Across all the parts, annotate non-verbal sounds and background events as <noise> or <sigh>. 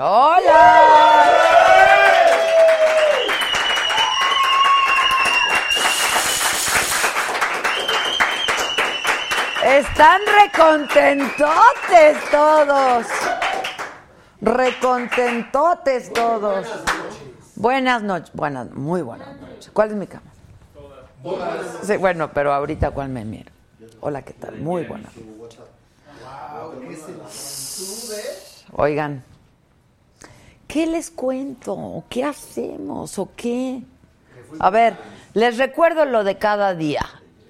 Hola. Están recontentotes todos. Recontentotes todos. Buenas noches. Buenas, muy buenas noches. ¿Cuál es mi cama? Sí, bueno, pero ahorita cuál me miro. Hola, ¿qué tal? Muy buenas noches. Oigan, ¿qué les cuento? ¿Qué hacemos? ¿O qué? A ver, les recuerdo lo de cada día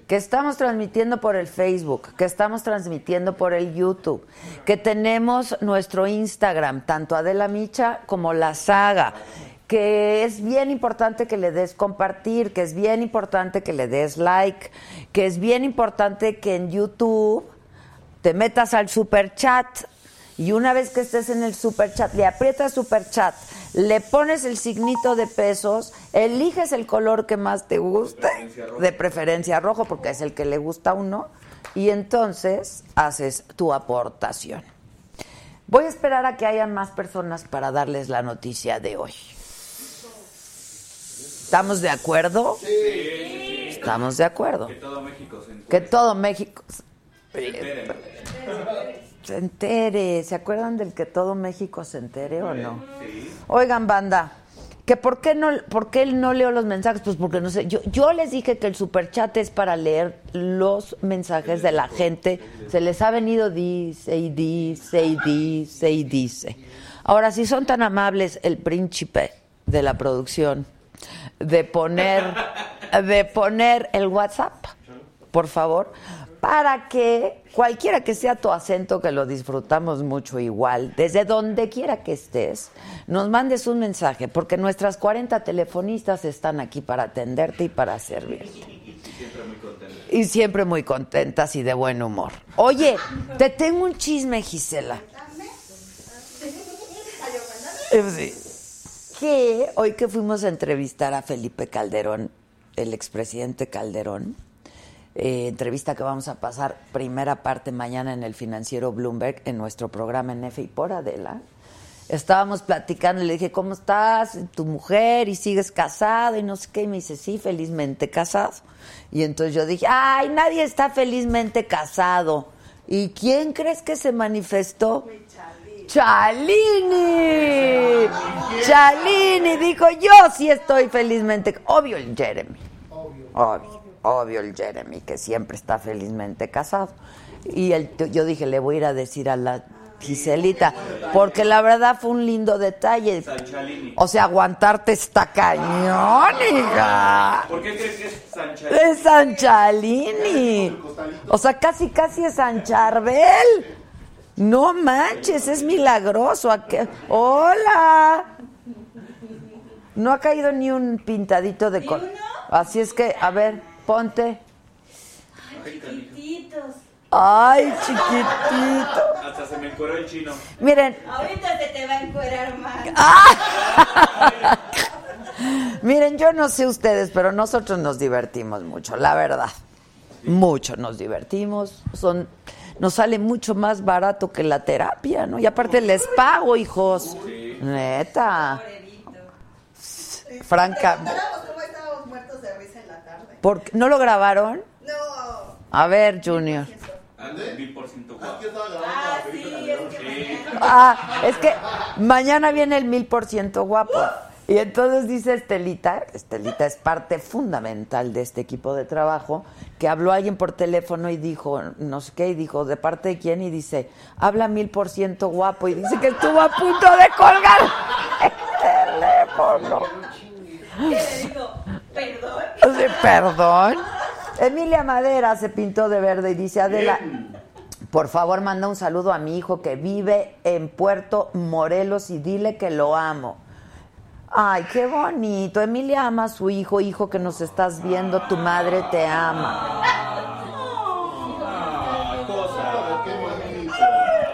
que estamos transmitiendo por el Facebook, que estamos transmitiendo por el YouTube, que tenemos nuestro Instagram, tanto Adela Micha como La Saga, que es bien importante que le des compartir, que es bien importante que le des like, que es bien importante que en YouTube te metas al super chat y una vez que estés en el super chat, le aprietas super chat, le pones el signito de pesos, eliges el color que más te guste, de preferencia rojo, porque es el que le gusta a uno, y entonces haces tu aportación. Voy a esperar a que haya más personas para darles la noticia de hoy. ¿Estamos de acuerdo? Sí. Estamos de acuerdo. Que todo México se entere. Que todo México Se. Se entere. ¿Se acuerdan del que todo México se entere o no? Sí. Oigan, banda, que por qué no, por qué no leo los mensajes, pues porque no sé. Yo, yo les dije que el superchat es para leer los mensajes de la gente. Se les ha venido dice y dice y dice y dice. Ahora, si son tan amables, el príncipe de la producción, de poner, de poner el WhatsApp, por favor, para que cualquiera que sea tu acento, que lo disfrutamos mucho igual, desde donde quiera que estés, nos mandes un mensaje, porque nuestras 40 telefonistas están aquí para atenderte y para servirte. Y siempre muy contentas y de buen humor. Oye, te tengo un chisme, Gisela. Que hoy que fuimos a entrevistar a Felipe Calderón, el expresidente Calderón, eh, entrevista que vamos a pasar primera parte mañana en el financiero Bloomberg en nuestro programa en F y por Adela. Estábamos platicando y le dije, ¿cómo estás? ¿Tu mujer? ¿Y sigues casado? Y no sé qué. Y me dice, sí, felizmente casado. Y entonces yo dije, ay, nadie está felizmente casado. ¿Y quién crees que se manifestó? Chalini. Chalini dijo, yo sí estoy felizmente. Obvio el Jeremy. Obvio, obvio el Jeremy, que siempre está felizmente casado. Y el, yo dije, le voy a ir a decir a la Giselita, porque la verdad fue un lindo detalle. O sea, aguantarte está cañón, hija. ¿Por qué crees que es San Chalini? Es San Chalini. O sea, casi, casi es San Charbel. No manches, es milagroso. Hola. No ha caído ni un pintadito de col. Así es que, a ver, ponte. Chiquititos. Ay, chiquitito. Hasta se me encueró el chino. Miren, Ahorita se te va a encuerar más. <laughs> miren, yo no sé ustedes, pero nosotros nos divertimos mucho, la verdad. Mucho nos divertimos. Son, nos sale mucho más barato que la terapia, ¿no? Y aparte les pago, hijos. Neta. Franca. Estábamos como estábamos muertos de risa en la tarde. ¿Por qué- ¿No lo grabaron? No. A ver, Junior. Ande mil por ciento guapo. Ah, sí, es que mañana. Ah, es que mañana viene el mil por ciento guapo. Y entonces dice Estelita, Estelita es parte fundamental de este equipo de trabajo, que habló alguien por teléfono y dijo, no sé qué, y dijo, ¿de parte de quién? Y dice, habla mil por ciento guapo. Y dice que estuvo a punto de colgar el teléfono. ¿Qué le digo? ¿Perdón? Perdón. Emilia Madera se pintó de verde y dice, Adela, por favor manda un saludo a mi hijo que vive en Puerto Morelos y dile que lo amo. Ay, qué bonito. Emilia ama a su hijo, hijo que nos estás viendo, tu madre te ama.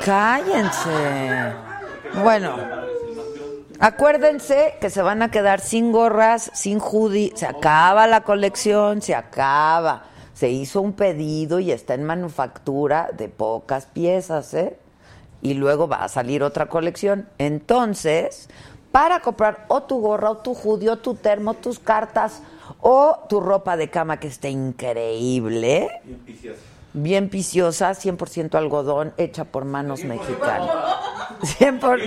Cállense. Bueno, acuérdense que se van a quedar sin gorras, sin hoodie. Se acaba la colección, se acaba. Se hizo un pedido y está en manufactura de pocas piezas, ¿eh? y luego va a salir otra colección. Entonces, para comprar o tu gorra, o tu hoodie, o tu termo, tus cartas, o tu ropa de cama que esté increíble, Bien piciosa. bien viciosa, 100% algodón, hecha por manos mexicanas. 100 por,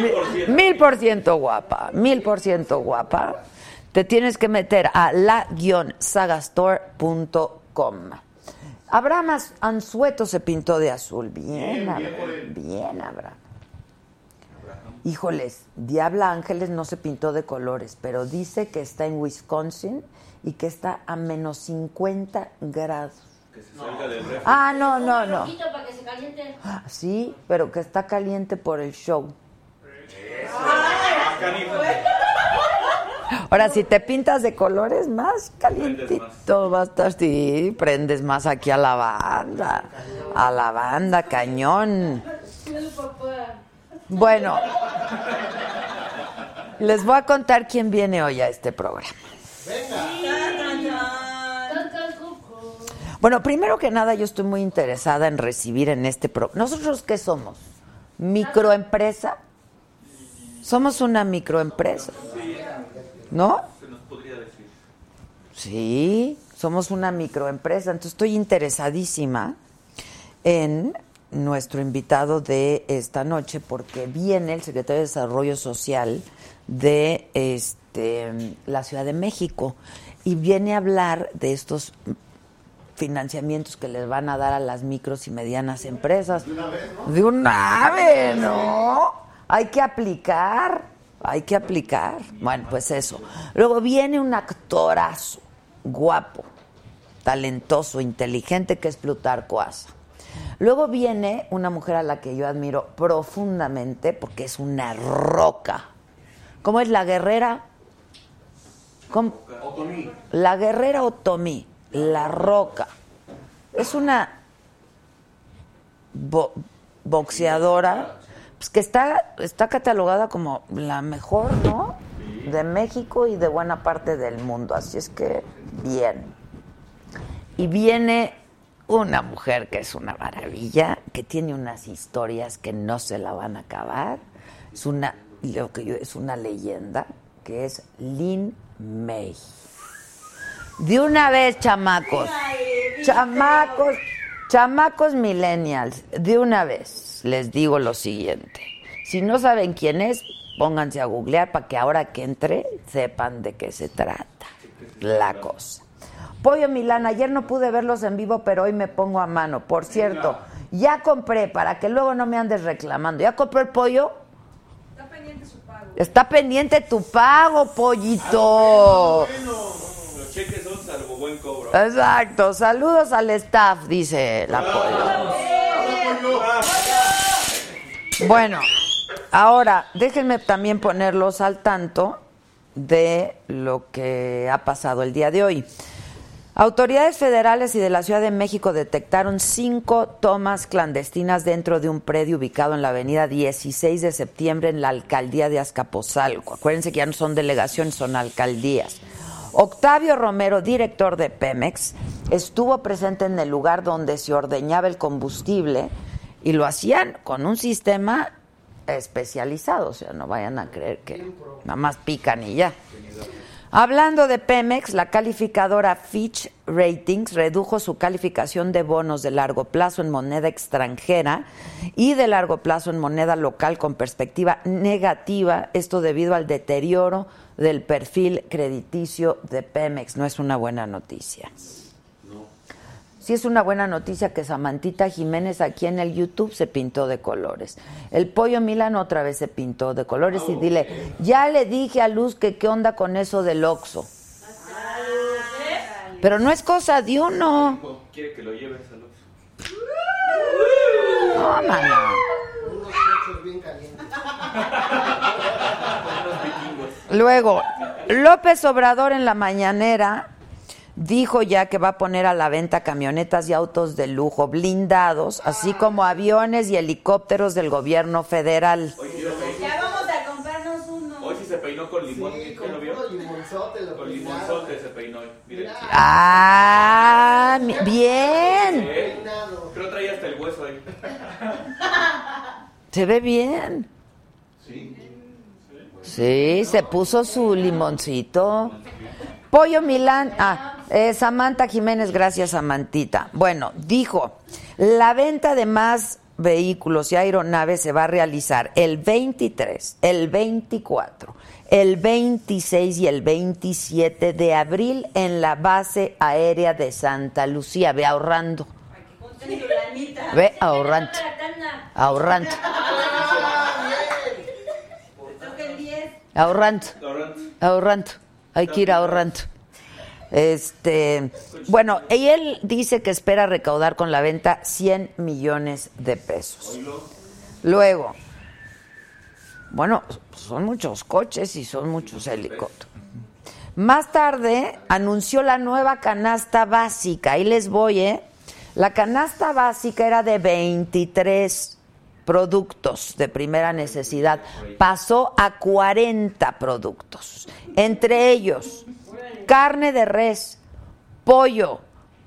mil por ciento guapa, mil por ciento guapa. Te tienes que meter a la-sagastore.com. Abraham Anzueto se pintó de azul. Bien, Abraham. Bien, Abraham. Híjoles, Diabla Ángeles no se pintó de colores, pero dice que está en Wisconsin y que está a menos 50 grados. Que se salga del refri. Ah, no, no, no. Poquito para que se caliente. Ah, Sí, pero que está caliente por el show. Ah. <laughs> Ahora, si te pintas de colores, más calientito va a estar. Sí, prendes más aquí a la banda. A la banda, cañón. Bueno, <laughs> les voy a contar quién viene hoy a este programa. Cuco. Bueno, primero que nada, yo estoy muy interesada en recibir en este programa. ¿Nosotros qué somos? ¿Microempresa? Somos una microempresa. ¿No? Se nos podría decir. Sí, somos una microempresa. Entonces estoy interesadísima en nuestro invitado de esta noche porque viene el secretario de Desarrollo Social de este, la Ciudad de México y viene a hablar de estos financiamientos que les van a dar a las micros y medianas empresas. De una vez, ¿no? De una vez, ¿no? Hay que aplicar, hay que aplicar. Bueno, pues eso. Luego viene un actorazo, guapo, talentoso, inteligente, que es Plutarco Asa. Luego viene una mujer a la que yo admiro profundamente porque es una roca. ¿Cómo es la guerrera? ¿Cómo? La guerrera Otomí, la roca. Es una bo- boxeadora pues, que está, está catalogada como la mejor, ¿no? De México y de buena parte del mundo. Así es que, bien. Y viene una mujer que es una maravilla, que tiene unas historias que no se la van a acabar. Es una, lo que yo, es una leyenda, que es Lin May. De una vez, chamacos. Chamacos, chamacos millennials, de una vez les digo lo siguiente. Si no saben quién es, pónganse a googlear para que ahora que entre sepan de qué se trata la cosa. Pollo Milán, ayer no pude verlos en vivo, pero hoy me pongo a mano. Por cierto, ya compré, para que luego no me andes reclamando. ¿Ya compró el pollo? Está pendiente su pago. Está pendiente tu pago, pollito. Cheques son salvo buen cobro. Exacto. Saludos al staff, dice la pollo. Bueno, ahora déjenme también ponerlos al tanto de lo que ha pasado el día de hoy. Autoridades federales y de la Ciudad de México detectaron cinco tomas clandestinas dentro de un predio ubicado en la avenida 16 de septiembre en la alcaldía de Azcapotzalco. Acuérdense que ya no son delegaciones, son alcaldías. Octavio Romero, director de Pemex, estuvo presente en el lugar donde se ordeñaba el combustible y lo hacían con un sistema especializado, o sea, no vayan a creer que nada más pican y ya. Hablando de Pemex, la calificadora Fitch Ratings redujo su calificación de bonos de largo plazo en moneda extranjera y de largo plazo en moneda local con perspectiva negativa, esto debido al deterioro del perfil crediticio de Pemex. No es una buena noticia. Sí es una buena noticia que Samantita Jiménez aquí en el YouTube se pintó de colores. El pollo Milan otra vez se pintó de colores y dile, ya le dije a Luz que qué onda con eso del Oxxo. Pero no es cosa de uno. Quiere que lo lleves a los. No, mano. Unos bien calientes. <laughs> Luego, López Obrador en la mañanera dijo ya que va a poner a la venta camionetas y autos de lujo blindados, así como aviones y helicópteros del gobierno federal. Ya vamos a comprarnos uno. hoy sí se peinó con limón. Sí, ¿Ya lo con vio? limonzote lo Con limonzote se peinó hoy. Miren. Ah, bien. ¿Eh? Creo traía hasta el hueso ahí. Se ve bien. Sí, se puso su limoncito. Pollo Milán, ah, eh, Samantha Jiménez, gracias Samantita. Bueno, dijo, la venta de más vehículos y aeronaves se va a realizar el 23, el 24, el 26 y el 27 de abril en la base aérea de Santa Lucía. Ve ahorrando. Ve ahorrando. Ahorrando. Ahorrando. Ahorrando. Hay que ir ahorrando. Este, bueno, y él dice que espera recaudar con la venta 100 millones de pesos. Luego, bueno, son muchos coches y son muchos helicópteros. Más tarde anunció la nueva canasta básica. Ahí les voy, ¿eh? La canasta básica era de 23 productos de primera necesidad. Pasó a 40 productos. Entre ellos, carne de res, pollo,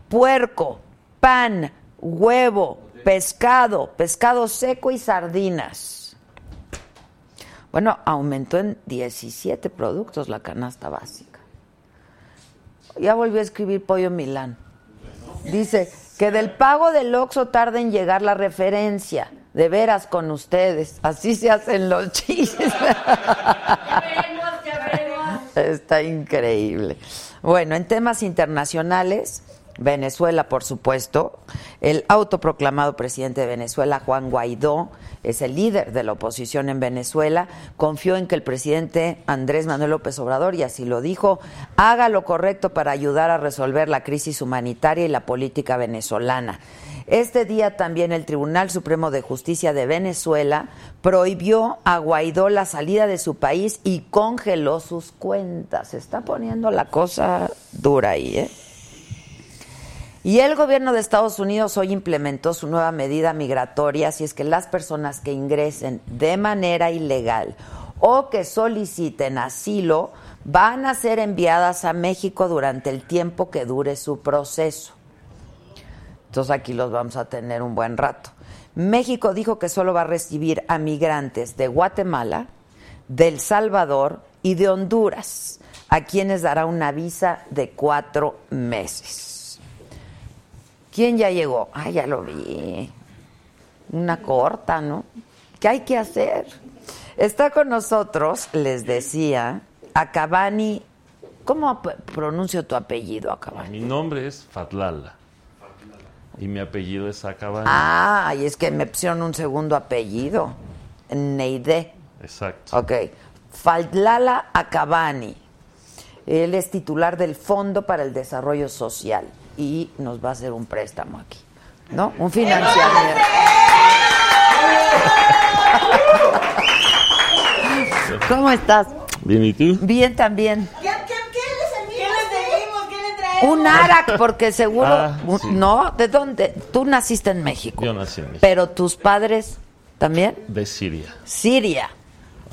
puerco, pan, huevo, pescado, pescado seco y sardinas. Bueno, aumentó en 17 productos la canasta básica. Ya volvió a escribir Pollo Milán. Dice que del pago del Oxxo tarda en llegar la referencia. De veras con ustedes. Así se hacen los <laughs> chistes. Ya veremos, ya veremos. Está increíble. Bueno, en temas internacionales, Venezuela, por supuesto, el autoproclamado presidente de Venezuela, Juan Guaidó, es el líder de la oposición en Venezuela, confió en que el presidente Andrés Manuel López Obrador, y así lo dijo, haga lo correcto para ayudar a resolver la crisis humanitaria y la política venezolana. Este día también el Tribunal Supremo de Justicia de Venezuela prohibió a Guaidó la salida de su país y congeló sus cuentas. Se está poniendo la cosa dura ahí, ¿eh? Y el gobierno de Estados Unidos hoy implementó su nueva medida migratoria, si es que las personas que ingresen de manera ilegal o que soliciten asilo van a ser enviadas a México durante el tiempo que dure su proceso. Entonces aquí los vamos a tener un buen rato. México dijo que solo va a recibir a migrantes de Guatemala, de El Salvador y de Honduras, a quienes dará una visa de cuatro meses. ¿Quién ya llegó? Ah, ya lo vi. Una corta, ¿no? ¿Qué hay que hacer? Está con nosotros, les decía, Acabani. ¿Cómo pronuncio tu apellido, Acabani? Mi nombre es Fatlala. Y mi apellido es Acabani. Ah, y es que me pusieron un segundo apellido. Neide. Exacto. Ok. Fadlala Acabani. Él es titular del Fondo para el Desarrollo Social y nos va a hacer un préstamo aquí. ¿No? Un financiamiento. <laughs> ¿Cómo estás? Bien, ¿y tú? Bien también. ¿Qué, qué, qué les envías? ¿Qué les pedimos? ¿Qué le traemos? Un ARAC, porque seguro... Ah, sí. ¿No? ¿De dónde? Tú naciste en México. Yo nací en México. Pero tus padres también. De Siria. Siria.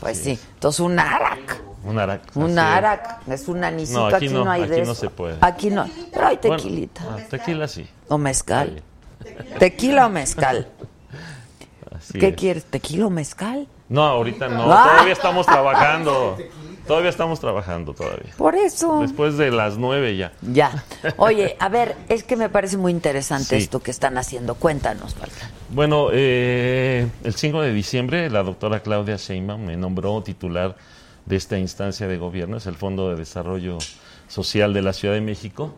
Pues sí. Entonces un ARAC. Un arac. Un. ARAC. Es un anisito. No, aquí, aquí no, no, hay de aquí no eso. se puede. Aquí no. Pero hay Bueno, tequilita. ah, tequila sí. O mezcal. Tequila o mezcal. Así ¿Qué es. quieres? ¿Tequila o mezcal? No, ahorita no. Ah. Todavía estamos trabajando. Todavía estamos trabajando todavía. Por eso. Después de las nueve ya. Ya. <laughs> Oye, a ver, es que me parece muy interesante Sí. esto que están haciendo. Cuéntanos, Falcán. Bueno, eh, el 5 de diciembre la doctora Claudia Sheinbaum me nombró titular de esta instancia de gobierno, es el Fondo de Desarrollo Social de la Ciudad de México,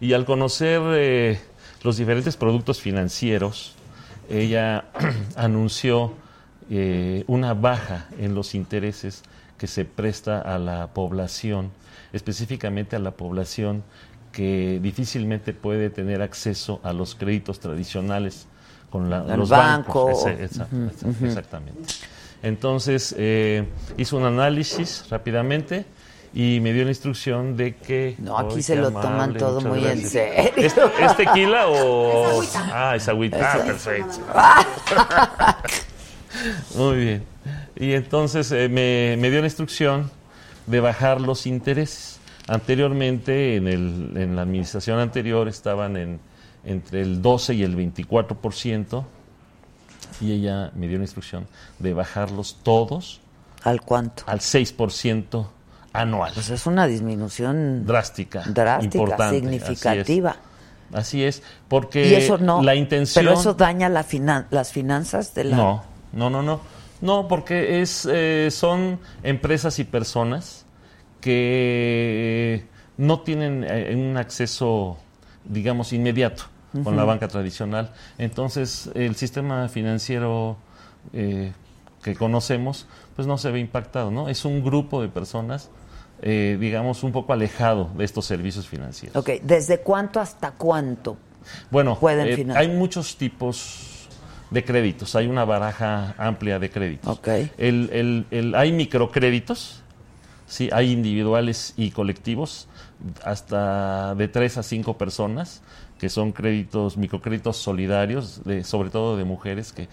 y al conocer eh, los diferentes productos financieros, ella <clears throat> anunció eh, una baja en los intereses que se presta a la población, específicamente a la población que difícilmente puede tener acceso a los créditos tradicionales con la- los banco. bancos. Ese- esa- esa- Exactamente. Entonces eh, hizo un análisis rápidamente y me dio la instrucción de que... No, aquí ¡Ay, se lo toman todo muy en serio. ¿Es, es tequila o...? Ah, es agüita. Ah, perfecto. <laughs> Muy bien. Y entonces eh, me, me dio la instrucción de bajar los intereses. Anteriormente, en, el, en la administración anterior, estaban en, entre el 12 y el 24%. y ella me dio la instrucción de bajarlos todos ¿Al cuánto? al 6% anual. Pues es una disminución drástica, drástica, importante, significativa. Así es, porque Y eso no. la intención Pero eso daña la finan- las finanzas de la. No, no, no, no. No, porque es, eh, son empresas y personas que no tienen eh, un acceso, digamos, inmediato con la banca tradicional. Entonces, el sistema financiero eh, que conocemos, pues no se ve impactado, ¿no? Es un grupo de personas, eh, digamos, un poco alejado de estos servicios financieros. Ok, ¿desde cuánto hasta cuánto? Bueno, pueden eh, hay muchos tipos de créditos, hay una baraja amplia de créditos. Ok. El, el- el- hay microcréditos, sí, hay individuales y colectivos, hasta de tres a cinco personas, que son créditos, microcréditos solidarios, de, sobre todo de mujeres que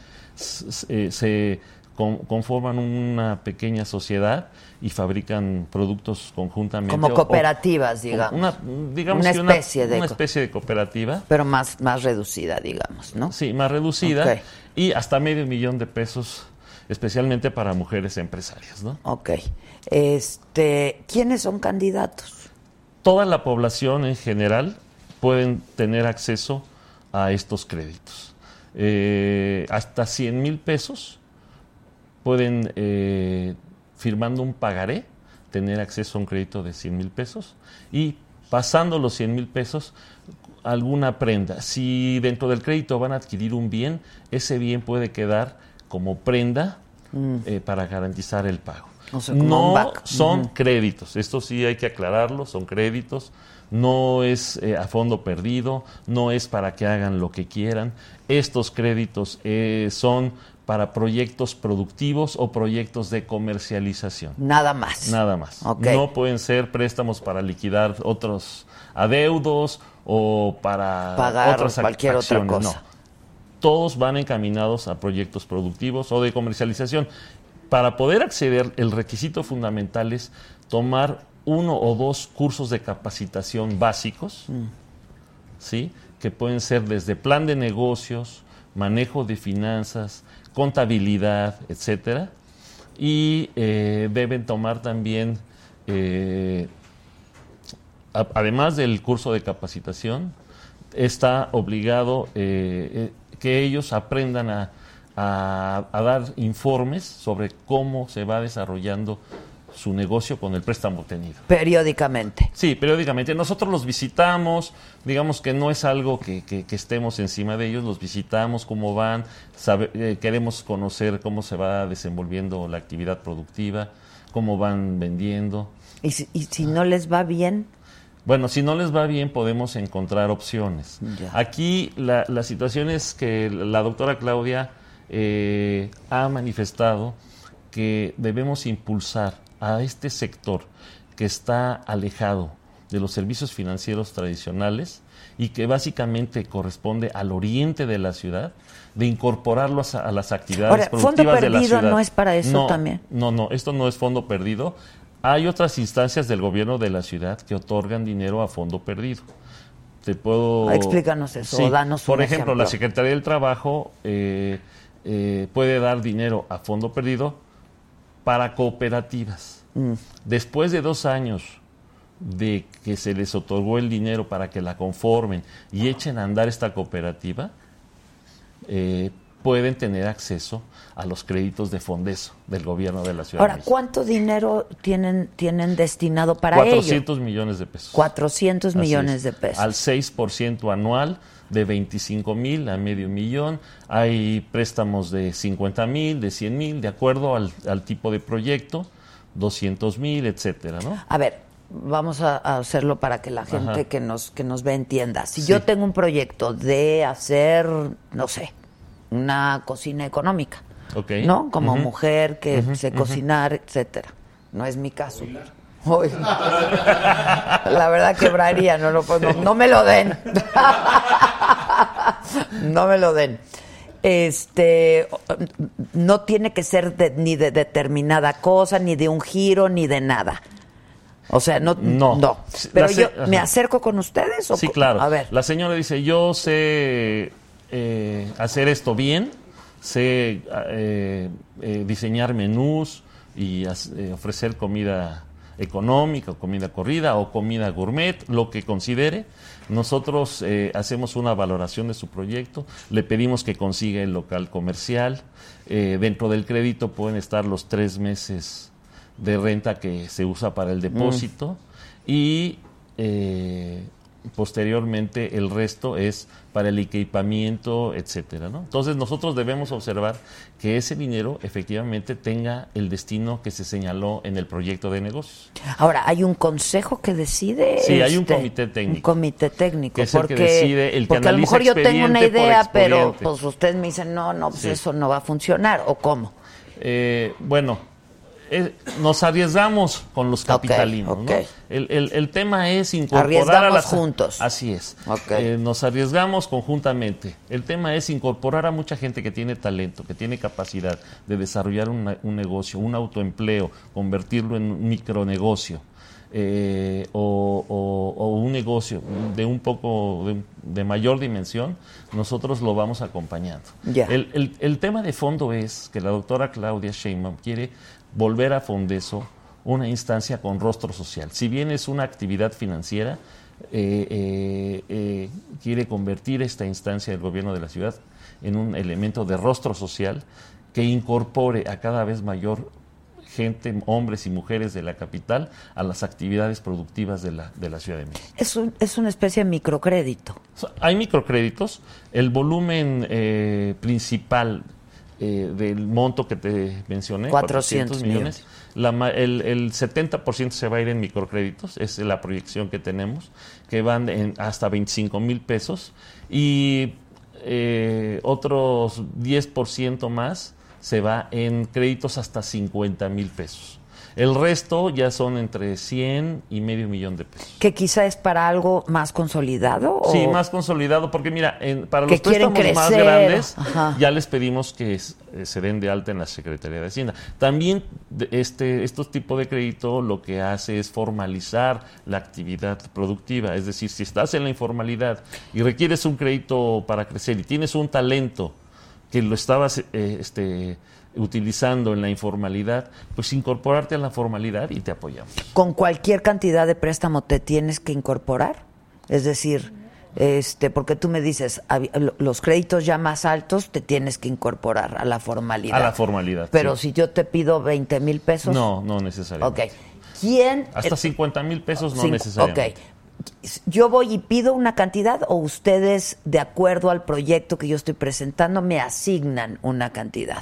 eh, se con- conforman una pequeña sociedad y fabrican productos conjuntamente. Como o- cooperativas, digamos. Una, digamos Una especie de una co- especie de cooperativa. Pero más, más reducida, digamos, ¿no? Sí, más reducida y hasta medio millón de pesos, especialmente para mujeres empresarias, ¿no? Ok. Este, ¿Quiénes son candidatos? Toda la población en general pueden tener acceso a estos créditos. Eh, hasta 100 mil pesos pueden, eh, firmando un pagaré, tener acceso a un crédito de 100 mil pesos y pasando los 100 mil pesos, alguna prenda. Si dentro del crédito van a adquirir un bien, ese bien puede quedar como prenda eh, para garantizar el pago. Mm. O sea, no son créditos, esto sí hay que aclararlo, son créditos, no es eh, a fondo perdido, no es para que hagan lo que quieran. Estos créditos eh, son para proyectos productivos o proyectos de comercialización. Nada más. Nada más. No pueden ser préstamos para liquidar otros adeudos o para Pagar otras cualquier otra acciones, cosa. no. Todos van encaminados a proyectos productivos o de comercialización. Para poder acceder, el requisito fundamental es tomar uno o dos cursos de capacitación básicos, Mm. ¿sí? que pueden ser desde plan de negocios, manejo de finanzas, contabilidad, etcétera, y eh, deben tomar también, eh, además del curso de capacitación, está obligado eh, que ellos aprendan a dar informes sobre cómo se va desarrollando su negocio con el préstamo tenido. Periódicamente. Sí, periódicamente. Nosotros los visitamos, digamos que no es algo que, que- que estemos encima de ellos, los visitamos, cómo van, sabe- eh, queremos conocer cómo se va desenvolviendo la actividad productiva, cómo van vendiendo. Y si, y si no les va bien, Bueno, si no les va bien, podemos encontrar opciones. Ya. Aquí la, la situación es que la doctora Claudia eh, ha manifestado que debemos impulsar a este sector que está alejado de los servicios financieros tradicionales y que básicamente corresponde al oriente de la ciudad, de incorporarlo a, a las actividades Ahora, fondo productivas de la perdido ciudad. no es para eso No, también. no, no, esto no es fondo perdido. Hay otras instancias del gobierno de la ciudad que otorgan dinero a fondo perdido. Te puedo. Explícanos eso, o danos Por un ejemplo, ejemplo. la Secretaría del Trabajo eh, eh, puede dar dinero a fondo perdido para cooperativas. Mm. Después de dos años de que se les otorgó el dinero para que la conformen y echen a andar esta cooperativa, eh, pueden tener acceso a los créditos de Fondeso del gobierno de la Ciudad ahora, de México. ¿cuánto dinero tienen, tienen destinado para 400 ello? millones de pesos. 400 Así millones es. de pesos. Al 6% anual, de 25 mil a medio millón. Hay préstamos de 50 mil, de 100 mil, de acuerdo al, al tipo de proyecto, 200 mil, etcétera, ¿no? A ver, vamos a, hacerlo para que la gente Ajá. que nos que nos ve entienda. Si Sí. yo tengo un proyecto de hacer, no sé, una cocina económica, Ok. ¿no? Como mujer que sé cocinar, etcétera. No es mi caso. La verdad quebraría, no, lo no, no me lo den. no me lo den. Este, no tiene que ser de- ni de determinada cosa, ni de un giro, ni de nada. O sea, no, No. no. Pero yo me acerco con ustedes o Sí, claro. A ver. La señora dice, yo sé eh, hacer esto bien, sé eh, eh, diseñar menús y ofrecer comida económica, o comida corrida o comida gourmet, lo que considere. Nosotros eh, hacemos una valoración de su proyecto, le pedimos que consiga el local comercial. Eh, dentro del crédito pueden estar los tres meses de renta que se usa para el depósito y eh, posteriormente el resto es para el equipamiento, etcétera, ¿no? Entonces nosotros debemos observar que ese dinero efectivamente tenga el destino que se señaló en el proyecto de negocios. Ahora, hay un consejo que decide. Sí, hay un este, comité técnico. Un comité técnico. Que es el que porque, decide, el que porque a lo mejor yo tengo una idea, pero pues usted me dice, no, no, pues Sí. eso no va a funcionar. ¿O cómo? Eh, bueno, eh, nos arriesgamos con los capitalinos. ¿no? El, el- el tema es incorporar a las juntos. Así es. Ok. Eh, nos arriesgamos conjuntamente. El tema es incorporar a mucha gente que tiene talento, que tiene capacidad de desarrollar una- un negocio, un autoempleo, convertirlo en un micronegocio. eh, o, o- o un negocio de un poco de, de mayor dimensión, nosotros lo vamos acompañando. El, el- el tema de fondo es que la doctora Claudia Sheinbaum quiere volver a Fondeso una instancia con rostro social. Si bien es una actividad financiera, eh, eh, eh, quiere convertir esta instancia del gobierno de la ciudad en un elemento de rostro social que incorpore a cada vez mayor gente, hombres y mujeres de la capital, a las actividades productivas de la, de la Ciudad de México. Es, un- es una especie de microcrédito. Hay microcréditos. El volumen principal eh, del monto que te mencioné, 400 millones, la ma- el, el 70% se va a ir en microcréditos, es la proyección que tenemos, que van en hasta 25 mil pesos. Y eh, otros 10% más se va en créditos hasta 50 mil pesos. El resto ya son entre 100 y medio millón de pesos. Que quizá es para algo más consolidado. o- Sí, más consolidado, porque mira, en- para los préstamos más grandes, ajá. ya les pedimos que es- eh, se den de alta en la Secretaría de Hacienda. También este, estos tipos de crédito lo que hace es formalizar la actividad productiva. Es decir, si estás en la informalidad y requieres un crédito para crecer y tienes un talento que lo estabas eh, este, utilizando en la informalidad, pues incorporarte a la formalidad y te apoyamos. con cualquier cantidad de préstamo te tienes que incorporar. Es decir, este, porque tú me dices, los créditos ya más altos te tienes que incorporar a la formalidad. A la formalidad, Pero sí. si yo te pido 20 mil pesos. No, no Ok. necesariamente. ¿Quién? Hasta eh, 50 mil pesos no necesariamente. Ok. Yo voy y pido una cantidad o ustedes, de acuerdo al proyecto que yo estoy presentando, me asignan una cantidad.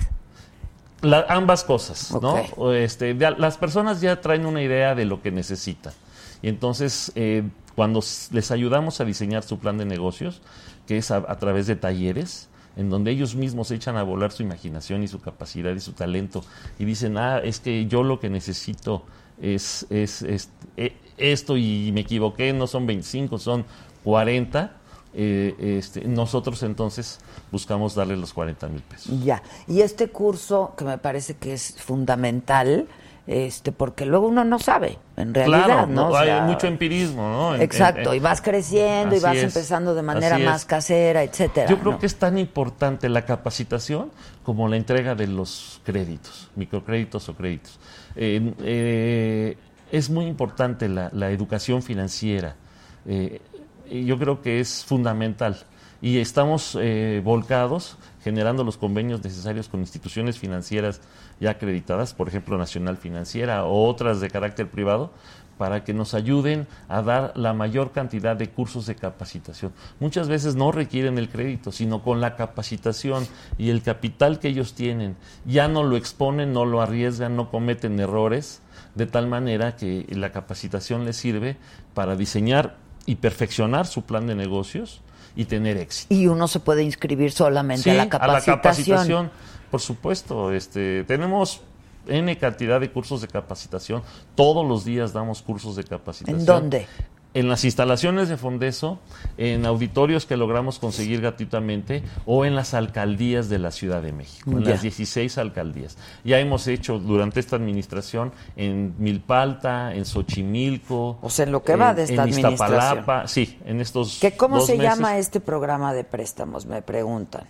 La- ambas cosas, ¿no? Este, las personas ya traen una idea de lo que necesitan. Y entonces, eh, cuando les ayudamos a diseñar su plan de negocios, que es a, a través de talleres, en donde ellos mismos echan a volar su imaginación y su capacidad y su talento, y dicen, ah, es que yo lo que necesito es, es, es- eh, esto y me equivoqué, no son 25, son 40. Eh, este, nosotros entonces buscamos darle los 40 mil pesos. Ya. Y este curso, que me parece que es fundamental, este, porque luego uno no sabe, en realidad, Claro, ¿no? O hay mucho empirismo, ¿no? En- Exacto, en- y vas creciendo y vas es, empezando de manera más casera, etcétera. Yo creo ¿no? que es tan importante la capacitación como la entrega de los créditos, microcréditos o créditos. Eh, eh, es muy importante la, la educación financiera. Eh, yo creo que es fundamental. Y estamos eh, volcados generando los convenios necesarios con instituciones financieras ya acreditadas, por ejemplo Nacional Financiera o otras de carácter privado, para que nos ayuden a dar la mayor cantidad de cursos de capacitación. Muchas veces no requieren el crédito, sino con la capacitación y el capital que ellos tienen, ya no lo exponen, no lo arriesgan, no cometen errores, de tal manera que la capacitación les sirve para diseñar y perfeccionar su plan de negocios y tener éxito. Y uno se puede inscribir solamente Sí, a la capacitación. capacitación, por supuesto. Este, tenemos N cantidad de cursos de capacitación. Todos los días damos cursos de capacitación. ¿En dónde? En las instalaciones de Fondeso, en auditorios que logramos conseguir gratuitamente o en las alcaldías de la Ciudad de México, en Ya. las 16 alcaldías. Ya hemos hecho durante esta administración en Milpalta, en Xochimilco. O sea, en lo que va de esta en administración. Iztapalapa, sí, en estos ¿Que ¿Cómo dos se meses. llama este programa de préstamos? Me preguntan.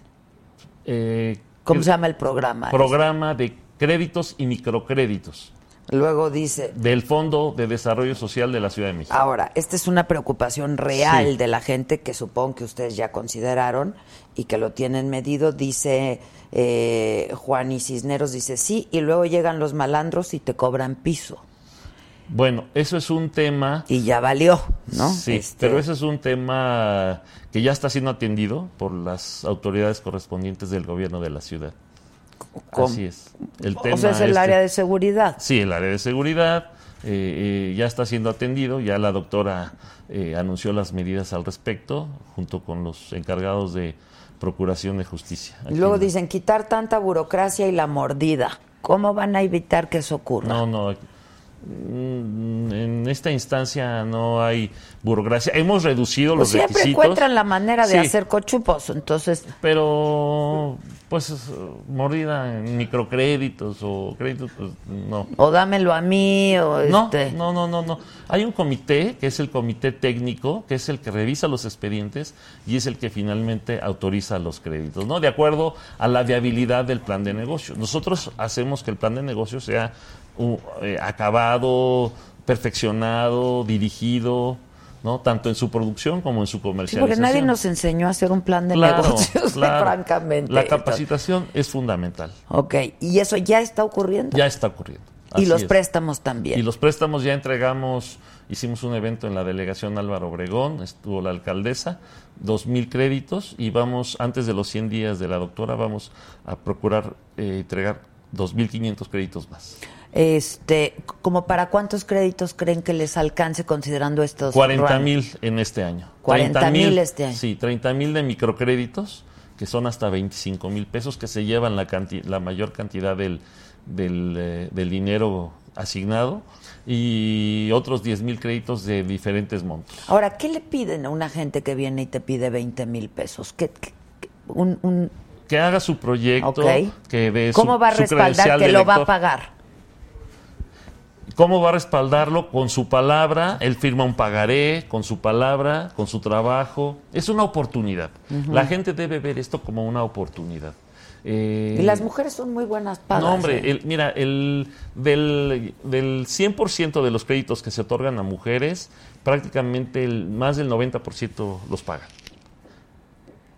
Eh, ¿Cómo se llama el programa? Programa de créditos y microcréditos Luego dice, del Fondo de Desarrollo Social de la Ciudad de México. ahora, esta es una preocupación real Sí. de la gente que supongo que ustedes ya consideraron y que lo tienen medido. Dice eh, Juan y Cisneros, dice sí, y luego llegan los malandros y te cobran piso. Bueno, eso es un tema Y ya valió, ¿no? Sí, Este, pero ese es un tema que ya está siendo atendido por las autoridades correspondientes del gobierno de la ciudad. ¿Cómo? Así es. El O tema sea, es el este- área de seguridad. Sí, el área de seguridad eh, eh, ya está siendo atendido. Ya la doctora eh, anunció las medidas al respecto, junto con los encargados de Procuración de Justicia. Y Aquí luego en- dicen quitar tanta burocracia y la mordida. ¿Cómo van a evitar que eso ocurra? No, no. Mm, En esta instancia no hay burocracia. Hemos reducido Pues los siempre requisitos. encuentran la manera de Sí. hacer cochupos, entonces Pero, pues, es, mordida en microcréditos o créditos, pues, no. o dámelo a mí o No, este no, no, no, no. Hay un comité, que es el comité técnico, que es el que revisa los expedientes y es el que finalmente autoriza los créditos, ¿no? De acuerdo a la viabilidad del plan de negocio. Nosotros hacemos que el plan de negocio sea uh, eh, acabado, perfeccionado, dirigido, ¿no? Tanto en su producción como en su Sí, comercialización. porque nadie nos enseñó a hacer un plan de Claro, negocios, <laughs> claro. francamente. La capacitación es fundamental. Ok, y eso ya está ocurriendo. Ya está ocurriendo. y los es. préstamos también. Y los préstamos ya entregamos, hicimos un evento en la delegación Álvaro Obregón, estuvo la alcaldesa, dos mil créditos y vamos, antes de los 100 días de la doctora, vamos a procurar eh, entregar 2.500 créditos más. Este, ¿como para cuántos créditos creen que les alcance considerando estos 40 run? mil en este año. 40,000 30,000 este año. Sí, 30 mil de microcréditos, que son hasta 25 mil pesos, que se llevan la, canti- la mayor cantidad del, del, eh, del dinero asignado, y otros 10 mil créditos de diferentes montos. Ahora, ¿qué le piden a una gente que viene y te pide 20 mil pesos? ¿Qué, qué- qué- un, un- Que haga su proyecto, ok. que de ¿Cómo su, va a respaldar que lo va a pagar? ¿Cómo va a respaldarlo? Con su palabra, él firma un pagaré, con su palabra, con su trabajo. Es una oportunidad. La gente debe ver esto como una oportunidad. Eh, Y las mujeres son muy buenas pagas. No, hombre, ¿eh? el- mira, el, del, del 100% de los créditos que se otorgan a mujeres, prácticamente el, más del 90% los pagan.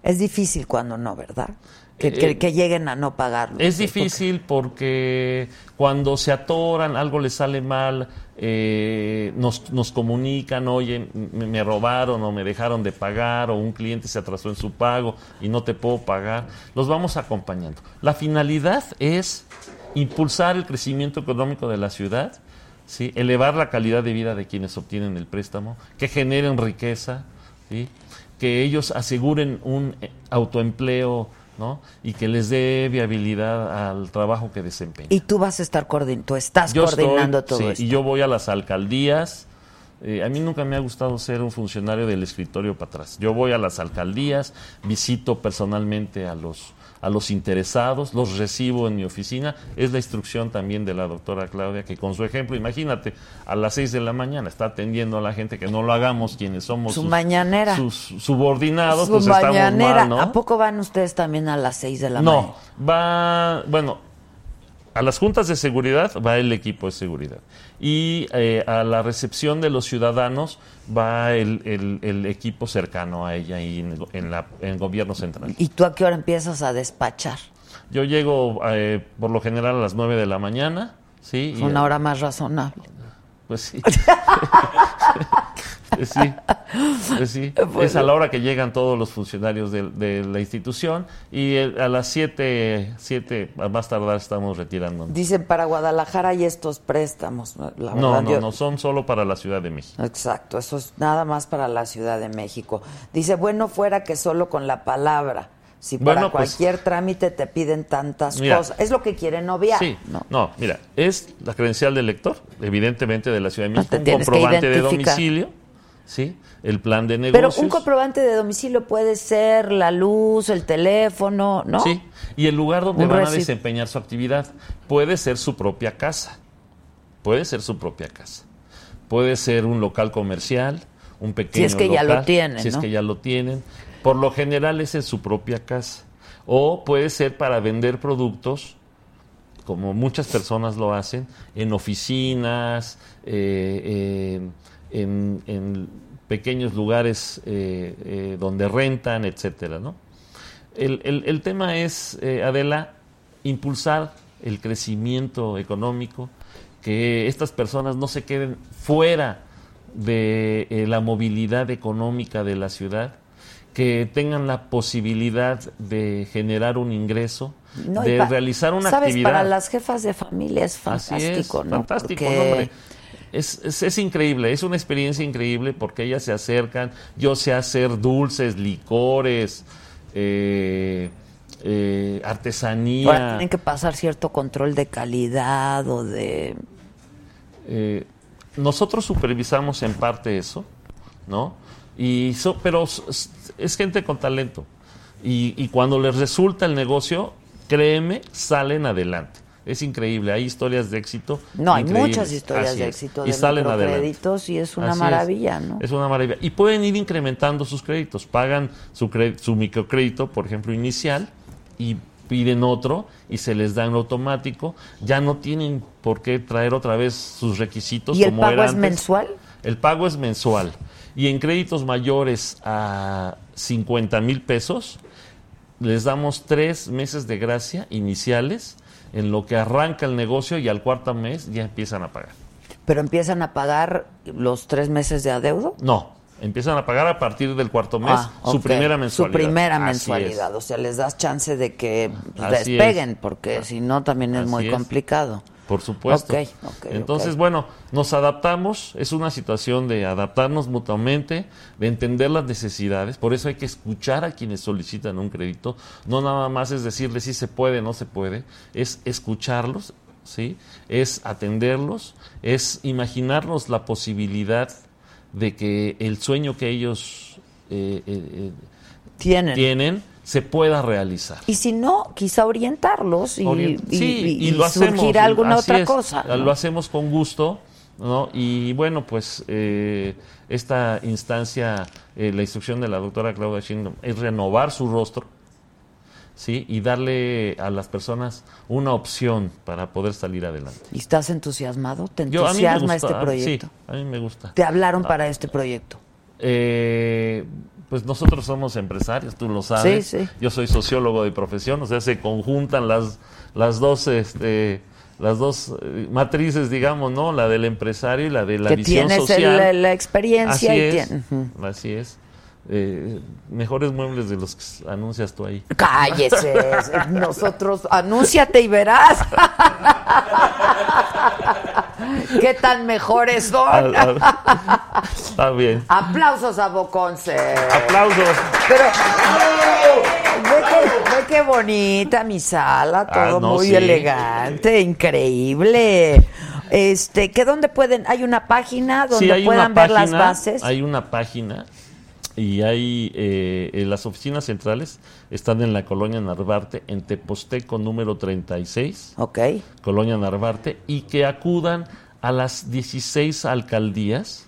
Es difícil cuando no, ¿verdad? Que, Eh, que- que lleguen a no pagarlo. Es difícil porque cuando se atoran, algo les sale mal, eh, nos, nos comunican, oye, me, me robaron o me dejaron de pagar o un cliente se atrasó en su pago y no te puedo pagar. Los vamos acompañando. La finalidad es impulsar el crecimiento económico de la ciudad, ¿sí? elevar la calidad de vida de quienes obtienen el préstamo, que generen riqueza, ¿sí? que ellos aseguren un eh, autoempleo ¿no? y que les dé viabilidad al trabajo que desempeñan. Y tú vas a estar coordinando, tú estás Yo estoy- coordinando todo sí, esto. Y yo voy a las alcaldías. Eh, a mí nunca me ha gustado ser un funcionario del escritorio para atrás. Yo voy a las alcaldías, visito personalmente a los, a los interesados, los recibo en mi oficina. Es la instrucción también de la doctora Claudia, que con su ejemplo, imagínate, a las seis de la mañana está atendiendo a la gente, que no lo hagamos quienes somos Su sus, mañanera. sus subordinados, Su pues estamos mañanera. mal, ¿no? ¿A poco van ustedes también a las 6 de la mañana? No, va, bueno, a las juntas de seguridad va el equipo de seguridad y eh, a la recepción de los ciudadanos va el, el- el equipo cercano a ella y en, en la, en gobierno central. ¿Y tú a qué hora empiezas a despachar? Yo llego eh, por lo general a las 9 de la mañana, ¿sí? Es y- una hora más razonable. Pues sí. <laughs> Pues sí, pues sí. <laughs> Es a la hora que llegan todos los funcionarios de, de la institución y eh, a las 7, siete a más tardar estamos retirando. Dicen para Guadalajara hay estos préstamos. La verdad, No, no, yo- no, son solo para la Ciudad de México. Exacto, eso es nada más para la Ciudad de México. Dice, bueno, fuera que solo con la palabra. Si para Bueno, pues- cualquier trámite te piden tantas Mira. cosas. Es lo que quieren obviar. Sí, ¿no? no, mira, es la credencial del lector, evidentemente de la Ciudad de México, un comprobante de domicilio, ¿sí? El plan de Pero negocios. un comprobante de domicilio puede ser la luz, el teléfono, ¿no? Sí, y el lugar donde Un van a desempeñar su actividad puede ser su propia casa. Puede ser su propia casa. Puede ser un local comercial, un pequeño es que ya lo local, tienen, Si es que ya lo tienen. Por lo general es en su propia casa. o puede ser para vender productos como muchas personas lo hacen, en oficinas, eh, eh, en, en pequeños lugares eh, eh, donde rentan, etcétera, ¿no? El, el- el tema es, eh, Adela, impulsar el crecimiento económico, que estas personas no se queden fuera de la movilidad económica de la ciudad, que tengan la posibilidad de generar un ingreso, No, de realizar una ¿sabes? actividad. Para las jefas de familia es Así es, fantástico, ¿no? fantástico, Porque- hombre. Es, es, es increíble, es una experiencia increíble porque ellas se acercan, yo sé hacer dulces, licores, eh, eh, Ahora artesanía. tienen que pasar cierto control de calidad o de... Eh, nosotros supervisamos en parte eso, ¿no? Y so- pero es gente con talento. Y, y cuando les resulta el negocio, créeme, salen adelante. Es increíble, hay historias de éxito. No, hay muchas historias Así de es. éxito y de salen adelante. microcréditos y es una Así maravilla, ¿no? Es una maravilla. Y pueden ir incrementando sus créditos. Pagan su, cre- su microcrédito, por ejemplo, inicial, y piden otro y se les da en automático. Ya no tienen por qué traer otra vez sus requisitos ¿Y el como pago era es antes. mensual? El pago es mensual. Y en créditos mayores a 50 mil pesos, les damos tres meses de gracia iniciales en lo que arranca el negocio y al cuarto mes ya empiezan a pagar. Pero empiezan a pagar los tres meses de adeudo. No, empiezan a pagar a partir del cuarto mes Ah, su primera mensualidad. Su primera Así mensualidad. es. O sea, les das chance de que pues, despeguen, es. porque si no también es Así muy es. complicado. Por supuesto. Ok, ok, Entonces, bueno, nos adaptamos, es una situación de adaptarnos mutuamente, de entender las necesidades, por eso hay que escuchar a quienes solicitan un crédito, no nada más es decirles si se puede, no se puede, es escucharlos, ¿sí? Es atenderlos, es imaginarnos la posibilidad de que el sueño que ellos eh, eh, eh, Tienen. tienen se pueda realizar. Y si no, quizá orientarlos y, Orient- y- sí, y- y lo y surgir hacemos, alguna otra es, cosa. ¿no? Lo hacemos con gusto, ¿no? Y bueno, pues eh, esta instancia, eh, la instrucción de la doctora Claudia Sheinbaum es renovar su rostro, ¿sí? Y darle a las personas una opción para poder salir adelante. ¿Y estás entusiasmado? ¿Te Yo, a entusiasma gusta, este ah, proyecto? Sí, a mí me gusta. ¿Te hablaron para este proyecto? Eh, pues nosotros somos empresarios, tú lo sabes. Sí, sí. Yo soy sociólogo de profesión, o sea, se conjuntan las, las dos, este, las dos eh, matrices, digamos, ¿no? La del empresario y la de la que visión tienes el- social. la, la experiencia Así y es, tien- así es. Eh, mejores muebles de los que anuncias tú ahí. Cállese, <laughs> nosotros, anúnciate y verás. <laughs> <laughs> ¿Qué tan mejores son? Está bien. Aplausos a Boconce. Aplausos. Pero ve qué, ve qué bonita mi sala, todo Ah, no, muy sí. elegante, increíble. Este, que dónde pueden, hay una página donde Sí, puedan ver las bases. Hay una página y hay eh, las oficinas centrales están en la colonia Narvarte, en Teposteco número 36, Ok. colonia Narvarte, y que acudan a las 16 alcaldías,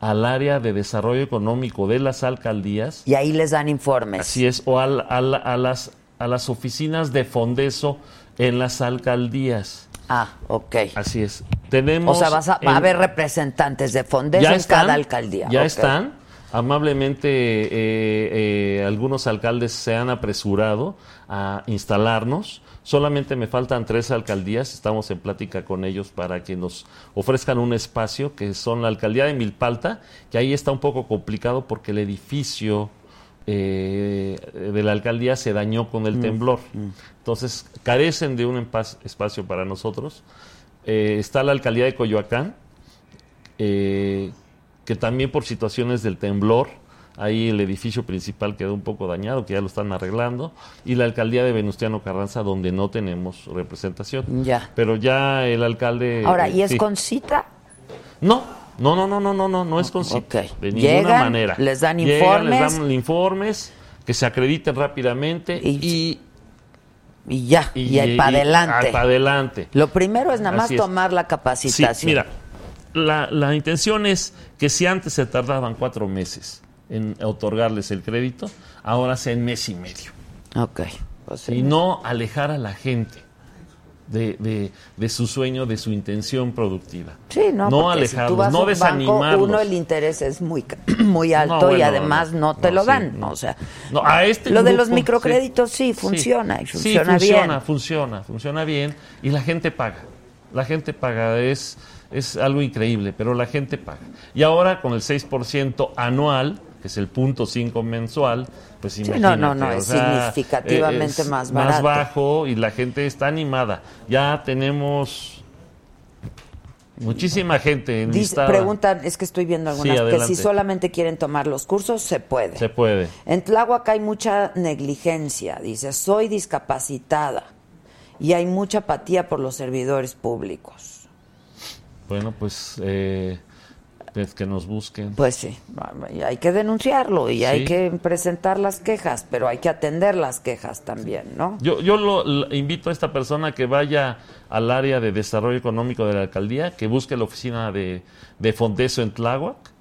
al área de desarrollo económico de las alcaldías, Y ahí les dan informes. así es, o al- al- a, las, a las oficinas de Fondeso en las alcaldías. Ah, ok. Así es. O Tenemos sea, vas a, va a haber representantes de Fondes en cada alcaldía. Ya están. Amablemente eh, eh, algunos alcaldes se han apresurado a instalarnos. Solamente me faltan tres alcaldías. Estamos en plática con ellos para que nos ofrezcan un espacio, que son la alcaldía de Milpalta, que ahí está un poco complicado porque el edificio eh, de la alcaldía se dañó con Mm, el temblor. Entonces, carecen de un espacio para nosotros. Eh, está la alcaldía de Coyoacán, eh, que también por situaciones del temblor, ahí el edificio principal quedó un poco dañado, que ya lo están arreglando, y la alcaldía de Venustiano Carranza, donde no tenemos representación. Ya. Pero ya el alcalde... Ahora, eh, ¿y es sí. con cita? No, no, no, no, no, no, no, no es con cita, Ok. de ninguna Llegan, manera. les dan Llegan, les informes. dan informes, que se acrediten rápidamente Y- y... Y ya, y, ahí para adelante. para adelante. Lo primero es nada más tomar la Sí, capacitación. mira, la, la intención es que si antes se tardaban cuatro meses en otorgarles el crédito, ahora sea en mes y medio. Ok. Pues y no alejar a la gente de, de- de su sueño, de su intención productiva. Sí, no, tú alejarlos, no banco, desanimarlos. uno el interés es muy <clears throat> muy alto No, y además no, te no, lo dan, no. ¿no? o sea, No, a este lo de los microcréditos sí, sí, funciona y sí, funciona, funciona, funciona, funciona bien y la gente paga. La gente paga, es, es algo increíble, pero la gente paga. Y ahora con el 6% anual, que es el punto 5 mensual, pues no, imagínate. no, no, o es sea, significativamente es más Más barato. bajo y la gente está animada. Ya tenemos muchísima gente Dice, preguntan, es que estoy viendo algunas, que si solamente quieren tomar los cursos, se puede. Se puede. En Tláhuac hay mucha negligencia, dice, soy discapacitada y hay mucha apatía por los servidores públicos. Bueno, pues eh, pues que nos busquen. Pues sí, hay que denunciarlo y hay que presentar las quejas, pero hay que atender las quejas también, ¿no? Yo, yo lo, lo invito a esta persona que vaya al área de desarrollo económico de la alcaldía, que busque la oficina de, de Fondeso en Tláhuac.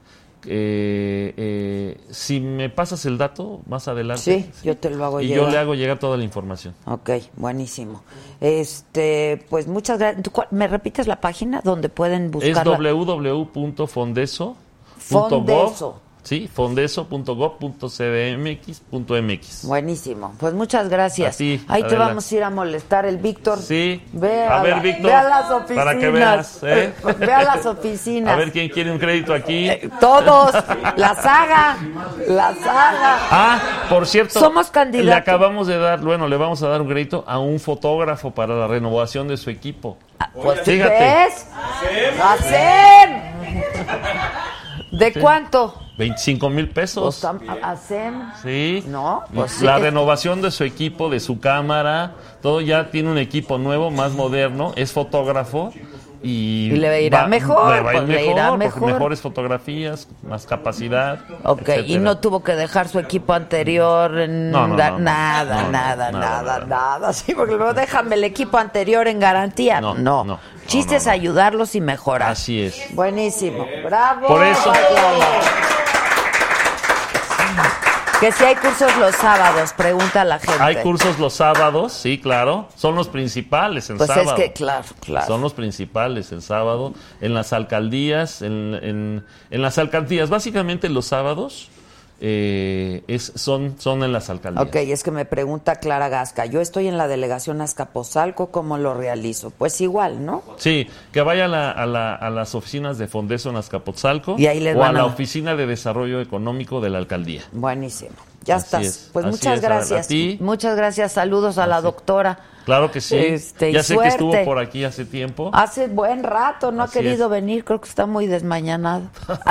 Eh, eh, si me pasas el dato más adelante. Sí, yo te lo hago Y llegar. yo le hago llegar toda la información. Ok, buenísimo. Este, pues muchas gracias. ¿Me repites la página donde pueden Es buscar? www.fondeso.gov. Fondeso. Sí, fondeso.gov.cdmx.mx. Buenísimo. Pues muchas gracias. A ti, Ahí te vamos a ir a molestar el Víctor. Sí. Ve A a, ver, la- Víctor, ve a las oficinas. para que veas, ¿eh? <laughs> Ve a las oficinas. A ver quién quiere un crédito aquí. Eh, Todos. La saga. La saga. Ah, por cierto, Somos candidatos. Le acabamos de dar, bueno, le vamos a dar un crédito a un fotógrafo para la renovación de su equipo. Pues Fíjate. ¿ves? ¡Hacem! ¿De cuánto? 25 mil pesos. Pues, am- ¿Hacem? Sí. No, pues la sí. renovación de su equipo, de su cámara, todo ya tiene un equipo nuevo, más moderno, es fotógrafo y, Y le irá mejor, le va pues le mejor, irá mejor. mejores fotografías, más capacidad. Ok, y no tuvo que dejar su equipo anterior en No, no, no, nada, nada, nada, nada, <laughs> Sí, porque luego déjame el equipo anterior en garantía. No, Chiste es ayudarlos y mejorar. Así es. Buenísimo, bravo. Por eso-. Que si hay cursos los sábados, pregunta la gente. Hay cursos los sábados, sí, claro. Son los principales el Pues sábado. es que, claro, claro. Son los principales el sábado, en las alcaldías, en, en- en las alcaldías. Básicamente los sábados eh, es, son, son en las alcaldías. Ok, es que me pregunta Clara Gasca, yo estoy en la delegación Azcapotzalco, ¿cómo lo realizo? Pues igual, ¿no? Sí, que vaya a, la- a la- a las oficinas de Fondeso en Azcapotzalco Y ahí les o a van a- la oficina de desarrollo económico de la alcaldía. Buenísimo. Ya Así estás. es, Pues así muchas es, gracias. A ti. Muchas gracias. Saludos a la doctora. Claro que sí. Este, ya sé que estuvo por aquí hace tiempo. Hace buen rato no Así ha querido es. venir, creo que está muy desmañanado. <laughs>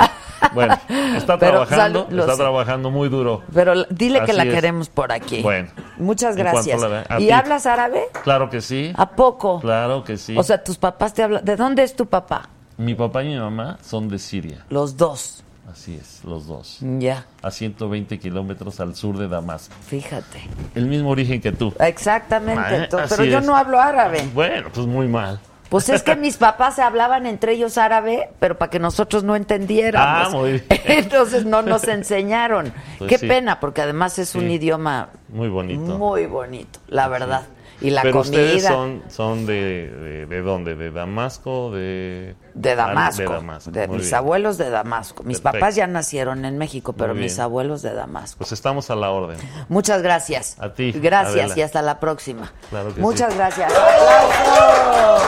Bueno, está <laughs> Pero trabajando, sal- está sé. trabajando muy duro. Pero dile que la es. queremos por aquí. Bueno. Muchas gracias. la ¿Y ti. hablas árabe? Claro que sí. ¿A poco? Claro que sí. O sea, tus papás te hablan. ¿De dónde es tu papá? mi papá y mi mamá son de Siria. Los dos. Así es, los dos. Ya, A 120 kilómetros al sur de Damasco. fíjate. El mismo origen que tú. Exactamente. Ah, pero yo no hablo árabe. Bueno, pues muy mal. Pues es que mis papás se hablaban entre ellos árabe, pero para que nosotros no entendiéramos. Ah, muy bien. <laughs> Entonces no nos enseñaron. Pues Qué sí. pena, porque además es un idioma Muy bonito. muy bonito, la verdad. Y la Pero comida ustedes son, son de, de, de dónde? ¿De Damasco? De, de Damasco, De Damasco. de muy mis bien. abuelos de Damasco. Mis Perfecto. papás ya nacieron en México, pero mis abuelos de Damasco. Pues estamos a la orden. Muchas gracias. A ti, Gracias Adela. y hasta la próxima. Claro que Muchas sí. gracias. ¡Aplausos!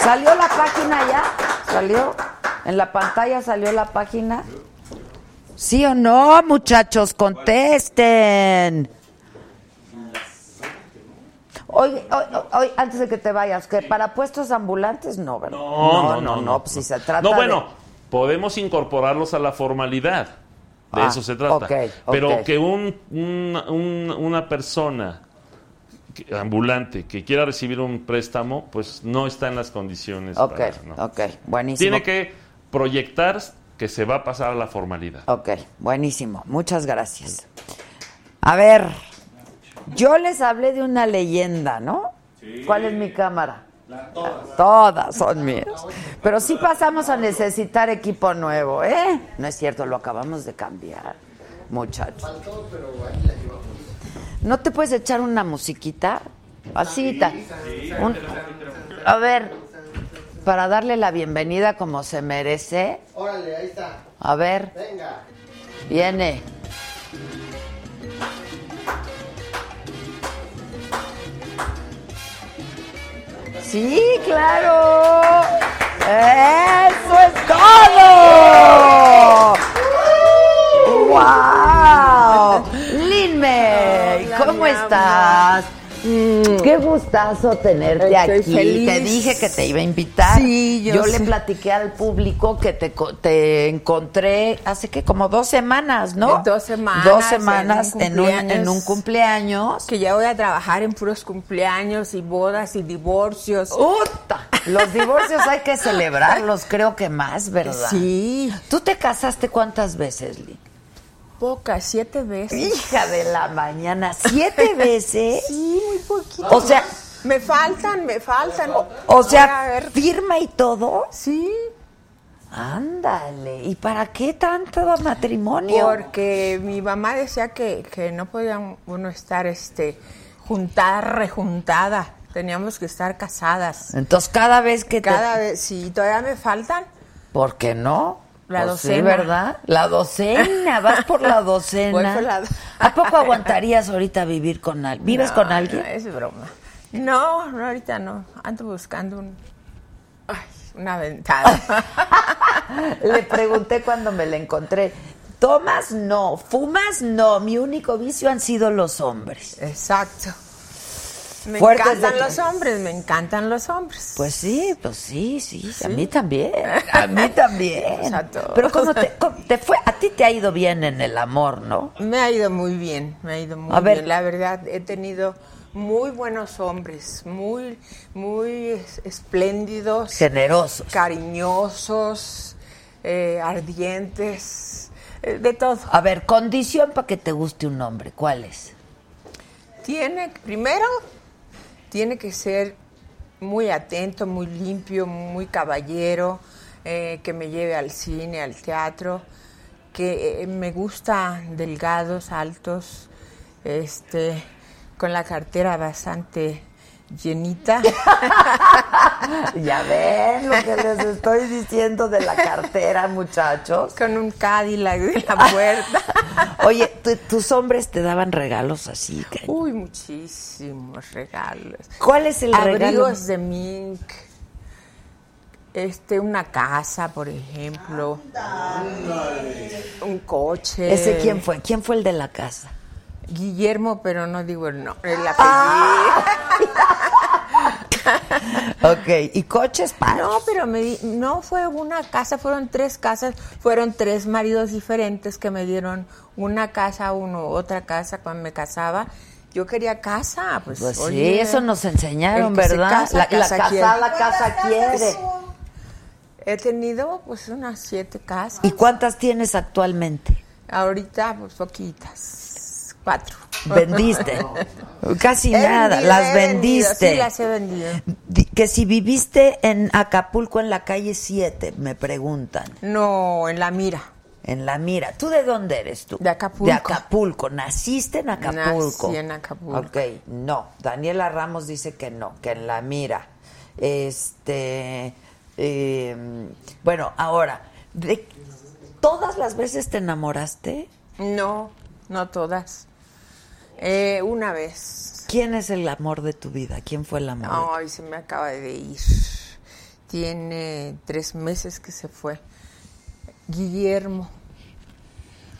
¿Salió la página ya? ¿Salió? ¿En la pantalla salió la página? ¿Sí o no, muchachos? Contesten. Hoy, hoy, hoy, antes de que te vayas, que para puestos ambulantes no, ¿verdad? No, no, no. pues si se trata No, de- bueno, podemos incorporarlos a la formalidad. De Ah, eso se trata. ok, ok. Pero que un, un- un- una persona ambulante que quiera recibir un préstamo, pues no está en las condiciones. Ok, para- no. ok, buenísimo. Tiene que proyectar que se va a pasar a la formalidad. Ok, buenísimo. Muchas gracias. A ver, yo les hablé de una leyenda, ¿no? ¿Cuál es mi cámara? todas. Todas son mías. Pero sí pasamos a necesitar equipo nuevo, ¿eh? No es cierto, lo acabamos de cambiar, muchachos. ¿No te puedes echar una musiquita? Así, un- a ver, para darle la bienvenida como se merece. Órale, ahí está. A ver, Venga. viene. Sí, claro. Eso es todo. ¡Wow! Lin May, ¿cómo mi estás? Qué gustazo tenerte Estoy aquí. feliz. Te dije que te iba a invitar. Sí, yo le platiqué al público que te, co- te encontré hace que como dos semanas, ¿no? Dos semanas, Dos semanas en en un cumpleaños. en un cumpleaños. Que ya voy a trabajar en puros cumpleaños y bodas y divorcios. ¡Uta! Los divorcios hay que celebrarlos, creo que más, ¿verdad? Sí, ¿Tú te casaste cuántas veces, Lin? Pocas, siete veces. Hija de la mañana, ¿siete <laughs> veces? Sí, muy poquito. O sea, Me faltan, me faltan. o a sea, ver. firma y todo. Sí, Ándale, ¿y para qué tanto matrimonio? porque mi mamá decía que, que no podía uno estar este juntada, rejuntada. Teníamos que estar casadas. Entonces, cada vez que te... Cada vez, si todavía me faltan, ¿Por qué no? La Pues Sí, docena. ¿verdad? La docena, <laughs> vas por la docena. Voy por la do- ¿A poco aguantarías ahorita vivir con alguien? ¿Vives No, con alguien? no, es broma. No, no, ahorita no. Ando buscando un, ay, una ventada. <laughs> Le pregunté cuando me la encontré. ¿Tomas? No. ¿Fumas? No. Mi único vicio han sido los hombres. Exacto. Me Fuertes encantan de- los hombres, me encantan los hombres. Pues sí, pues sí, sí, a mí también, a mí <laughs> también. A todos. Pero ¿cómo te, cómo te fue? A ti te ha ido bien en el amor, ¿no? Me ha ido muy bien, me ha ido muy A ver. bien. La verdad, he tenido muy buenos hombres, muy, muy es- espléndidos, Generosos. cariñosos, eh, ardientes, eh, de todo. A ver, condición para que te guste un hombre, ¿cuál es? Tiene, primero, tiene que ser muy atento, muy limpio, muy caballero, eh, que me lleve al cine, al teatro, que eh, me gusta delgados, altos, este, con la cartera bastante llenita. <laughs> Ya ven lo que les estoy diciendo de la cartera, muchachos. con un Cadillac de la puerta. <laughs> Oye, ¿tu- ¿tus hombres te daban regalos así? Uy, muchísimos regalos. ¿Cuál es el regalo? Abrigos de mink. Este, una casa, por ejemplo. Un coche. ¿Ese quién fue? ¿Quién fue el de la casa? Guillermo, pero no digo el nombre, el apellido. Ah. Ok, ¿y coches para? No, pero me di- no fue una casa, fueron tres casas, fueron tres maridos diferentes que me dieron una casa, uno, otra casa cuando me casaba. Yo quería casa, pues, Pues sí, oye, eso nos enseñaron, ¿verdad? casa, la, la casa quiere. casada casa quiere. He tenido pues unas siete casas. ¿Y cuántas tienes actualmente? Ahorita, pues poquitas. Cuatro. Vendiste. <laughs> Casi He nada, vendido, las vendido, vendiste. sí, las he vendido. Di- Que si viviste en Acapulco en la calle 7, me preguntan. No, en la mira. En la mira. ¿Tú de dónde eres tú? De Acapulco. De Acapulco. ¿Naciste en Acapulco? Nací en Acapulco. Ok, no. Daniela Ramos dice que no, que en la mira. Este. eh, bueno, ahora, ¿de todas las veces te enamoraste? No, no todas. Eh, una vez. ¿Quién es el amor de tu vida? ¿Quién fue el amor? de tu- Ay, se me acaba de ir. Tiene tres meses que se fue. Guillermo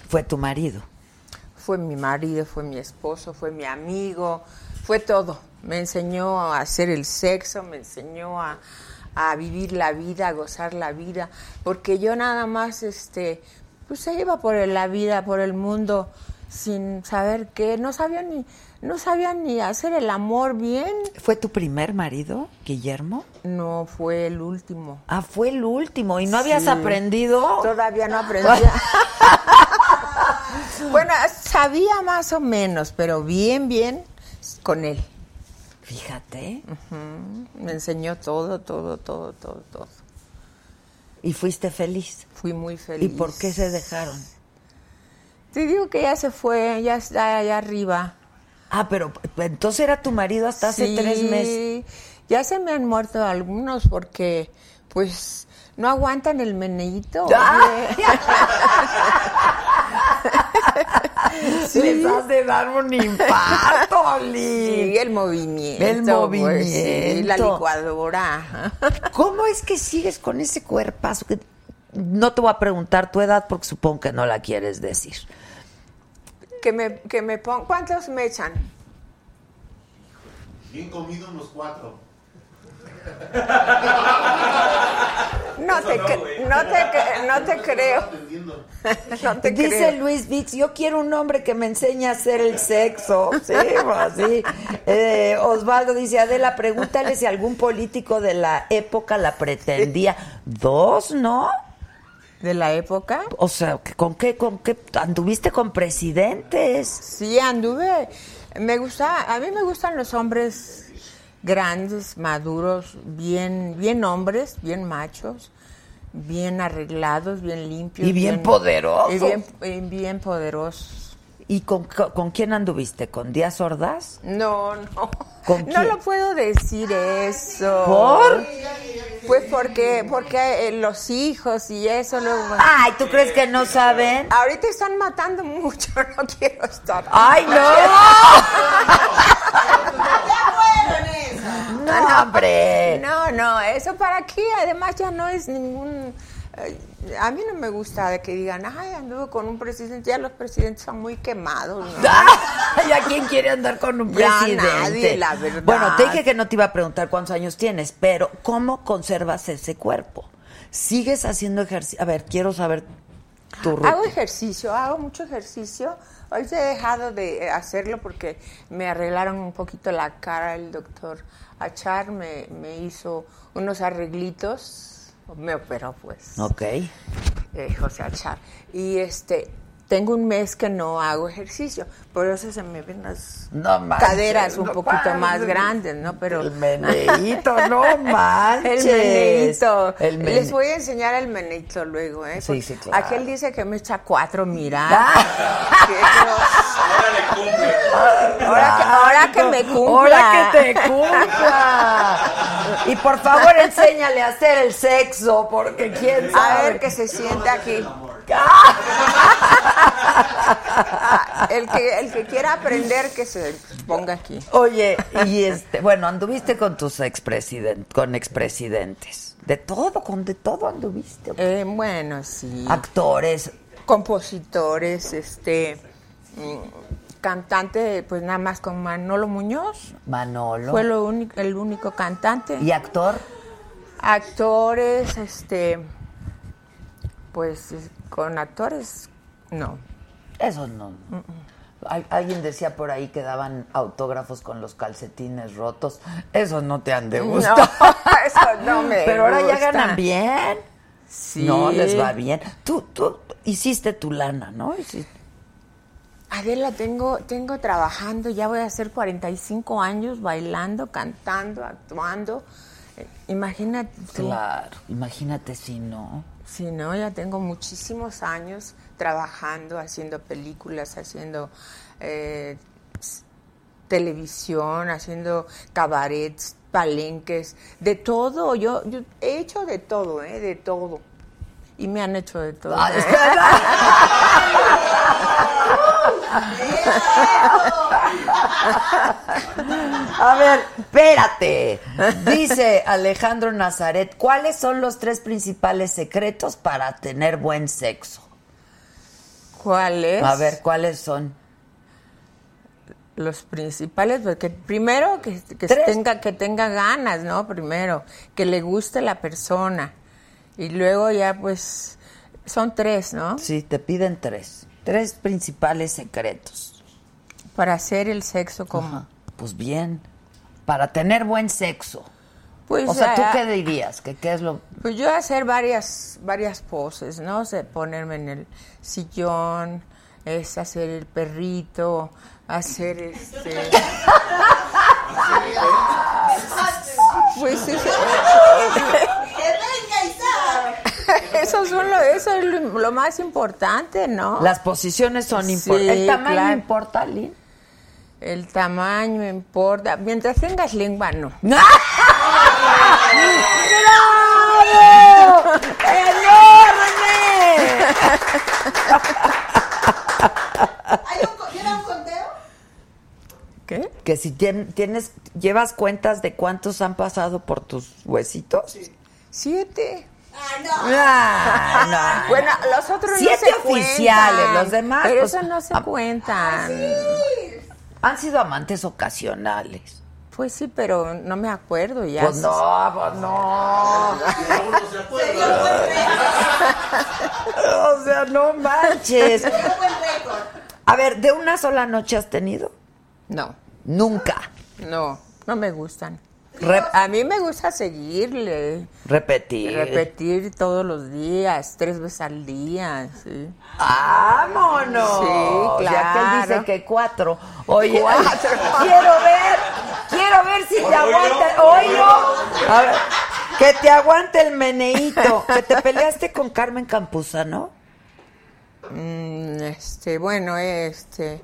Fue tu marido. fue mi marido, fue mi esposo, fue mi amigo, fue todo. Me enseñó a hacer el sexo, me enseñó a, a vivir la vida, a gozar la vida, porque yo nada más, este, pues se iba por la vida, por el mundo, sin saber qué, no sabía ni, no sabía ni hacer el amor bien. ¿Fue tu primer marido, Guillermo? No fue el último. Ah, fue el último. ¿Y no habías aprendido? Todavía no <laughs> aprendía. bueno, sabía más o menos, pero bien, bien con él. Fíjate. Me enseñó todo, todo, todo, todo, todo. Y fuiste feliz. Fui muy feliz. ¿Y por qué se dejaron? Te digo que ya se fue, ya está allá arriba. Ah, pero entonces era tu marido hasta hace Sí, tres meses. Ya se me han muerto algunos porque, pues, no aguantan el meneíto. <laughs> <laughs> Les has de dar un infarto, Lin. Sí, el movimiento. El pues, sí, la movimiento. licuadora. ¿Cómo es que sigues con ese cuerpazo? No te voy a preguntar tu edad porque supongo que no la quieres decir. Que me, que me pon- ¿Cuántos me echan? Bien comido unos cuatro. No te, cre- no te, no te creo. <laughs> No te Dice creo. Luis Vix, yo quiero un hombre que me enseñe a hacer el sexo. Sí, pues, sí. Eh, Osvaldo dice, Adela, pregúntale si algún político de la época la pretendía. Dos, ¿no? ¿De la época? O sea, ¿que ¿con qué, con qué? ¿Anduviste con presidentes? Sí, anduve. Me gusta, a mí me gustan los hombres grandes, maduros, bien, bien hombres, bien machos, bien arreglados, bien limpios. Y bien poderosos. Y bien, y bien poderosos. ¿Y con, con quién anduviste? ¿Con Díaz Ordaz? No, no. ¿Con No lo puedo decir eso. ¿Por? Pues porque, porque eh, los hijos y eso luego. Ay, ¿tú crees que no saben? Ahorita están matando mucho, <laughs> no quiero estar. ¡Ay, no! Ya. <laughs> No, hombre. No, no, eso para qué, además ya no es ningún... eh, a mí no me gusta de que digan, ay, anduve con un presidente, ya los presidentes son muy quemados, ¿no? <laughs> ¿Ya quién quiere andar con un Ya presidente? nadie, la verdad. Bueno, te dije que no te iba a preguntar cuántos años tienes, pero ¿cómo conservas ese cuerpo? ¿Sigues haciendo ejercicio? A ver, quiero saber tu rutina. Hago ejercicio, hago mucho ejercicio. Hoy he dejado de hacerlo porque me arreglaron un poquito la cara el doctor Achar, me, me hizo unos arreglitos, me operó pues. Ok. eh, José Achar. Y este, tengo un mes que no hago ejercicio, por eso se me ven las No manches, caderas un no poquito más grandes, ¿no? Pero El meneíto, no <laughs> manches. el meneíto. El mene- Les voy a enseñar el meneíto luego, ¿eh? Sí, sí, claro. Aquel dice que me echa cuatro, mira. Ah. <laughs> Que yo- ahora, que, ahora que me cumpla. Ahora que te cumpla. Y por favor, enséñale a hacer el sexo, porque quién sabe. A ver que se siente aquí. <laughs> El que, el que quiera aprender que se ponga aquí. Oye, y este, bueno, anduviste con tus expresidentes, con expresidentes. De todo, con de todo anduviste. Eh, bueno, sí. Actores. Compositores, este. mm, Cantante, pues nada más con Manolo Muñoz. Manolo. Fue lo único, el único cantante. ¿Y actor? Actores, este. Pues es- con actores, no. Eso no. Al- alguien decía por ahí que daban autógrafos con los calcetines rotos. Eso no te han de No, gustar. <laughs> eso no me <laughs> Pero ahora ya ganan bien. Sí. No, les va bien. Tú, tú hiciste tu lana, ¿no? Hiciste- Adela, tengo, tengo trabajando, ya voy a hacer 45 años bailando, cantando, actuando. Imagínate. Claro, imagínate si no. Sí, no, ya tengo muchísimos años trabajando, haciendo películas, haciendo eh, televisión, haciendo cabarets, palenques, de todo. Yo, yo he hecho de todo, ¿eh? De todo. Y me han hecho de todo. Es <laughs> A ver, espérate. Dice Alejandro Nazaret, ¿cuáles son los tres principales secretos para tener buen sexo? ¿Cuál es? A ver, ¿cuáles son? Los principales, porque primero que, que tenga, que tenga ganas, ¿no? Primero, que le guste la persona. Y luego ya pues son tres, ¿no? Sí, te piden tres. Tres principales secretos. Para hacer el sexo como... Pues bien, para tener buen sexo. Pues, o sea, ¿tú ah, qué dirías? ¿Que qué es lo...? Pues yo hacer varias, varias poses, ¿no? O sea, ponerme en el sillón, es hacer el perrito, hacer este... <laughs> pues es- eso, son lo, eso es lo, lo más importante, ¿no? Las posiciones son Sí, importantes. ¿El tamaño claro. importa, Lynn? El tamaño importa. Mientras tengas lengua, no. <laughs> ¡Bravo! ¡Enorme! ¿Hay un, co- ¿Tiene un conteo? ¿Qué? Que si tien- tienes, llevas cuentas de cuántos han pasado por tus huesitos. Siete. Ah, no. Ah, no. Bueno, los otros Siete no se oficiales, cuentan, los demás, Pero pues, eso no se ah, cuentan. Han sido amantes ocasionales. Pues sí, pero no me acuerdo ya. Pues no, pues no. <laughs> O sea, no manches. A ver, ¿de una sola noche has tenido? No, Nunca. no, no me gustan. Re- A mí me gusta seguirle, repetir. repetir todos los días, tres veces al día, sí. ¡Vámonos! Sí, Ya que él claro. dice que cuatro. Oye, Cuatro. <laughs> quiero ver, quiero ver si te aguanta. Oye, a ver, que te aguante el meneíto. Que te peleaste con Carmen Campuzano. Mm, este, bueno, este,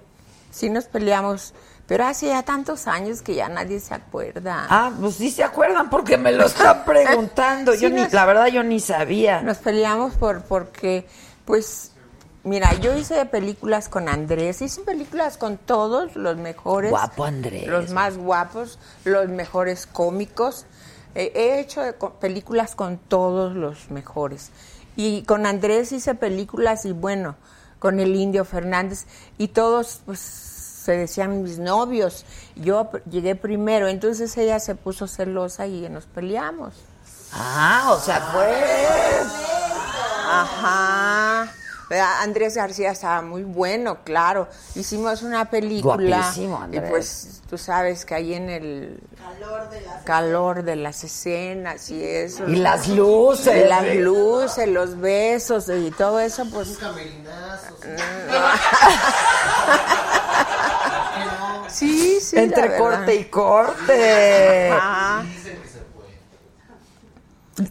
sí nos peleamos, pero hace ya tantos años que ya nadie se acuerda. Ah, pues sí se acuerdan porque me lo están <laughs> preguntando. Yo ni, la verdad, yo ni sabía. Nos peleamos por porque, pues, mira, yo hice películas con Andrés, hice películas con todos los mejores. Guapo Andrés. Los más guapos, los mejores cómicos. Eh, he hecho películas con todos los mejores. Y con Andrés hice películas y bueno, con el Indio Fernández y todos pues se decían mis novios. Yo llegué primero, entonces ella se puso celosa y nos peleamos. Ah, o sea, pues. Ajá. Andrés García estaba muy bueno, claro. Hicimos una película. Guapísimo, Andrés. Y pues tú sabes que ahí en el Calor de las... calor de las escenas y eso. Y las luces. Y las luces, los besos y todo eso, pues. Camerinazo. Sí, <laughs> sí. la Entre corte y corte. Ajá.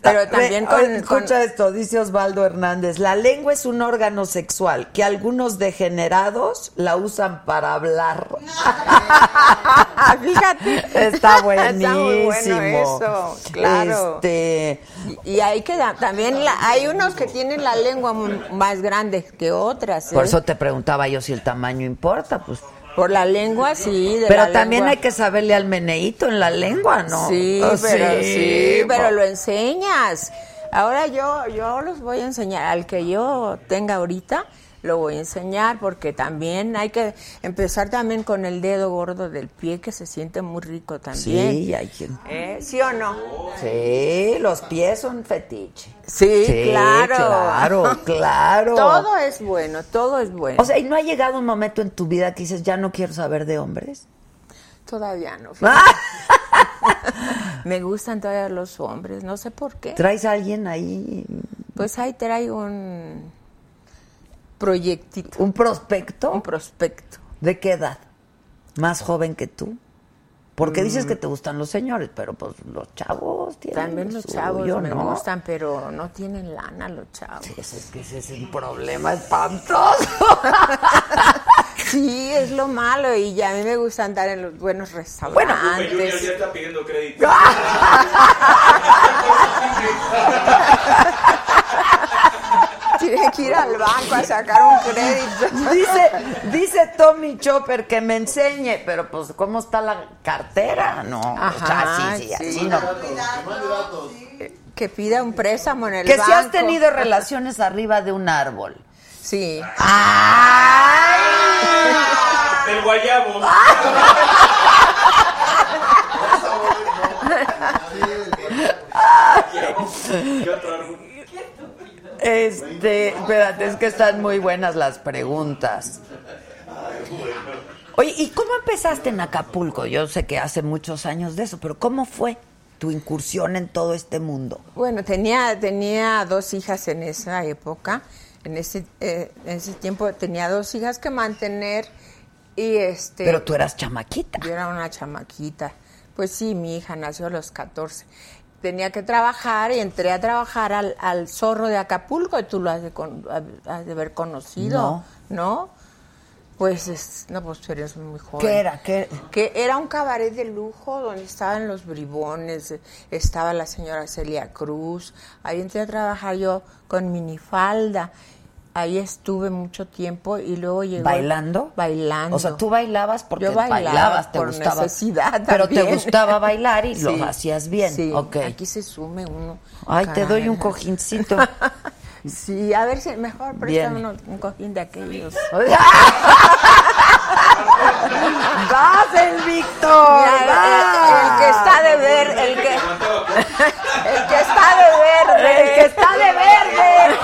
Pero también Ve, con, Escucha esto, dice Osvaldo Hernández. La lengua es un órgano sexual que algunos degenerados la usan para hablar. <laughs> Fíjate. Está buenísimo. Está muy bueno eso, claro. Este, Y hay que también la- hay unos que tienen la lengua más grande que otras. ¿eh? por eso te preguntaba yo si el tamaño importa, pues. Por la lengua, sí. de Pero la también lengua. hay que saberle al meneíto en la lengua, ¿no? Sí, Oh, pero, sí, pero po- lo enseñas. Ahora yo, yo los voy a enseñar. Al que yo tenga ahorita, lo voy a enseñar porque también hay que empezar también con el dedo gordo del pie que se siente muy rico también. Sí, hay quien. ¿Eh? ¿Sí o no? Sí, los pies son fetiche. Sí, Sí, claro. claro, <laughs> claro. Todo es bueno, todo es bueno. O sea, ¿y no ha llegado un momento en tu vida que dices, ya no quiero saber de hombres? Todavía no. <laughs> Me gustan todavía los hombres, no sé por qué. ¿Traes a alguien ahí, Pues ahí traigo un proyectito, un prospecto? un prospecto. ¿De qué edad? ¿Más joven que tú? Porque dices que te gustan los señores, pero pues los chavos tienen También lo los chavos me ¿no? gustan, pero no tienen lana los chavos. Sí, es que ese es un problema espantoso. <laughs> Sí, es lo malo y ya a mí me gusta andar en los buenos Junior restaurantes. ya está pidiendo crédito. <laughs> <laughs> Tiene que ir al banco a sacar un crédito. Dice, dice Tommy Chopper que me enseñe, pero pues ¿cómo está la cartera? No, o sea, Ajá, sí, sí, sí. así no. Que pida un préstamo en el Que banco. si has tenido relaciones arriba de un árbol. Sí. Del guayabo. <laughs> ¿Qué otro árbol? Este, espérate, es que están muy buenas las preguntas. Oye, ¿y cómo empezaste en Acapulco? Yo sé que hace muchos años de eso, pero ¿cómo fue tu incursión en todo este mundo? Bueno, tenía, tenía dos hijas en esa época. En ese, eh, en ese tiempo tenía dos hijas que mantener y este... Pero tú eras chamaquita. Yo era una chamaquita. Pues sí, mi hija nació a los 14. Tenía que trabajar y entré a trabajar al, al zorro de Acapulco. y Tú lo has de, con- has de haber conocido, ¿no? Pues, es- no, pues tú eres muy joven. ¿Qué era? ¿Qué? Que era un cabaret de lujo donde estaban los bribones, estaba la señora Celia Cruz. Ahí entré a trabajar yo con minifalda. Ahí estuve mucho tiempo y luego llegó... ¿Bailando? Bailando. O sea, tú bailabas porque Yo bailaba bailabas, te por gustaba. necesidad Pero te gustaba bailar y <laughs> Sí. lo hacías bien. Sí, Ok. aquí se sume uno. Ay, te doy un cojincito. <laughs> Sí, a ver si mejor presta Bien. uno un cojín de aquellos. <laughs> ¡Vas, el Víctor! El que está de ver, el que, el que está de verde. ¡El que está de verde!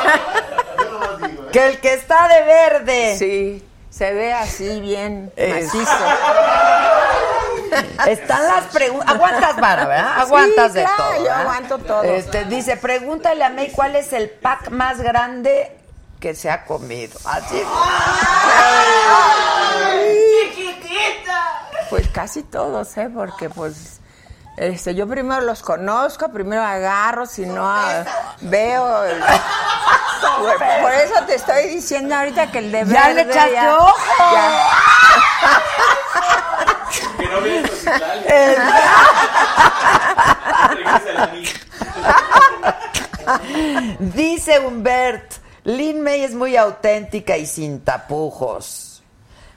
¡Que el que está de verde! Sí, se ve así bien Es- macizo. <laughs> Están las preguntas. Aguantas vara, ¿verdad? Aguantas de claro, todo. yo aguanto todo. Este, dice, pregúntale a May cuál es el pack más grande que se ha comido. Así. Pues casi todos, ¿eh? Porque pues este, yo primero los conozco, primero agarro, si no veo. el- por, por eso te estoy diciendo ahorita que el de ¡Ya le verde echaste ya- ojo! ya- Que no vienes a mí. Dice Humbert, Lin May es muy auténtica y sin tapujos.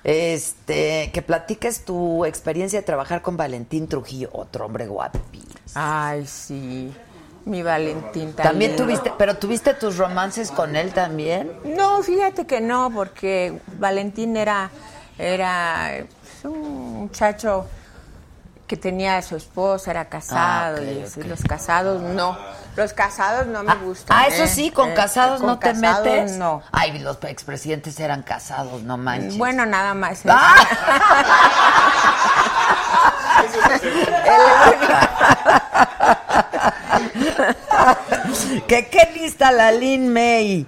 Este, que platiques tu experiencia de trabajar con Valentín Trujillo, otro hombre guapísimo. Ay, sí. Mi Valentín También tuviste, pero tuviste tus romances con él también. No, fíjate que no, porque Valentín era, era pues, un muchacho que tenía a su esposa, era casado, Ah, y los casados no. Los casados no me gustan. Ah, eso ¿eh? sí, con Eh, casados con no te casados metes. No. Ay, los expresidentes eran casados, no manches. Bueno, nada más. Ah. <laughs> <laughs> que qué lista la Lin May.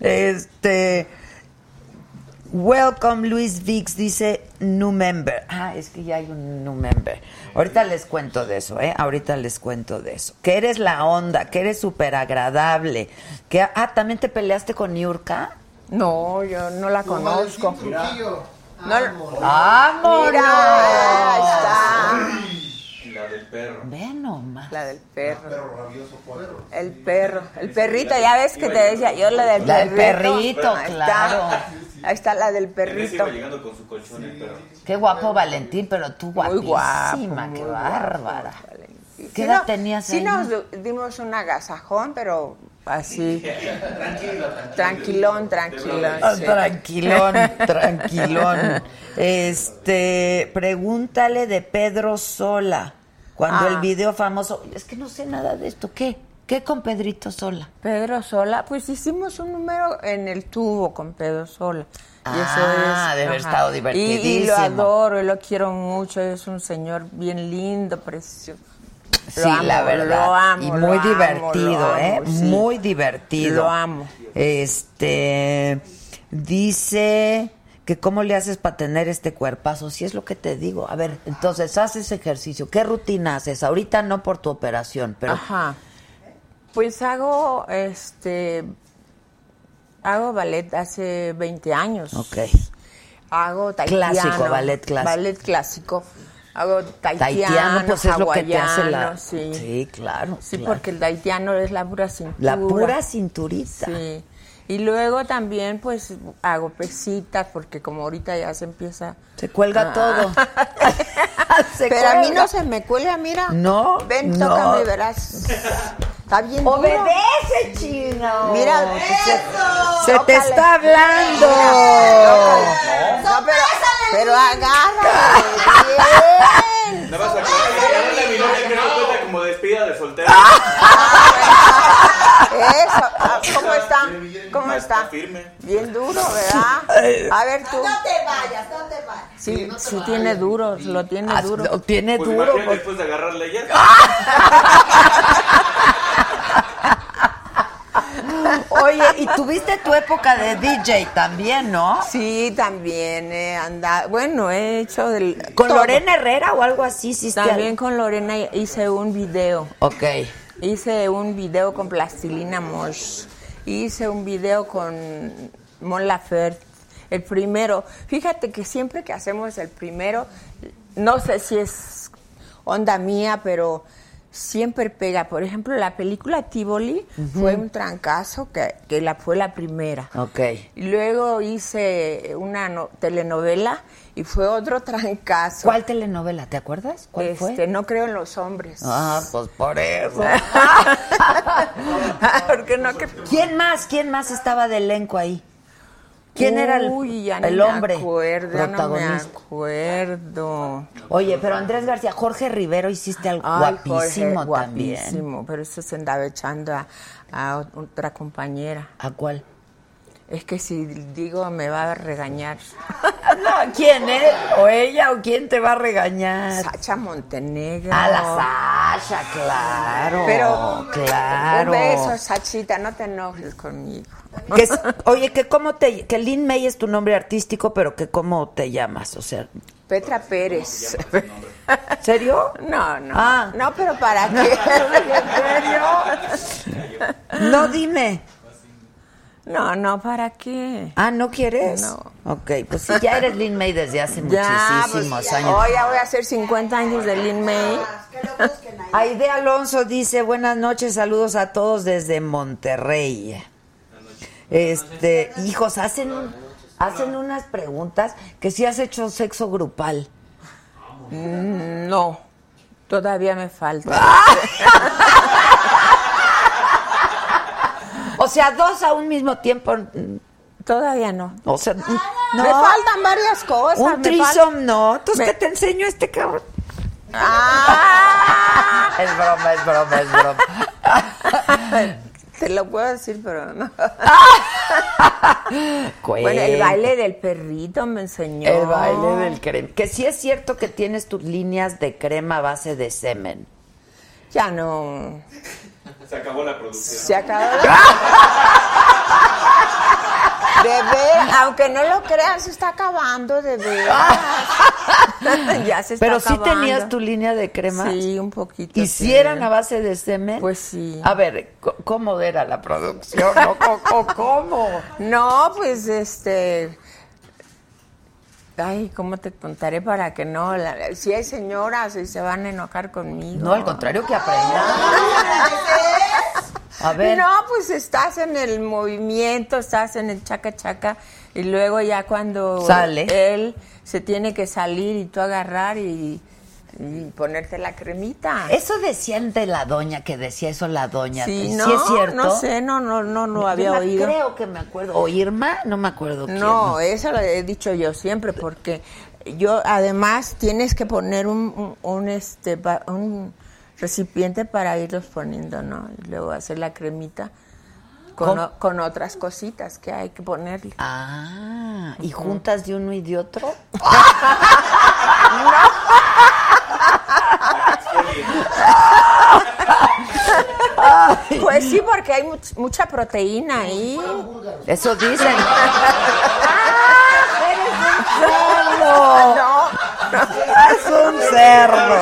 Este. Welcome Luis Vix dice new member. Ah, es que ya hay un new member. Ahorita les cuento de eso, ¿eh? Ahorita les cuento de eso. Que eres la onda, que eres súper agradable. Que, ah, ¿también te peleaste con Yurka? No, yo no la conozco. No, ¡Vámonos! mira, ahí la del perro. Ve nomás. La del perro. Perro rabioso, perro. El perro. El perrito, ya ves que te decía yo la del La del perrito. perrito, Ahí claro. Está. <laughs> Ahí está la del perrito. llegando con su colchón el perro. Qué guapo Valentín, pero tú Muy guapísima, guapo. qué muy bárbara. guapo. ¿Qué Sí edad no- tenías Sí ahí? nos dimos un agasajón, pero así. <laughs> Tranquilón, tranquilón. Sí. Tranquilón, <laughs> tranquilón. Este, pregúntale de Pedro Sola. Cuando Ah. el video famoso, es que no sé nada de esto, ¿qué? ¿Qué con Pedrito Sola? Pedro Sola, pues hicimos un número en el tubo con Pedro Sola. Ah, debe haber estado Y- Y, lo divertidísimo. adoro y lo quiero mucho, es un señor bien lindo, precioso. Lo sí, amo, la verdad. Lo amo. y muy divertido, ¿eh? amo, sí. Muy divertido. Lo amo. Este, dice que cómo le haces para tener este cuerpazo, si es lo que te digo. A ver, entonces haces ejercicio, ¿qué rutina haces? Ahorita no por tu operación, pero Ajá. Pues hago, este, hago ballet hace 20 años. Ok. Hago taitiano. Clásico, ballet clásico. Ballet clásico. Hago taitiano, taitiano, pues es lo que te hace la... Sí, sí claro. Sí, claro. porque el taitiano es la pura cintura. La pura cinturita. Sí. Y luego también, pues, hago pesitas, porque como ahorita ya se empieza... Se cuelga Ah. todo. <laughs> <laughs> Se Pero a mí no se me cuelga, mira. No, Ven, no. tócame y verás. Está bien <laughs> duro. Obedece, chino. Mira, Se te Tócale. está hablando. No, pero, pero agárrame bien. Nada más como despedida de soltero. Eso. Ah, ¿Cómo está? ¿Cómo está? Firme. Bien duro, ¿verdad? <laughs> A ver tú. No te vayas, no te vayas. Sí, sí tiene duro, lo tiene Ah, duro. lo tiene Pues duro. porque- después de agarrarle ya. <laughs> Oye, y tuviste tu época de DJ también, ¿no? Sí, también he andado. Bueno, he hecho del. ¿Con todo. Lorena Herrera o algo así? hiciste También con Lorena hice un video. Ok. Hice un video con Plastilina Mosh. Hice un video con Mon Laferte. el primero. Fíjate que siempre que hacemos el primero, no sé si es onda mía, pero siempre pega. Por ejemplo, la película Tivoli fue un trancazo que, que la fue la primera. Ok. Luego hice una no- telenovela y fue otro <laughs> trancazo. ¿Cuál telenovela? ¿Te acuerdas? ¿Cuál Este, fue? no creo en los hombres. Ah, pues por eso. <laughs> Porque no ¿Quién más? ¿Quién más estaba de elenco ahí? ¿Quién era el, ya el me hombre acuerdo, ya no me protagonista? acuerdo. Oye, pero Andrés García, Jorge Rivero hiciste algo Ay, guapísimo Jorge, también. guapísimo, pero eso se andaba echando a, a otra compañera. ¿A cuál? Es que si digo me va a regañar. <laughs> No, ¿quién es? ¿O ella o quién te va a regañar? Sacha Montenegro. A la Sasha, claro. Pero claro. un beso, Sachita, no te enojes conmigo. Que es- oye, que cómo te que Lin May es tu nombre artístico, pero que cómo te llamas, o sea, Petra Pérez. ¿serio? No, no. Ah. No, pero ¿para qué? <laughs> No, dime. No, no, ¿para qué? Ah, ¿no quieres? No. Ok, pues sí, ya eres Lin May desde hace <laughs> Ya, muchísimos pues, años. Hoy ya voy a hacer 50 años de Lin May. Aide Alonso dice, buenas noches, saludos a todos desde Monterrey. Este, hijos, hacen hacen unas preguntas que si has hecho sexo grupal. Mm, No, todavía me falta. <laughs> O sea, dos a un mismo tiempo. mm, Todavía no. O sea, mm, no. Me faltan varias cosas. Un trisom no. Entonces, Me- ¿qué te enseño este cabrón? ¡Ah! Es broma, es broma, es broma. Te lo puedo decir, pero no. <laughs> Bueno, el baile del perrito me enseñó. El baile del crema. Que sí es cierto que tienes tus líneas de crema a base de semen. Ya no. Se acabó la producción. Se acabó. <laughs> <laughs> De ver, aunque no lo crean, se está acabando de ver. <laughs> ya se está Pero sí acabando. tenías tu línea de crema. Sí, un poquito. ¿Y si eran a base de semen? Pues sí. A ver, ¿cómo era la producción? ¿O co- co- ¿Cómo? No, pues este. Ay, ¿cómo te contaré para que no? la- si hay señoras y se van a enojar conmigo. No, al contrario, que aprendan. A ver. No, pues estás en el movimiento, estás en el chaca chaca y luego ya cuando Sale. él se tiene que salir y tú agarrar y, y ponerte la cremita. Eso decían de la doña, que decía eso la doña. Sí, ¿Sí no, es cierto? no sé, no, no, no, no había oído. Creo que me acuerdo. ¿O Irma? No me acuerdo quién. No, eso lo he dicho yo siempre porque yo además tienes que poner un, un, un, este un recipiente para irlos poniendo, ¿no? Y luego hacer la cremita con, o- con otras cositas que hay que ponerle. Ah, ¿y juntas de uno y de otro? <laughs> Pues sí, porque hay much- mucha proteína ahí. Eso dicen. ¡Ah! ¡Eres un cerdo! ¡Es un cerdo!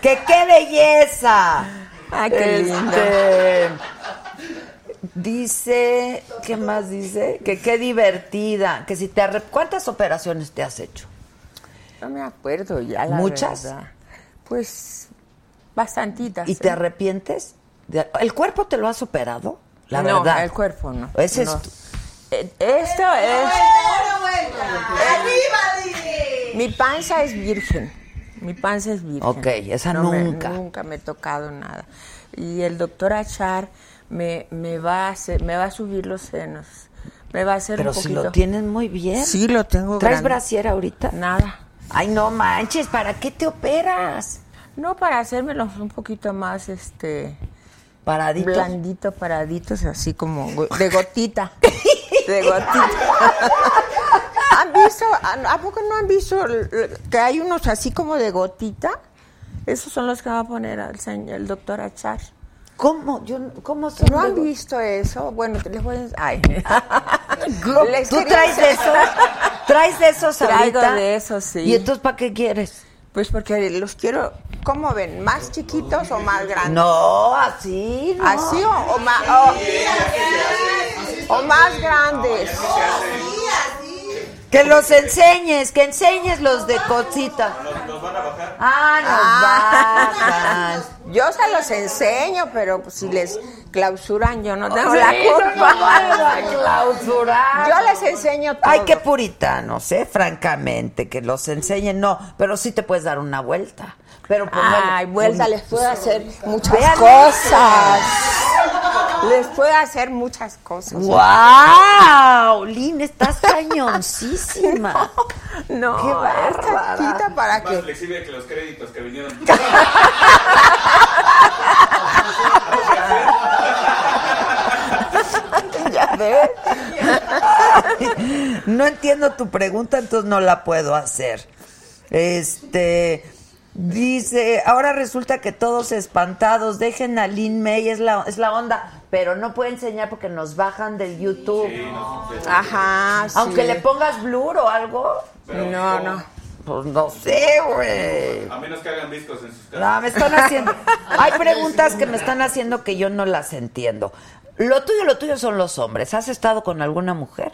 ¡Que qué belleza! Ay, qué lindo. Este, Dice, ¿qué más dice? Que qué divertida, que si te arrep- ¿Cuántas operaciones te has hecho? No me acuerdo ya, la ¿Muchas? verdad. Pues bastantitas. ¿Y te ¿eh? arrepientes? ¿El cuerpo te lo has operado? La no, verdad. el cuerpo no. Ese no. es tu- Eh, Esto es... Mi panza es virgen. Mi panza es virgen. Ok, esa No me- nunca. nunca me he tocado nada. Y el doctor Achar me, me, va a hacer, me va a subir los senos. Me va a hacer Pero un si poquito. lo tienes muy bien. Sí, lo tengo ¿Traes grande. brasier ahorita? Nada. Ay, no manches, ¿para qué te operas? No, para hacérmelos un poquito más, este... Paraditos. Blandito, paraditos, así como de gotita. <laughs> De gotita. <laughs> ¿Han visto? ¿A a poco no han visto que hay unos así como de gotita? Esos son los que va a poner el, señor, el doctor Achar. ¿Cómo? Yo, no- ¿Cómo son? ¿No han visto eso? Bueno, te les voy a... Ay. <laughs> Les ¿Tú traes de esos? <laughs> ¿Traes de esos Traigo ahorita? de esos, sí. ¿Y entonces para qué quieres? Pues porque los quiero ¿cómo ven? ¿Más chiquitos o más grandes? No, así, no. ¿Así o, o más, o, o más grandes? Que los enseñes, que enseñes los de cosita. Nos, nos van a bajar. Ah, nos bajan. Yo se los enseño, pero pues, si les clausuran, yo no tengo la culpa. clausurar. Yo les enseño todo. Ay, qué puritanos, ¿eh? Francamente, que los enseñen, no, pero sí te puedes dar una vuelta. Pero pues, no- Ay, vuelta, les puedo hacer muchas Vean cosas. Les puedo hacer muchas cosas. ¡Wow! Lin, estás cañoncísima. <laughs> No, Qué bárbara. esta quita para Más que... flexible que los créditos que vinieron. <laughs> Ya ves. No entiendo tu pregunta, entonces no la puedo hacer. Este dice, ahora resulta que todos espantados, dejen a Lin May, es la, es la onda, pero no puede enseñar porque nos bajan del YouTube. Ajá, sí. Aunque le pongas blur o algo, No, no. pues no sé, güey. A menos que hagan discos en sus casas. No, me están haciendo. <laughs> Hay preguntas que me están haciendo que yo no las entiendo. Lo tuyo, lo tuyo son los hombres. ¿Has estado con alguna mujer?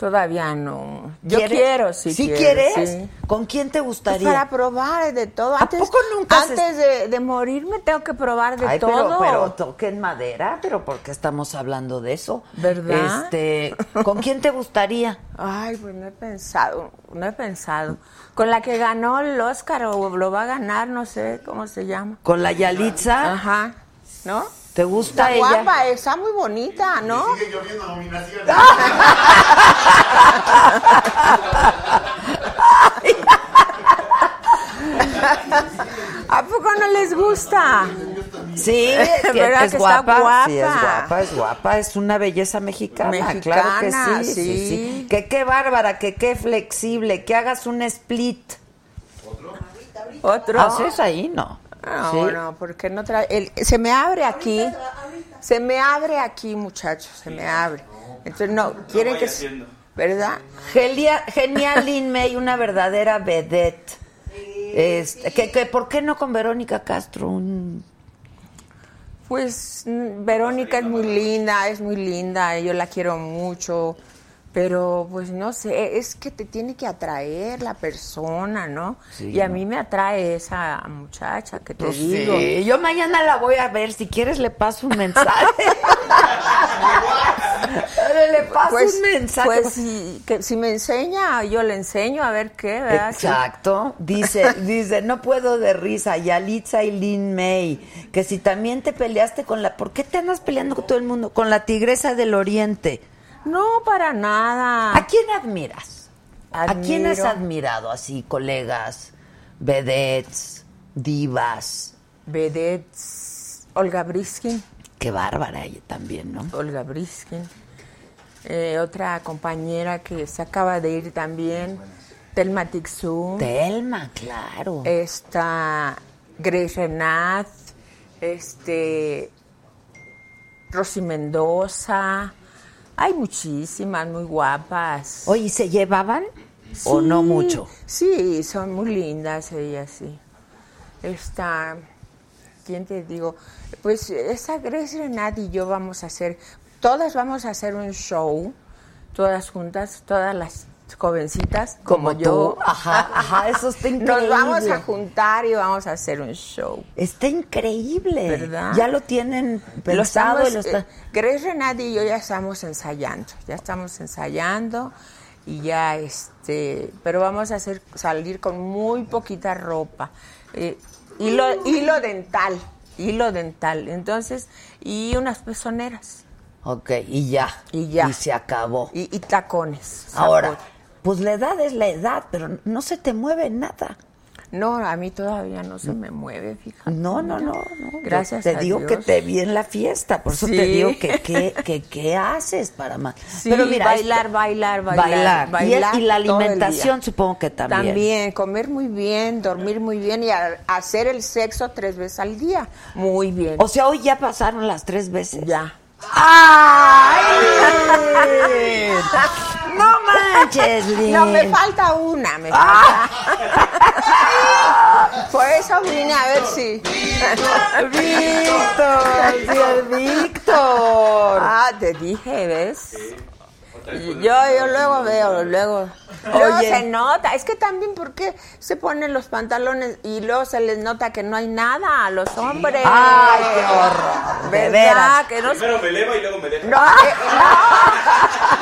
Todavía no. Yo ¿Quieres? quiero, sí. ¿Sí quiero, quieres? sí. ¿Con quién te Pues gustaría? para probar de todo. ¿A Antes, poco nunca has Antes de, de morirme tengo que probar de Ay, todo. pero, pero toquen madera, pero ¿por qué estamos hablando de eso? ¿Verdad? Este, ¿con quién te gustaría? <laughs> Ay, pues no he pensado, no he pensado. Con la que ganó el Oscar o lo va a ganar, no sé cómo se llama. ¿Con la Yalitza? Ajá, ¿no? ¿Te gusta Está ella? guapa, está muy bonita, ¿no? Sigue lloviendo nominaciones. <laughs> ¿A poco no les gusta? Sí, es, que ¿Verdad es que está guapa, sí, es guapa? es guapa, es una belleza mexicana, Mexicana, claro que sí, sí, sí. sí. Que qué bárbara, que qué flexible, que hagas un split. ¿Otro? ¿Haces ahí? No. No, ¿Sí? no, porque no trae. el- se me abre aquí. Se me abre aquí, muchachos, se me abre. Entonces, no, quieren que. haciendo. ¿Verdad? Gelia- genial Lin May, una verdadera vedette. Este, que, que, ¿Por qué no con Verónica Castro? Un- Pues mm, Verónica es muy linda, es muy linda, yo la quiero mucho, pero pues no sé, es que te tiene que atraer la persona, ¿no? y a mí me atrae esa muchacha que te Pues digo. sí, yo mañana la voy a ver. Si quieres, le paso un mensaje. <laughs> le paso Pues, un mensaje. pues si, que, si me enseña, yo le enseño a ver qué, ¿verdad? Exacto. Dice, dice, no puedo de risa, Yalitza y Lin May, que si también te peleaste con la, ¿por qué te andas peleando con todo el mundo? Con la tigresa del oriente. No, para nada. ¿A quién admiras? ¿A quién has admirado así, colegas, vedettes, divas? Vedettes, Olga Briskin. Qué bárbara ella también, ¿no? Olga Briskin. Eh, otra compañera que se acaba de ir también, Telma Tixu. Telma, claro. Está Grace Renat, este, Rosy Mendoza. Hay muchísimas muy guapas. Oye, ¿y ¿se llevaban? ¿O no mucho? Sí, son muy lindas ellas, sí. Está, ¿quién te digo? Pues esa Grace Renat y yo vamos a hacer, todas vamos a hacer un show, todas juntas, todas las jovencitas como, Como yo. tú. <laughs> Ajá, ajá, eso está Nos vamos increíble. a juntar y vamos a hacer un show. Está increíble. ¿Verdad? Ya lo tienen Lo pensado estamos, y lo está... eh, Grace Renat y yo ya estamos ensayando, ya estamos ensayando y ya este, pero vamos a hacer salir con muy poquita ropa, eh, hilo, hilo dental, hilo dental, entonces y unas pezoneras Ok, y ya. Y ya. Y se acabó. y, y tacones. Ahora. Pues la edad es la edad, pero no se te mueve nada. No, a mí todavía no se me mueve, fíjate. No, no, no. no. Gracias Te a digo Dios. que te vi en la fiesta, por eso te digo que qué que, qué haces para más. Sí, mira, bailar, esto- bailar, bailar, bailar. Bailar Y, la alimentación supongo que también. También, comer muy bien, dormir muy bien y a- hacer el sexo tres veces al día. Muy bien. O sea, hoy ya pasaron las tres veces. ya. ¡Ay! No manches, Lin. No, me falta una, me falta. Por eso vine a ver si. Víctor, Víctor. Ah, te dije, ¿ves? Yo, yo luego veo, luego. Luego Oye. se nota. Es que también, ¿por qué se ponen los pantalones y luego se les nota que no hay nada a los hombres? Ay, qué horror, de. Que no, Primero me eleva y luego me deja. no, eh,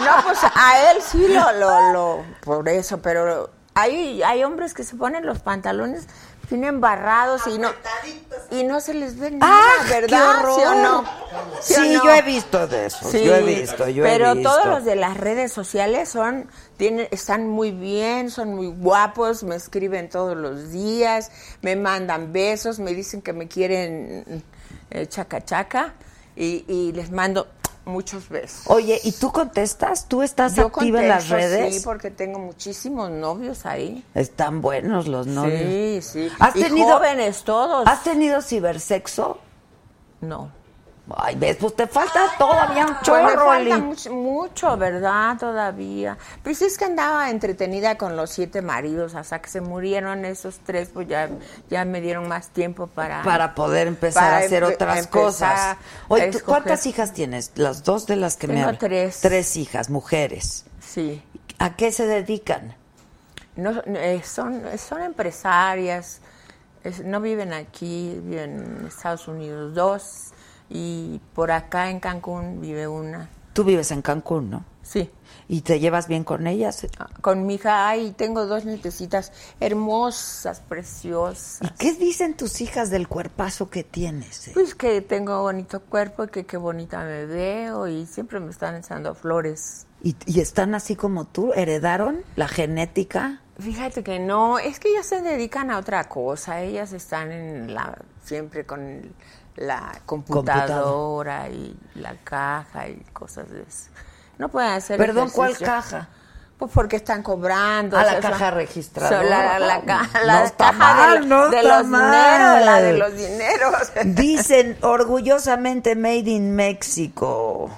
no, no, pues a él sí lo, lo, lo, por eso, pero hay, hay hombres que se ponen los pantalones bien embarrados y no, y no se les ve nada, ¡Ah, qué ¿verdad? ¿Sí o? Sí, o no? yo he visto de eso. Sí, yo he visto, yo pero he visto. todos los de las redes sociales son tienen están muy bien, son muy guapos, me escriben todos los días, me mandan besos, me dicen que me quieren eh, chaca chaca y, y les mando muchos besos. Oye, ¿y tú contestas? ¿Tú estás Yo activa en las redes? Sí, porque tengo muchísimos novios ahí. Están buenos los novios. Sí, sí. ¿Has y tenido- jóvenes todos. ¿Has tenido cibersexo? No. Ay, ves, pues te falta todavía un Pues me chorro, falta mucho, mucho, ¿verdad? Todavía. Pues es que andaba entretenida con los siete maridos hasta que se murieron esos tres, pues ya, ya me dieron más tiempo para... Para poder empezar para a hacer empe- otras empezar cosas. Oye, ¿tú escoger. ¿cuántas hijas tienes? Las dos de las que me Tengo hablas. tres. Tres hijas, mujeres. Sí. ¿A qué se dedican? No, eh, son, son empresarias, es- no viven aquí, viven en Estados Unidos dos, y por acá en Cancún vive una. Tú vives en Cancún, ¿no? Sí. ¿Y te llevas bien con ellas? Con mi hija, ay, tengo dos nietecitas hermosas, preciosas. ¿Y qué dicen tus hijas del cuerpazo que tienes? eh? Pues que tengo bonito cuerpo y que qué bonita me veo y siempre me están echando flores. ¿Y, y están así como tú? ¿Heredaron la genética? Fíjate que no, es que ellas se dedican a otra cosa, ellas están en la siempre con la computadora y la caja y cosas de eso. No pueden hacer Perdón, ¿cuál caja? Pues porque están cobrando. Ah, o la caja registradora. La, no <laughs> está caja mal, de, no de está los mal. dineros, la de los dineros. <laughs> Dicen orgullosamente Made in México.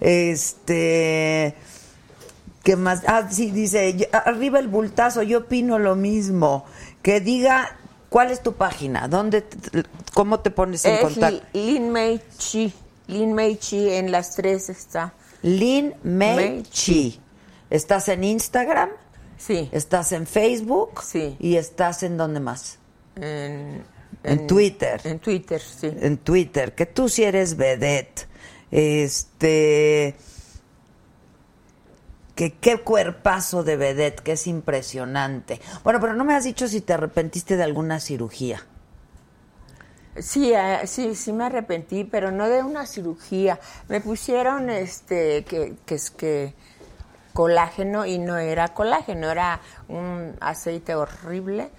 Este. ¿Qué más? Ah, sí, dice, arriba el bultazo, yo opino lo mismo. Que diga, ¿cuál es tu página? ¿Dónde, te- ¿Cómo te pones en es contacto? Lin Mei Chi. Lin Mei Chi en las tres está. Lin Mei Mei Chi. ¿Estás en Instagram? Sí. ¿Estás en Facebook? Sí. ¿Y estás en dónde más? En, En Twitter. En Twitter, sí. en Twitter, que tú sí eres vedette. Este. Que qué cuerpazo de vedette, que es impresionante. Bueno, pero no me has dicho si te arrepentiste de alguna cirugía. Sí, eh, sí, sí me arrepentí, pero no de una cirugía. Me pusieron este que que es que colágeno y no era colágeno, era un aceite horrible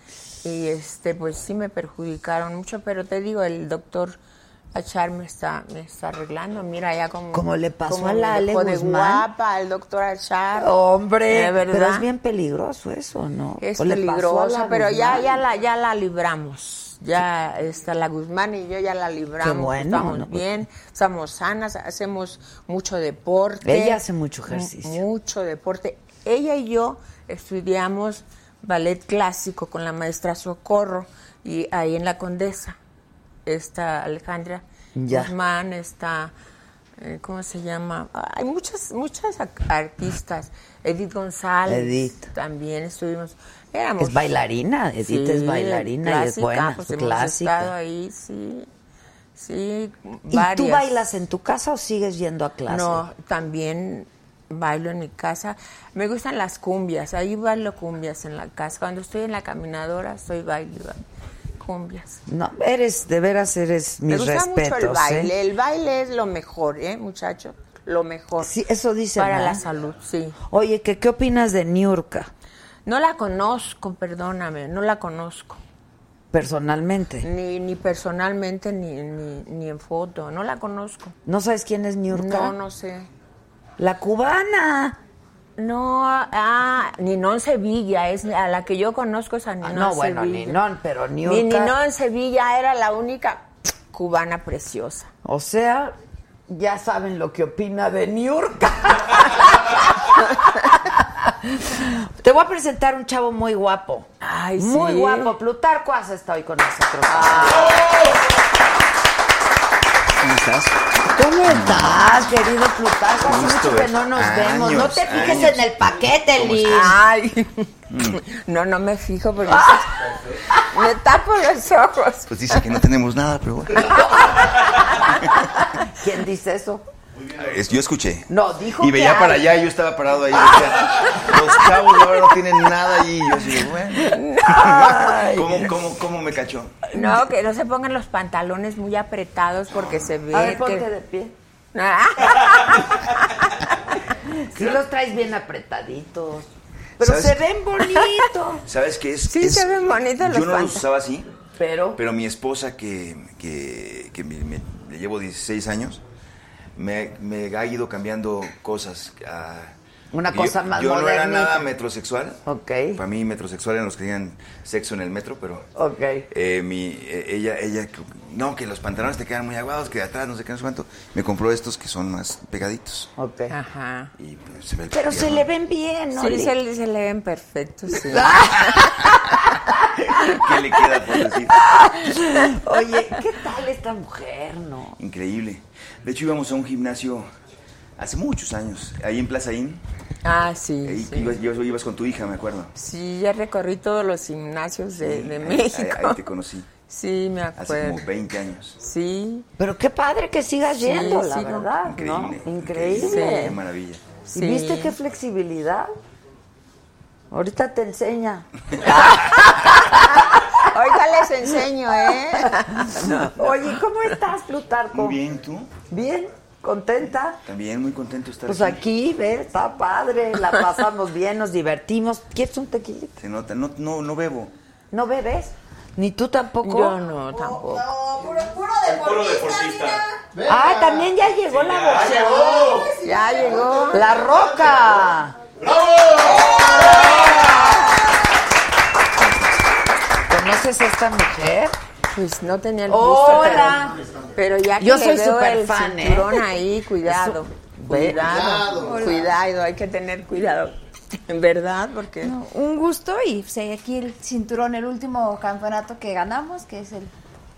y este pues sí me perjudicaron mucho, pero te digo, el doctor Achar me está me está arreglando, mira ya como Como le pasó como a la Ale de guapa el doctor Achar. Hombre, ¿De verdad? pero es bien peligroso eso, ¿no? Es ¿O le pasó a peligroso, pero ya, ya la, ya la libramos. Ya está la Guzmán y yo ya la libramos. Qué bueno, estamos ¿no? bien, estamos sanas, hacemos mucho deporte. Ella hace mucho ejercicio. Mu- Mucho deporte. Ella y yo estudiamos ballet clásico con la maestra Socorro y ahí en la Condesa está Alejandra Ya. Guzmán, está eh, ¿cómo se llama? Hay muchas muchas artistas. Edith González. Edith. También estuvimos. Éramos Es bailarina, Edith es bailarina y es buena, pues hemos clásica. estado ahí, sí. Sí, ¿Y tú bailas en tu casa o sigues yendo a clase? No, también bailo en mi casa. Me gustan las cumbias, ahí bailo cumbias en la casa. Cuando estoy en la caminadora, estoy bailando cumbias. No, eres, de veras eres mis Me gusta respetos. mucho el baile. ¿eh? El baile es lo mejor, ¿eh, muchacho? Lo mejor. Sí, eso dicen. Para ¿no? la salud, sí. Oye, ¿qué, ¿qué opinas de Niurka No la conozco, perdóname, no la conozco. personalmente? Ni, ni personalmente, ni, ni, ni en foto. No la conozco. ¿No sabes quién es Niurka? No, no sé. La cubana. No, ah, Ninón Sevilla, es a la que yo conozco es a Ah, Ninón no, bueno. Ninón, pero Niurka. Ninón Sevilla era la única cubana preciosa. O sea, ya saben lo que opina de Niurka. <laughs> Te voy a presentar un chavo muy guapo. Ay, Muy sí. guapo. Plutarco Asa está hoy con nosotros. ¿Cómo estás? ¿Cómo estás, querido Plutarco? Hace mucho que no nos vemos. No te fijes años. en el paquete, ¿Cómo Liz. Ay, no, no me fijo porque me tapo los ojos. Pues dice que no tenemos nada, pero bueno. ¿Quién dice eso? Es- yo escuché. No, dijo Y que veía hay. para allá y yo estaba parado ahí. decía, los chavos de ahora no tienen nada y yo así, bueno. ¿Cómo, cómo, ¿Cómo me cachó? No, que no se pongan los pantalones muy apretados porque se ve A ver, ponte que... de pie. Ah, <laughs> Sí los traes bien apretaditos. Pero ¿Sabes se ven bonitos. ¿Sabes qué es? Sí, Es- se ven bonitos los Yo no los usaba así, Pero, pero mi esposa, que, que, que me, me- le llevo 16 años, me, me ha ido cambiando cosas. ah, Una yo- cosa más Yo no era nada metrosexual. Ok. Para mí, metrosexual eran los que tenían sexo en el metro, pero. ok. Eh, mi, eh, ella, ella, no, que los pantalones te quedan muy aguados, que de atrás no sé qué, no sé cuánto. Me compró estos que son más pegaditos. Ok. Ajá. Y pues, se Pero se le ven bien, ¿no? Sí, se, le- se le ven perfectos, sí. <laughs> ¿Qué le queda por decir? Oye, ¿qué tal esta mujer, no? Increíble. De hecho, íbamos a un gimnasio hace muchos años, ahí en Plaza Inn. Ah, sí, Ahí sí. ibas, ibas- ibas con tu hija, me acuerdo. Sí, ya recorrí todos los gimnasios de, de Ahí- México. Ahí, ahí te conocí, Sí, me hace acuerdo. como 20 años. Sí, Pero qué padre que sigas Sí, yendo, la verdad, Increíble. ¿no? Increíble. Qué maravilla. sí. ¿Y viste qué flexibilidad? Ahorita te enseña. <laughs> Ahorita les enseño, ¿eh? <laughs> Oye, ¿cómo estás, Plutarco? Muy bien, ¿tú? Bien, contenta. También muy contento de estar Pues aquí. aquí, ¿ves? Está padre, la pasamos bien, nos divertimos. ¿Quieres un tequilita? Se nota, no, no, no bebo. ¿No bebes? ¿Ni tú tampoco? Yo no, tampoco. No, puro, puro Puro deportista, deportista. mira. Ah, también ya llegó la boxeadora. Ya llegó. La Roca. ¿Conoces a esta mujer? Pues no tenía el gusto. Hola. Pero, pero ya que Yo le soy veo súper el fan, ¿eh? cinturón ahí, <laughs> cuidado. Cuidado, Cuidado. cuidado, hay que tener cuidado. En <laughs> verdad, porque No, un gusto y pues, aquí el cinturón, el último campeonato que ganamos, que es el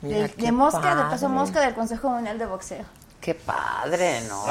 Mira de mosca, de peso padre. mosca del Consejo Mundial de Boxeo. Qué padre, ¿no?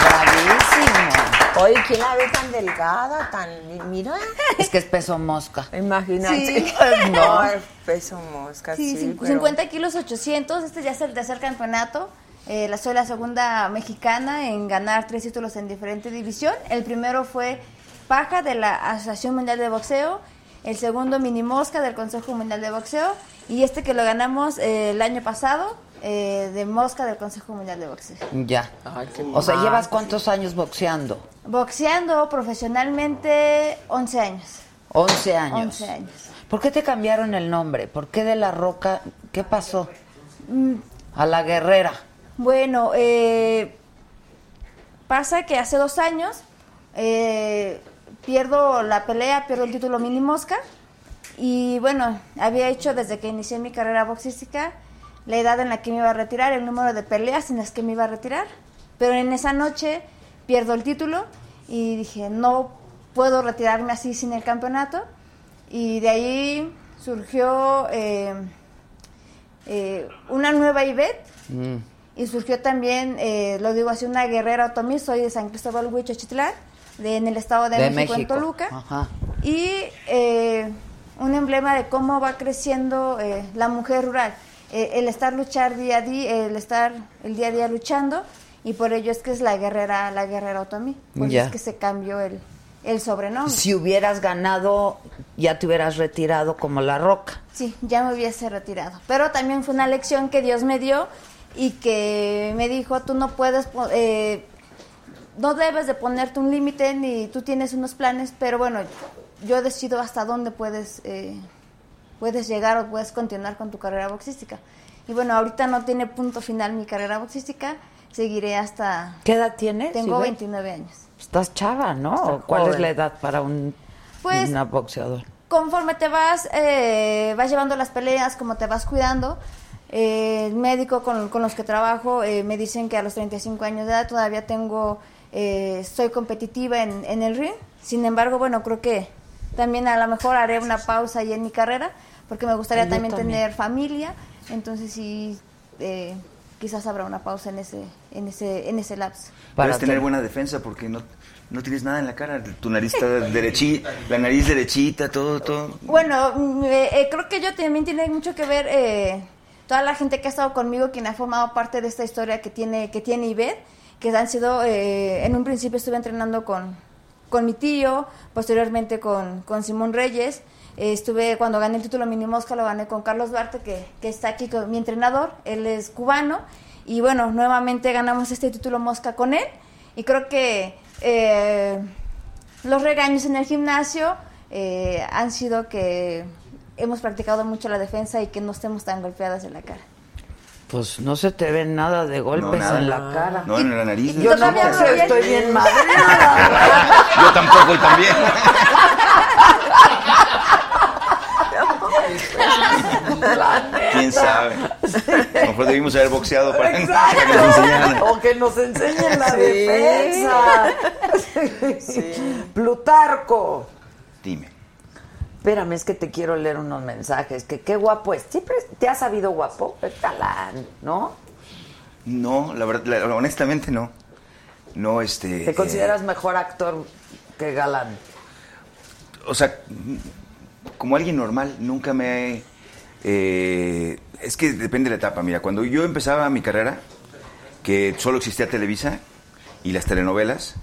Bravísimo. Oye, ¿quién la ve tan delgada, tan... Mira, Es que es peso mosca. imagínate. Sí. <laughs> No, es peso mosca, sí, Sí, pero- 50 kilos 800, este ya es el tercer campeonato. Eh, la- soy la segunda mexicana en ganar tres títulos en diferente división. El primero fue paja de la Asociación Mundial de Boxeo, el segundo mini mosca del Consejo Mundial de Boxeo y este que lo ganamos eh, el año pasado eh, de mosca del Consejo Mundial de Boxeo. Ya. Ay, qué O sea. ¿llevas cuántos años boxeando? Boxeando profesionalmente 11 años. 11 años. 11 años. ¿Por qué te cambiaron el nombre? ¿Por qué de la roca? ¿Qué pasó? Mm, A la guerrera. Bueno, eh, pasa que hace dos años eh, pierdo la pelea, pierdo el título mini mosca y bueno, había hecho desde que inicié mi carrera boxística la edad en la que me iba a retirar, el número de peleas en las que me iba a retirar, pero en esa noche pierdo el título y dije, no puedo retirarme así sin el campeonato y de ahí surgió eh, eh, una nueva Ivette Mm. y surgió también, eh, lo digo así, una guerrera otomí, soy de San Cristóbal Huichochitlán, de, en el estado de, De México, en. Toluca. Ajá. Y eh, un emblema de cómo va creciendo la mujer rural. Eh, el estar luchar día a día, el estar el día a día luchando, y por ello es que es la guerrera, la guerrera otomí. Por Ya. eso es que se cambió el, el sobrenombre. Si hubieras ganado, ya te hubieras retirado como la roca. Sí, ya me hubiese retirado. Pero también fue una lección que Dios me dio y que me dijo, tú no puedes, eh, no debes de ponerte un límite ni tú tienes unos planes, pero bueno, yo decido hasta dónde puedes, eh, puedes llegar o puedes continuar con tu carrera boxística. Y bueno, ahorita no tiene punto final mi carrera boxística, seguiré hasta... ¿Qué edad tienes? Tengo Ivette? 29 años. Estás chava, ¿no? Está ¿O ¿Cuál es la edad para un Pues- una boxeadora? conforme te vas, eh, vas llevando las peleas, como te vas cuidando, eh, el médico con, con los que trabajo eh, me dicen que a los 35 años de edad todavía tengo eh, soy competitiva en, en el ring. Sin embargo, bueno, creo que también a lo mejor haré una pausa ahí en mi carrera, porque me gustaría también, también. tener familia. Entonces sí, eh, quizás habrá una pausa en ese, en ese, en ese lapso. Debes tener buena defensa porque no, no tienes nada en la cara. Tu nariz está derechita, la nariz derechita, todo, todo. Bueno, mm, eh, eh, creo que yo también tiene mucho que ver eh, toda la gente que ha estado conmigo, quien ha formado parte de esta historia que tiene que tiene Ivette, que han sido, eh, en un principio estuve entrenando con, con mi tío, posteriormente con, con Simón Reyes, eh, estuve cuando gané el título mini mosca lo gané con Carlos Duarte, que, que está aquí con mi entrenador, él es cubano, y bueno, nuevamente ganamos este título mosca con él, y creo que... eh, los regaños en el gimnasio eh, han sido que hemos practicado mucho la defensa y que no estemos tan golpeadas en la cara. Pues no se te ve nada de golpes nada. en la cara. No, en la nariz. Yo no, ya- estoy bien madre. Yo tampoco, y también. ¿Quién sabe? A lo mejor debimos haber boxeado para, para que nos enseñaran. O que nos enseñen la Sí. defensa. Plutarco. Dime. Espérame, es que te quiero leer unos mensajes. Que qué guapo es. Siempre te has sabido guapo. Es galán, ¿no? No, la verdad, la- honestamente no. No, este. ¿Te consideras eh, mejor actor que galán? o sea, como alguien normal, nunca me eh, es que depende de la etapa. Mira, cuando yo empezaba mi carrera, que solo existía Televisa y las telenovelas,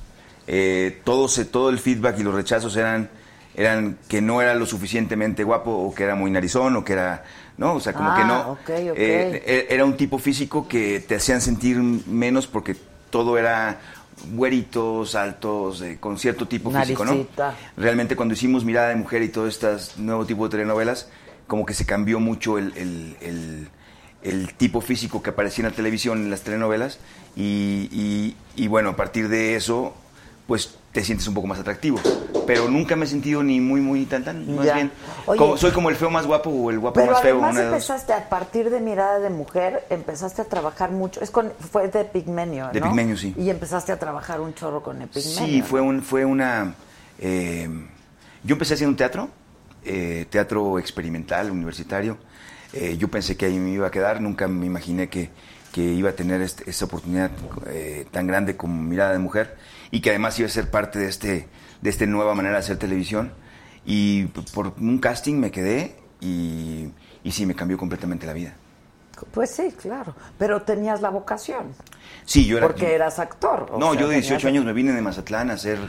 eh, todo, se, todo el feedback y los rechazos eran, eran que no era lo suficientemente guapo o que era muy narizón o que era... No, o sea, como Ah, que no. ok, ok. Eh, e- era un tipo físico que te hacían sentir menos porque todo era güeritos, altos, eh, con cierto tipo físico, ¿no? Realmente cuando hicimos Mirada de Mujer y todo este nuevo tipo de telenovelas, como que se cambió mucho el, el- el- el tipo físico que aparecía en la televisión, en las telenovelas, y, y- y bueno, a partir de eso, pues te sientes un poco más atractivo. Pero nunca me he sentido ni muy, muy tan, tan, más Ya. bien. Oye. como- soy como el feo más guapo o el guapo Pero más feo, además una empezaste a partir de Mirada de Mujer, empezaste a trabajar mucho. Es con, fue de Pigmenio, ¿no? De Pigmenio, sí. Y empezaste a trabajar un chorro con Epigmenio. Sí, fue, un, fue una... eh, yo empecé haciendo teatro, eh, teatro experimental, universitario. Eh, yo pensé que ahí me iba a quedar, nunca me imaginé que, que iba a tener esa oportunidad tan grande como Mirada de Mujer y que además iba a ser parte de este de esta nueva manera de hacer televisión. Y por un casting me quedé y, y sí, me cambió completamente la vida. Pues sí, claro. Pero tenías la vocación. Sí, yo era... Porque eras actor. o No, sea, yo de tenías- 18 años me vine de Mazatlán a hacer,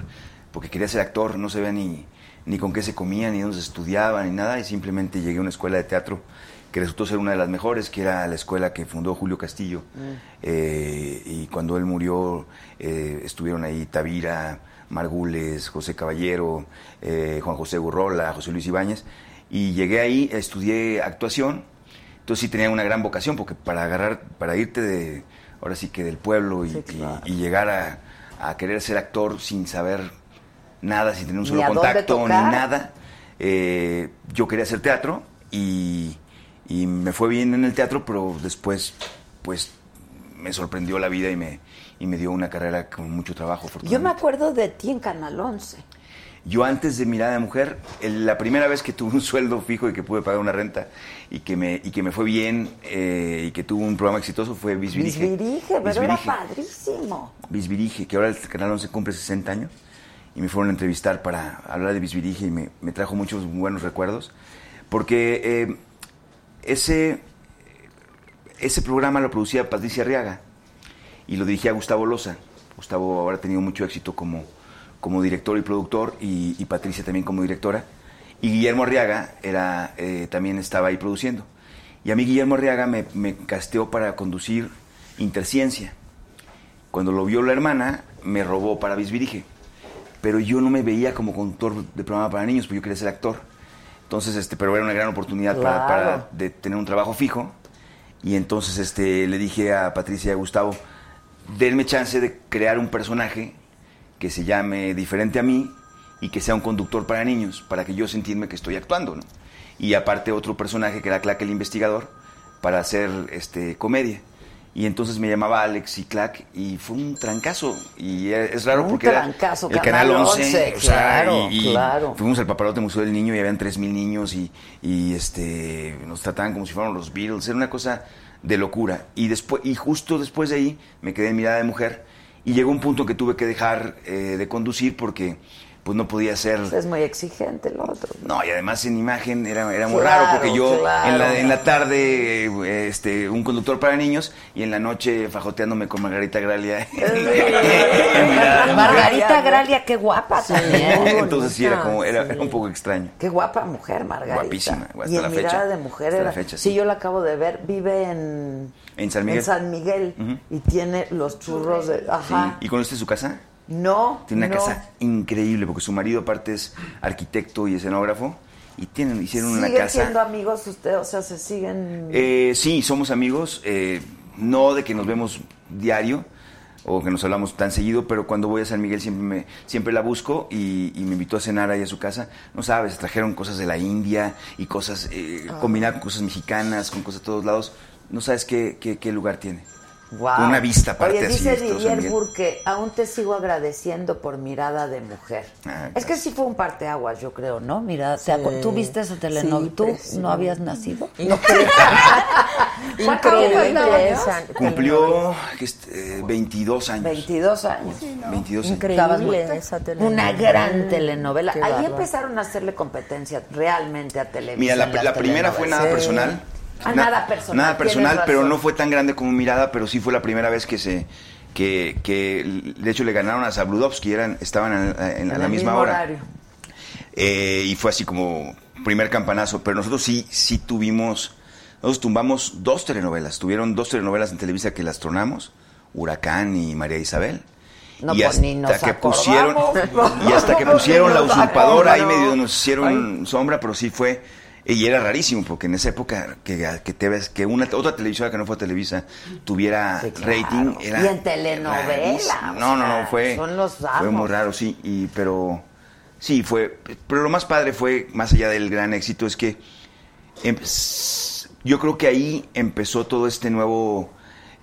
porque quería ser actor, no sabía ni, ni con qué se comía, ni dónde se estudiaba, ni nada, y simplemente llegué a una escuela de teatro que resultó ser una de las mejores, que era la escuela que fundó Julio Castillo. Mm. Eh, y cuando él murió, eh, estuvieron ahí Tavira, Margules, José Caballero, eh, Juan José Gurrola, José Luis Ibáñez, y llegué ahí, estudié actuación, entonces sí tenía una gran vocación, porque para agarrar, para irte de, ahora sí que del pueblo y, Sí, claro. y- y llegar a, a querer ser actor sin saber nada, sin tener un solo contacto, ni nada, yo quería hacer teatro y, y me fue bien en el teatro, pero después, pues, me sorprendió la vida y me, y me dio una carrera con mucho trabajo. Yo me acuerdo de ti en Canal 11. Yo antes de Mirada de Mujer, la primera vez que tuve un <laughs> sueldo fijo y que pude pagar una renta y que me, y que me fue bien eh, y que tuve un programa exitoso fue Bisbirige. Bisbirige, pero Bisbirige. era padrísimo. Bisbirige, que ahora el Canal 11 cumple 60 años y me fueron a entrevistar para hablar de Bisbirige y me, me trajo muchos buenos recuerdos porque eh, ese, ese programa lo producía Patricia Arriaga y lo dirigía Gustavo Loza. Gustavo ahora ha tenido mucho éxito como, como director y productor y, Patricia también como directora. Y Guillermo Arriaga era, eh, también estaba ahí produciendo. Y a mí Guillermo Arriaga me, me casteó para conducir Interciencia. Cuando lo vio la hermana, me robó para Bisbirige. Pero yo no me veía como conductor de programa para niños, porque yo quería ser actor. Entonces, este, pero era una gran oportunidad para, Claro. para de tener un trabajo fijo. Y entonces este, le dije a Patricia y a Gustavo, denme chance de crear un personaje que se llame diferente a mí y que sea un conductor para niños, para que yo sentirme que estoy actuando, ¿no? Y aparte otro personaje que era Claque el investigador, para hacer este, comedia. Y entonces me llamaba Alex y Clack y fue un trancazo. Y es raro Un porque era trancazo, el Canal Canal 11. 11, o sea, claro, y, y claro. Fuimos al Paparote Museo del Niño y habían 3.000 niños y, y, este, nos trataban como si fueran los Beatles. Era una cosa de locura. Y, después, y justo después de ahí me quedé en mirada de mujer y llegó un punto que tuve que dejar eh, de conducir porque pues no podía ser... Es muy exigente el otro. No, y además en imagen era, era muy Claro, raro porque yo claro. en, la, en la tarde eh, este, un conductor para niños y en la noche fajoteándome con Margarita Gralia. Margarita Gralia, qué guapa también. Entonces sí, era, como, era, era un poco extraño. Qué guapa mujer, Margarita. Guapísima, hasta y en la Mirada fecha. de Mujer Hasta la fecha, sí. sí. yo la acabo de ver. Vive en... En San Miguel. En San Miguel. Ujú. Y tiene los churros de... Sí. Ajá. ¿Y conociste su casa? No, Tiene una no. casa increíble porque su marido aparte es arquitecto y escenógrafo y tienen, hicieron una ¿Siguen casa... siendo amigos ustedes? O sea, se siguen... Eh, sí, somos amigos, eh, no de que nos vemos diario o que nos hablamos tan seguido, pero cuando voy a San Miguel siempre me, siempre la busco y, y me invitó a cenar ahí a su casa. No sabes, trajeron cosas de la India y cosas, eh, Ah. combinadas con cosas mexicanas, con cosas de todos lados. No sabes qué, qué, qué lugar tiene. Una vista aparte Oye, así, dice San Didier. Burke, aún te sigo agradeciendo por Mirada de Mujer. Ah, es que sí fue un parteaguas, yo creo, ¿no? Mirada, ¿te acu- ¿tú viste esa telenovela? Sí, ¿Tú precioso. no habías nacido? <laughs> Increíble años? esa. Cumplió eh, 22 años. 22 años. 22 años. Increíble esa telenovela. Una gran telenovela. Qué Ahí empezaron a hacerle competencia realmente a Televisa. Mira, la, primera fue nada personal. Ah, Na- nada personal, Nada personal, pero no fue tan grande como mirada, pero sí fue la primera vez que se que, que de hecho le ganaron a Zabludovsky, eran estaban en, en- En a la misma hora. Eh, y fue así como primer campanazo, pero nosotros sí sí tuvimos nosotros tumbamos dos telenovelas, tuvieron dos telenovelas en Televisa que las tronamos, Huracán y María Isabel. No, y pues, ni nos hasta que pusieron <laughs> y hasta que pusieron la usurpadora ahí medio nos hicieron sombra pero sí fue y era rarísimo porque en esa época que, que te ves que una otra televisora que no fue Televisa tuviera Sí, claro. rating era Y en telenovela, no no no fue son los fue muy raro sí y pero sí fue pero lo más padre fue más allá del gran éxito es que em- yo creo que ahí empezó todo este nuevo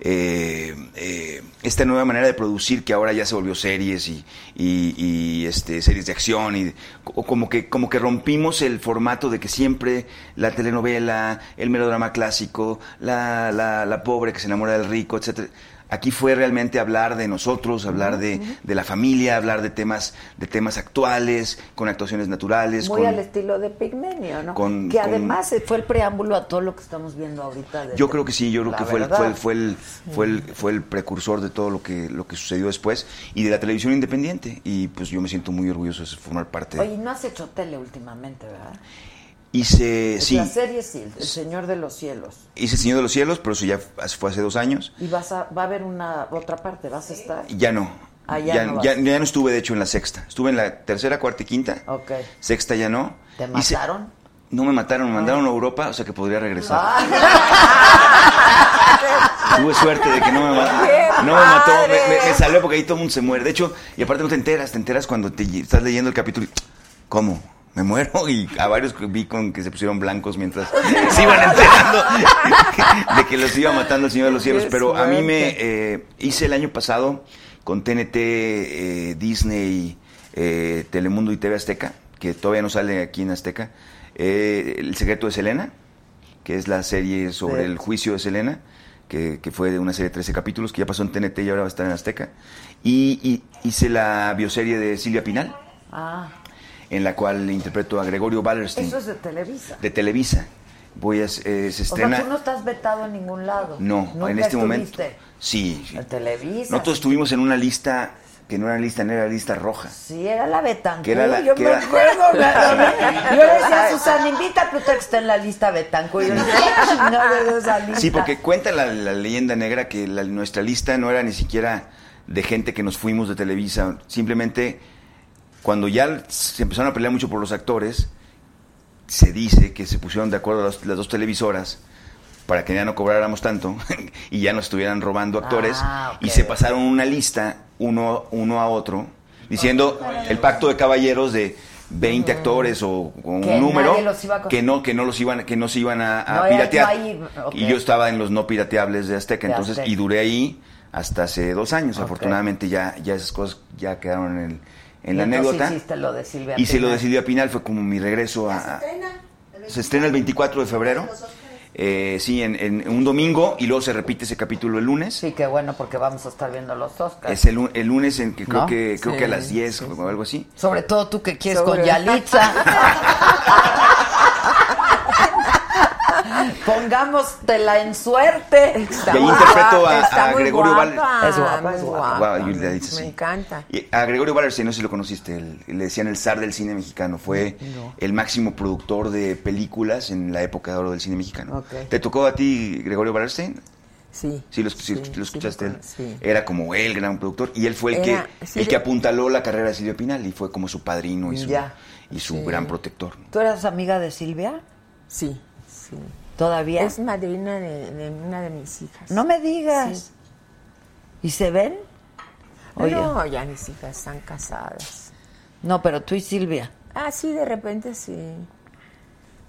eh, eh, esta nueva manera de producir que ahora ya se volvió series y, este series de acción y como que como que rompimos el formato de que siempre la telenovela el melodrama clásico la, la, la pobre que se enamora del rico etcétera Aquí fue realmente hablar de nosotros, hablar de, de la familia, hablar de temas, de temas actuales, con actuaciones naturales, Muy con, al estilo de Pigmenio, ¿no? con- que con- además fue el preámbulo a todo lo que estamos viendo ahorita. de- Yo creo que sí, yo creo que fue el, fue, el, fue, el, fue, el, fue el precursor de todo lo que, lo que sucedió después y de la televisión independiente. Y pues yo me siento muy orgulloso de formar parte. Oye, no has hecho tele últimamente, ¿verdad? Hice, sí, La serie sí, El Señor de los Cielos. hice Señor de los Cielos, pero eso ya fue hace dos años. Y vas a, va a haber una otra parte, vas a estar. Y Ya no. Ah, ya ya, no ya- ya no estuve, de hecho, en la sexta. Estuve en la tercera, cuarta y quinta. Ok. Sexta ya no. ¿Te Hice- mataron? no me mataron, me mandaron a Europa, o sea que podría regresar. Ah. <laughs> Tuve suerte de que no me mató. <laughs> No me mató, me, me- me salvé porque ahí todo el mundo se muere. De hecho, y aparte no te enteras, te enteras cuando te estás leyendo el capítulo y, ¿cómo? Me muero <laughs> y a varios vi con que se pusieron blancos mientras <laughs> <laughs> se iban enterando de que los iba matando el Señor de los Cielos. Pero a mí me eh, hice el año pasado con TNT, eh, Disney, eh, Telemundo y TV Azteca, que todavía no sale aquí en Azteca, eh, El secreto de Selena, que es la serie sobre Sí. el juicio de Selena, que, que fue de una serie de 13 capítulos, que ya pasó en TNT y ahora va a estar en Azteca. Y, y hice la bioserie de Silvia Pinal, Ah, en la cual interpreto a Gregorio Wallerstein, eso es de Televisa. de Televisa. Voy a, eh, se O sea, tú no estás vetado en ningún lado. No, ¿Nunca en este momento. Sí, sí. En Televisa. Nosotros estuvimos en una lista que no era lista, no era lista roja. Sí, era la Betancourt. Que era la- yo que me era- acuerdo. <laughs> me- Yo decía a Susana, invita a Pluto que está en la lista Betancourt. Yo decía, "Ay, chingada de esa lista. Sí, porque cuenta la, la leyenda negra que la- nuestra lista no era ni siquiera de gente que nos fuimos de Televisa. Simplemente, cuando ya se empezaron a pelear mucho por los actores, se dice que se pusieron de acuerdo las, las dos televisoras para que ya no cobráramos tanto <laughs> y ya nos estuvieran robando actores Ah, y se pasaron una lista uno, uno a otro diciendo el pacto de caballeros de 20 actores o con un número que no que no los iban que no se iban a, a No, era- piratear. no hay- ok. y yo estaba en los no pirateables de Azteca De entonces Azteca. y duré ahí hasta hace dos años. Afortunadamente ya ya esas cosas ya quedaron en, el- en la Y entonces anécdota. lo de Silvia y se lo de Silvia Pinal fue como mi regreso a, a- se estrena el 24 de febrero. eh, sí en, en un domingo y luego se repite ese capítulo el lunes. Sí, qué bueno, porque vamos a estar viendo los Oscars. es el, el lunes en que creo ¿No? que creo Sí, que a las 10 sí, o algo así. Sobre todo tú que quieres Sobre- con <laughs> Yalitza. <laughs> Pongámosla en suerte. Está Y ahí muy interpreto a- Gregorio Val- guapa, Es guapa, es guapa. Dice Me sí. encanta. Y a Gregorio Valerse, no sé si lo conociste, el- le decían el zar del cine mexicano, fue el máximo productor de películas en la época de oro del cine mexicano. ¿Te tocó a ti Gregorio Valerse? Sí. Sí, lo, sí, Sí, lo sí, escuchaste. él. sí. Era como el gran productor y él fue el Era- que sí, el que apuntaló la carrera de Silvia Pinal y fue como su padrino y su, Ya. y su Sí. gran protector. ¿Tú eras amiga de Silvia? Sí, sí. ¿Todavía? Es madrina de, de una de mis hijas. No me digas. Sí. ¿Y se ven? Oye. No, ya mis hijas están casadas. No, pero tú y Silvia. Ah, sí, de repente sí.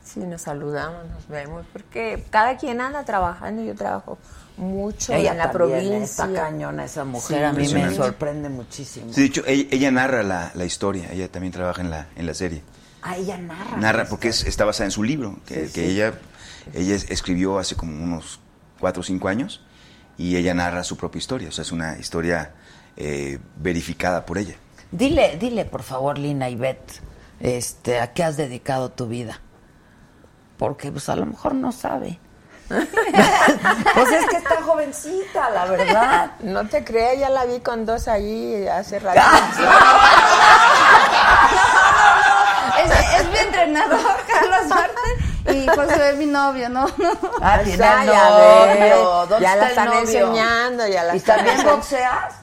Sí, nos saludamos, nos vemos, porque cada quien anda trabajando. Yo trabajo mucho Ella en la provincia. Está cañona esa mujer. Sí, a mí me sorprende muchísimo. Sí, de hecho, ella, ella narra la, la historia, ella también trabaja en la, en la serie. Ah, ella narra. Narra, porque es- está basada en su libro, que, Sí, que sí. ella, ella es- escribió hace como unos cuatro o cinco años, y ella narra su propia historia, o sea, es una historia eh, verificada por ella. Dile, dile, por favor, Lina y Beth, este, ¿a qué has dedicado tu vida? Porque pues a lo mejor no sabe. <laughs> pues es que está jovencita, la verdad. No te creas, ya la vi con dos ahí hace rato. <laughs> Es, es mi entrenador, Carlos Y José <laughs> es mi novio, ¿no? Ah, tiene ya novio. ves, ¿Dónde ya está la el están novio? enseñando, ya la ¿Y están también enseñando. boxeas?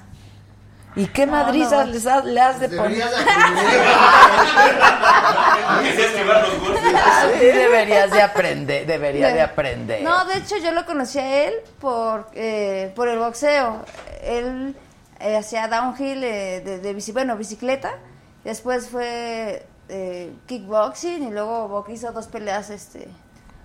¿Y qué madrizas no. les has- le has de poner? Deberías de aprender. Empecé a esquivar los golpes. Sí, deberías de aprender, debería de aprender. No, de hecho yo lo conocí a él por, eh, por el boxeo. Él eh, hacía downhill eh, de, de bici, bueno, bicicleta. Después fue eh, kickboxing y luego hizo dos peleas este,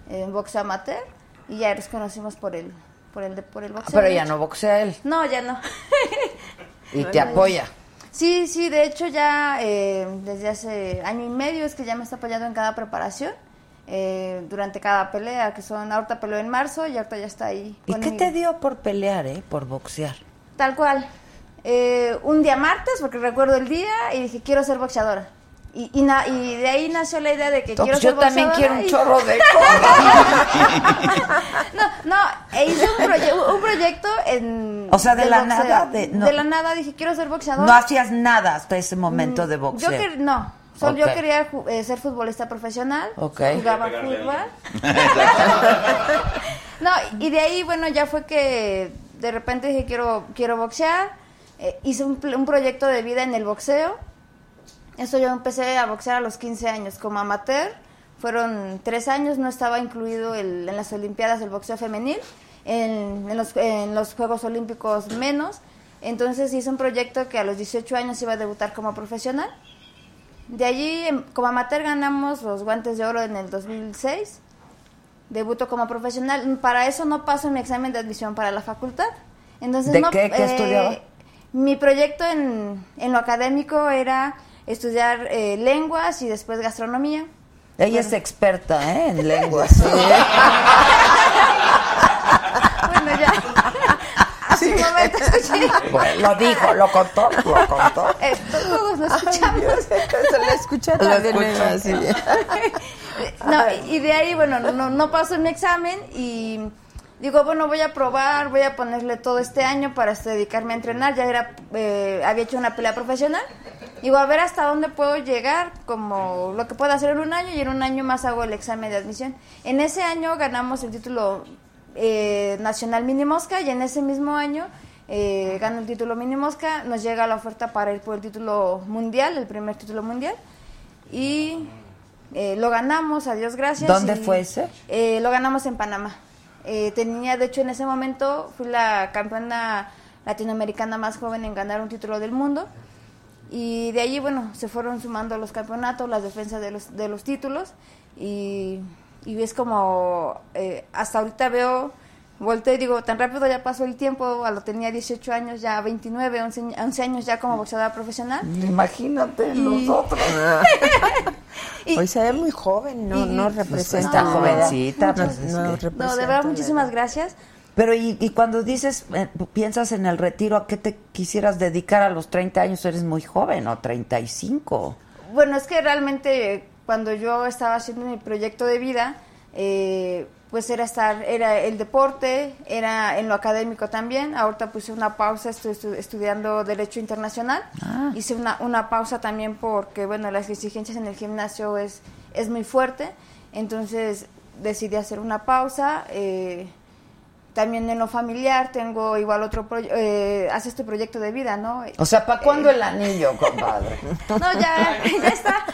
en boxeo amateur. Y ya nos conocimos por el, por el, por el Ah, boxeo. Pero ya no boxea él. No, ya no. <laughs> Y te apoya. Sí, sí, de hecho ya eh, desde hace año y medio es que ya me está apoyando en cada preparación, eh, durante cada pelea, que son, ahorita peleó en marzo y ahorita ya está ahí. ¿Y qué te dio por pelear, eh? Por boxear. Tal cual. Eh, un día martes, porque recuerdo el día, y dije, quiero ser boxeadora. Y, y, na- y de ahí nació la idea de que No, quiero pues ser yo también quiero un y- chorro de <laughs> cosas. No, no, e hice un, proye- un proyecto en... O sea, de la boxeo. nada, de- no. la nada dije, quiero ser boxeadora. No hacías nada hasta ese momento de boxeo. Yo que, no, solo yo quería eh, ser futbolista profesional. Ok. Jugaba fútbol. <laughs> no, y de ahí, bueno, ya fue que de repente dije, quiero, quiero boxear. Eh, hice un proyecto de vida en el boxeo. Eso yo empecé a boxear a los 15 años como amateur. Fueron tres años, no estaba incluido el- en las Olimpiadas el boxeo femenil, en, en los, en los Juegos Olímpicos menos. Entonces hice un proyecto que a los 18 años iba a debutar como profesional. De allí, em, como amateur, ganamos los guantes de oro en el 2006. Debuto como profesional. Para eso no paso mi examen de admisión para la facultad. Entonces, ¿De no, qué? ¿Qué eh, estudiaba? Mi proyecto en, en lo académico era estudiar eh, lenguas y después gastronomía. Ella es experta, ¿eh? En <laughs> lenguas. Bueno, ya. Hace un momento escuché. Bueno, lo dijo, lo contó, lo contó. Esto todos lo escuchamos. Eso lo escucha Lo también. escucha. así. <laughs> No, y de ahí, bueno, no, no paso mi examen y digo, bueno, voy a probar, voy a ponerle todo este año para este, dedicarme a entrenar. Ya era, eh, había hecho una pelea profesional. Digo, a ver hasta dónde puedo llegar, como lo que puedo hacer en un año y en un año más hago el examen de admisión. En ese año ganamos el título eh, nacional mini mosca y en ese mismo año eh, gano el título mini mosca. Nos llega la oferta para ir por el título mundial, el primer título mundial. Y eh, lo ganamos, a Dios gracias. ¿Dónde y, fue ese? eh, lo ganamos en Panamá. Eh, tenía, de hecho, en ese momento fui la campeona latinoamericana más joven en ganar un título del mundo. Y de allí, bueno, se fueron sumando los campeonatos, las defensas de los, de los títulos y, y es como, eh, hasta ahorita veo, volteo y digo, tan rápido ya pasó el tiempo, a lo tenía 18 años, ya 29, 11, 11 años ya como boxeadora profesional. Imagínate Y- nosotros. <laughs> Hoy se ve muy joven, no, y- no y- representa Está la edad. jovencita, pues, es no No, de verdad, muchísimas gracias. Pero y, y cuando dices, eh, piensas en el retiro, ¿a qué te quisieras dedicar a los 30 años? Eres muy joven, ¿o 35? Bueno, es que realmente cuando yo estaba haciendo mi proyecto de vida, eh, pues era estar, era el deporte, era en lo académico también. Ahorita puse una pausa, estoy estu- estudiando Derecho Internacional. Ah. Hice una, una pausa también porque, bueno, las exigencias en el gimnasio es, es muy fuerte. Entonces decidí hacer una pausa. eh, también en lo familiar tengo igual otro proyecto, eh, haces tu proyecto de vida, ¿no? O sea, ¿para cuándo el anillo, compadre? <laughs> No, ya, ya está.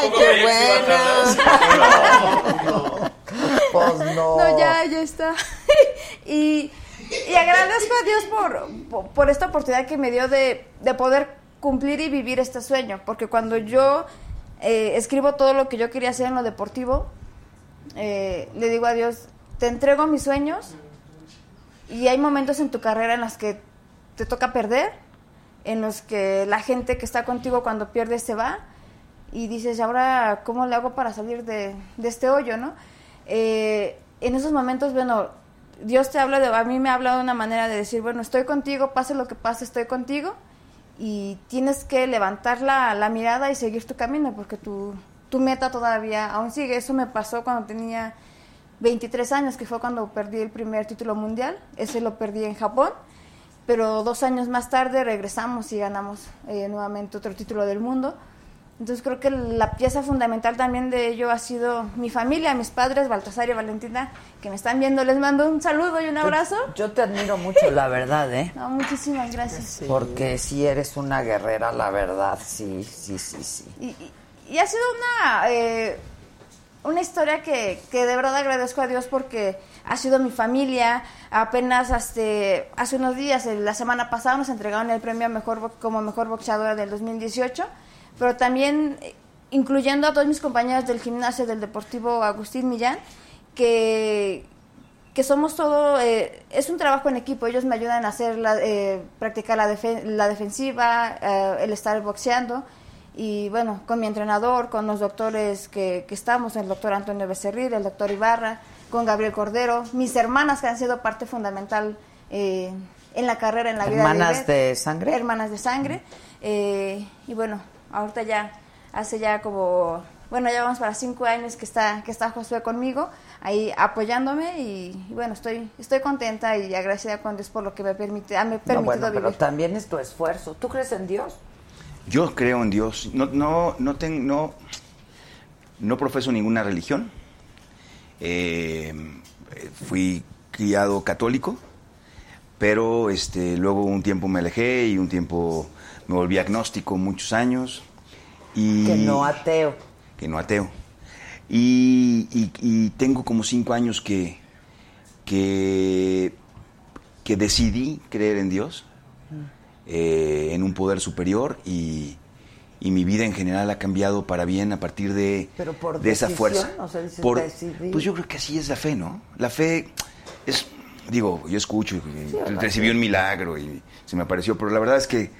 ¡Ay, qué bueno! <laughs> Pues no. No, ya, ya está. <laughs> y, y agradezco a Dios por, por, por esta oportunidad que me dio de, de poder cumplir y vivir este sueño. Porque cuando yo eh, escribo todo lo que yo quería hacer en lo deportivo, eh, le digo a Dios, te entrego mis sueños y hay momentos en tu carrera en los que te toca perder, en los que la gente que está contigo cuando pierdes se va y dices, "¿Y ahora cómo le hago para salir de, de este hoyo, no? Eh, en esos momentos, bueno, Dios te habla, de, a mí me ha hablado de una manera de decir, bueno, estoy contigo, pase lo que pase, estoy contigo y tienes que levantar la, la mirada y seguir tu camino porque tu, tu meta todavía aún sigue. Eso me pasó cuando tenía 23 años, que fue cuando perdí el primer título mundial. Ese lo perdí en Japón, pero dos años más tarde regresamos y ganamos eh, nuevamente otro título del mundo. Entonces creo que la pieza fundamental también de ello ha sido mi familia, mis padres, Baltasar y Valentina, que me están viendo. Les mando un saludo y un abrazo. Yo te admiro mucho, la verdad, ¿eh? No, muchísimas gracias. Porque si eres una guerrera, la verdad, sí, sí, sí, sí. Y, y- y ha sido una, eh, una historia que, que de verdad agradezco a Dios porque ha sido mi familia. Apenas hace, hace unos días, la semana pasada, nos entregaron el premio mejor, como mejor boxeadora del 2018, pero también eh, incluyendo a todos mis compañeros del gimnasio del Deportivo Agustín Millán, que, que somos todo, eh, es un trabajo en equipo, ellos me ayudan a hacer la, eh, practicar la, defen- la defensiva, eh, el estar boxeando y bueno, con mi entrenador, con los doctores que, que estamos, el doctor Antonio Becerril, el doctor Ibarra, con Gabriel Cordero, mis hermanas que han sido parte fundamental eh, en la carrera, en la vida ¿Hermanas de sangre? Hermanas de sangre. eh, y bueno, ahorita ya, hace ya como, bueno, ya vamos para cinco años que está, que está Josué conmigo, ahí apoyándome y, y bueno, estoy, estoy contenta y agradecida con Dios por lo que me permite, me No, permitido bueno, pero vivir. también es tu esfuerzo. ¿Tú crees en Dios? Yo creo en Dios. No, no, no, ten- no, no profeso ninguna religión. Eh, fui criado católico, pero este, luego un tiempo me alejé y un tiempo me volví agnóstico muchos años. Y, Que no ateo. que no ateo. Y, y- y tengo como cinco años que, que, que decidí creer en Dios, eh, en un poder superior y, y mi vida en general ha cambiado para bien a partir de, Pero por de esa fuerza. o sea, dices, Por- decidí. pues yo creo que así es la fe, ¿no? La fe es, digo, yo escucho, y recibí un milagro y se me apareció, pero la verdad es que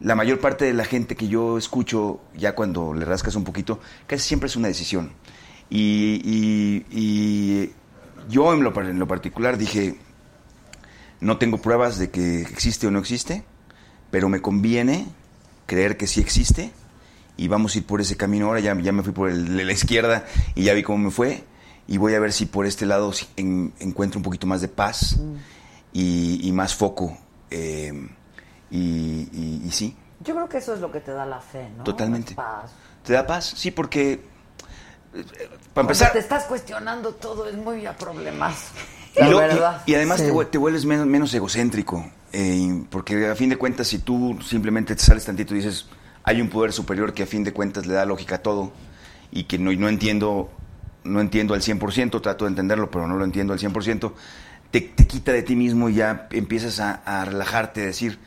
la mayor parte de la gente que yo escucho, ya cuando le rascas un poquito, casi siempre es una decisión. Y, y- y yo en lo, en lo particular dije, no tengo pruebas de que existe o no existe, pero me conviene creer que sí existe y vamos a ir por ese camino ahora. Ya, ya me fui por el de la izquierda y ya vi cómo me fue y voy a ver si por este lado en- encuentro un poquito más de paz y, y más foco. eh, y, y- y sí, Yo creo que eso es lo que te da la fe, ¿no? Totalmente. Paz. ¿te da paz? Sí, porque eh, para Cuando empezar... te estás cuestionando todo es muy a problemas. Y, La lo- y- verdad. y además Sí. te, vuel- te vuelves menos, menos egocéntrico, eh, porque a fin de cuentas si tú simplemente te sales tantito y dices, hay un poder superior que a fin de cuentas le da lógica a todo y que no, no entiendo no entiendo al 100%, trato de entenderlo, pero no lo entiendo al 100%, te, te quita de ti mismo y ya empiezas a, a relajarte, a decir,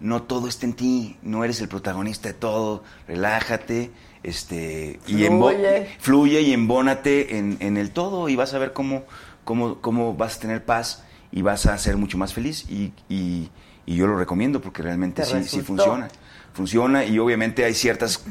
no todo está en ti, no eres el protagonista de todo, relájate, este, y Fluye. fluye y embónate en, en el todo y vas a ver cómo, cómo, cómo vas a tener paz y vas a ser mucho más feliz y, y- y yo lo recomiendo porque realmente ¿Te sí, sí funciona. Funciona y obviamente hay ciertas,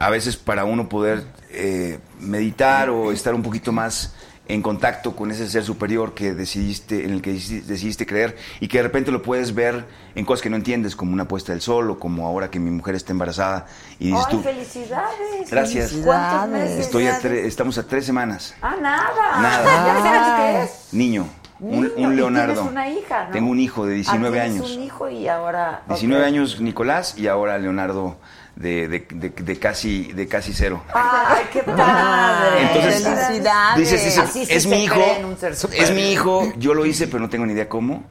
a veces para uno poder eh, meditar o estar un poquito más en contacto con ese ser superior que decidiste, en el que decidiste, creer y que de repente lo puedes ver en cosas que no entiendes, como una puesta del sol o como ahora que mi mujer está embarazada y dices ¡Ay, tú, felicidades! Gracias. ¿Cuántos meses? estoy a tre- estamos a tres semanas. Ah, nada. Nada. <laughs> ¿Ya sabes qué es? Niño, un, Niño, un Leonardo. tienes una hija, ¿no? Tengo un hijo de 19 Ah, años. un hijo y ahora... 19 ok. años Nicolás y ahora Leonardo de, de- de- de casi, de casi cero. ¡Ay, qué padre! Entonces, Felicidades. Dices, dices, Así sí es mi hijo, es mi hijo, yo lo hice, pero no tengo ni idea cómo,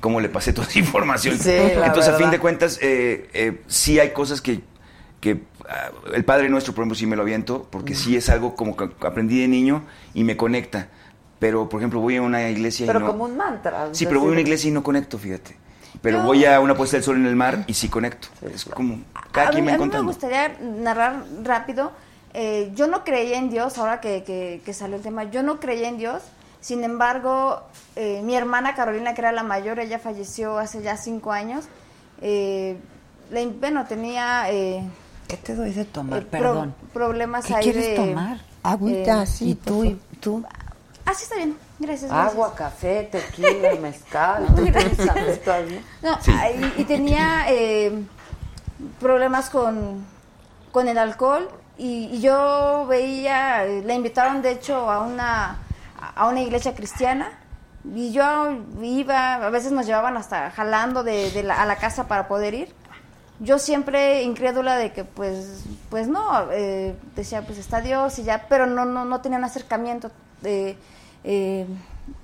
cómo le pasé toda esa <laughs> información. Sí, la Entonces, a fin de cuentas, eh, eh, sí hay cosas que, que ah, el Padre Nuestro, por ejemplo, sí me lo aviento, porque sí es algo como que aprendí de niño y me conecta. Pero, por ejemplo, voy a una iglesia Pero y no... como un mantra. Sí, pero voy a una iglesia y no conecto, fíjate. Pero Yo- voy a una puesta del sol en el mar y sí conecto. Es como, cada a quien mí, va a mí me gustaría narrar rápido. Eh, yo no creía en Dios, ahora que, que- que salió el tema, yo no creía en Dios. Sin embargo, eh, mi hermana Carolina, que era la mayor, ella falleció hace ya cinco años. Eh, la- bueno, tenía eh, ¿Qué te doy de tomar? eh, pro- Perdón. problemas ¿Qué ahí quieres de... tomar? Agüita, eh, sí. ¿Y tú? ¿Y tú? Ah, sí, está bien. Gracias. gracias. Agua, café, <laughs> tequila, mezcal. No, <laughs> Sí. y, y tenía eh, problemas con, con el alcohol y, y yo veía, eh, la invitaron de hecho a una, a una iglesia cristiana y yo iba, a veces nos llevaban hasta jalando de, de la- a la casa para poder ir. Yo siempre incrédula de que pues, pues no, eh, decía pues está Dios y ya, pero no, no, no tenía un acercamiento eh, eh,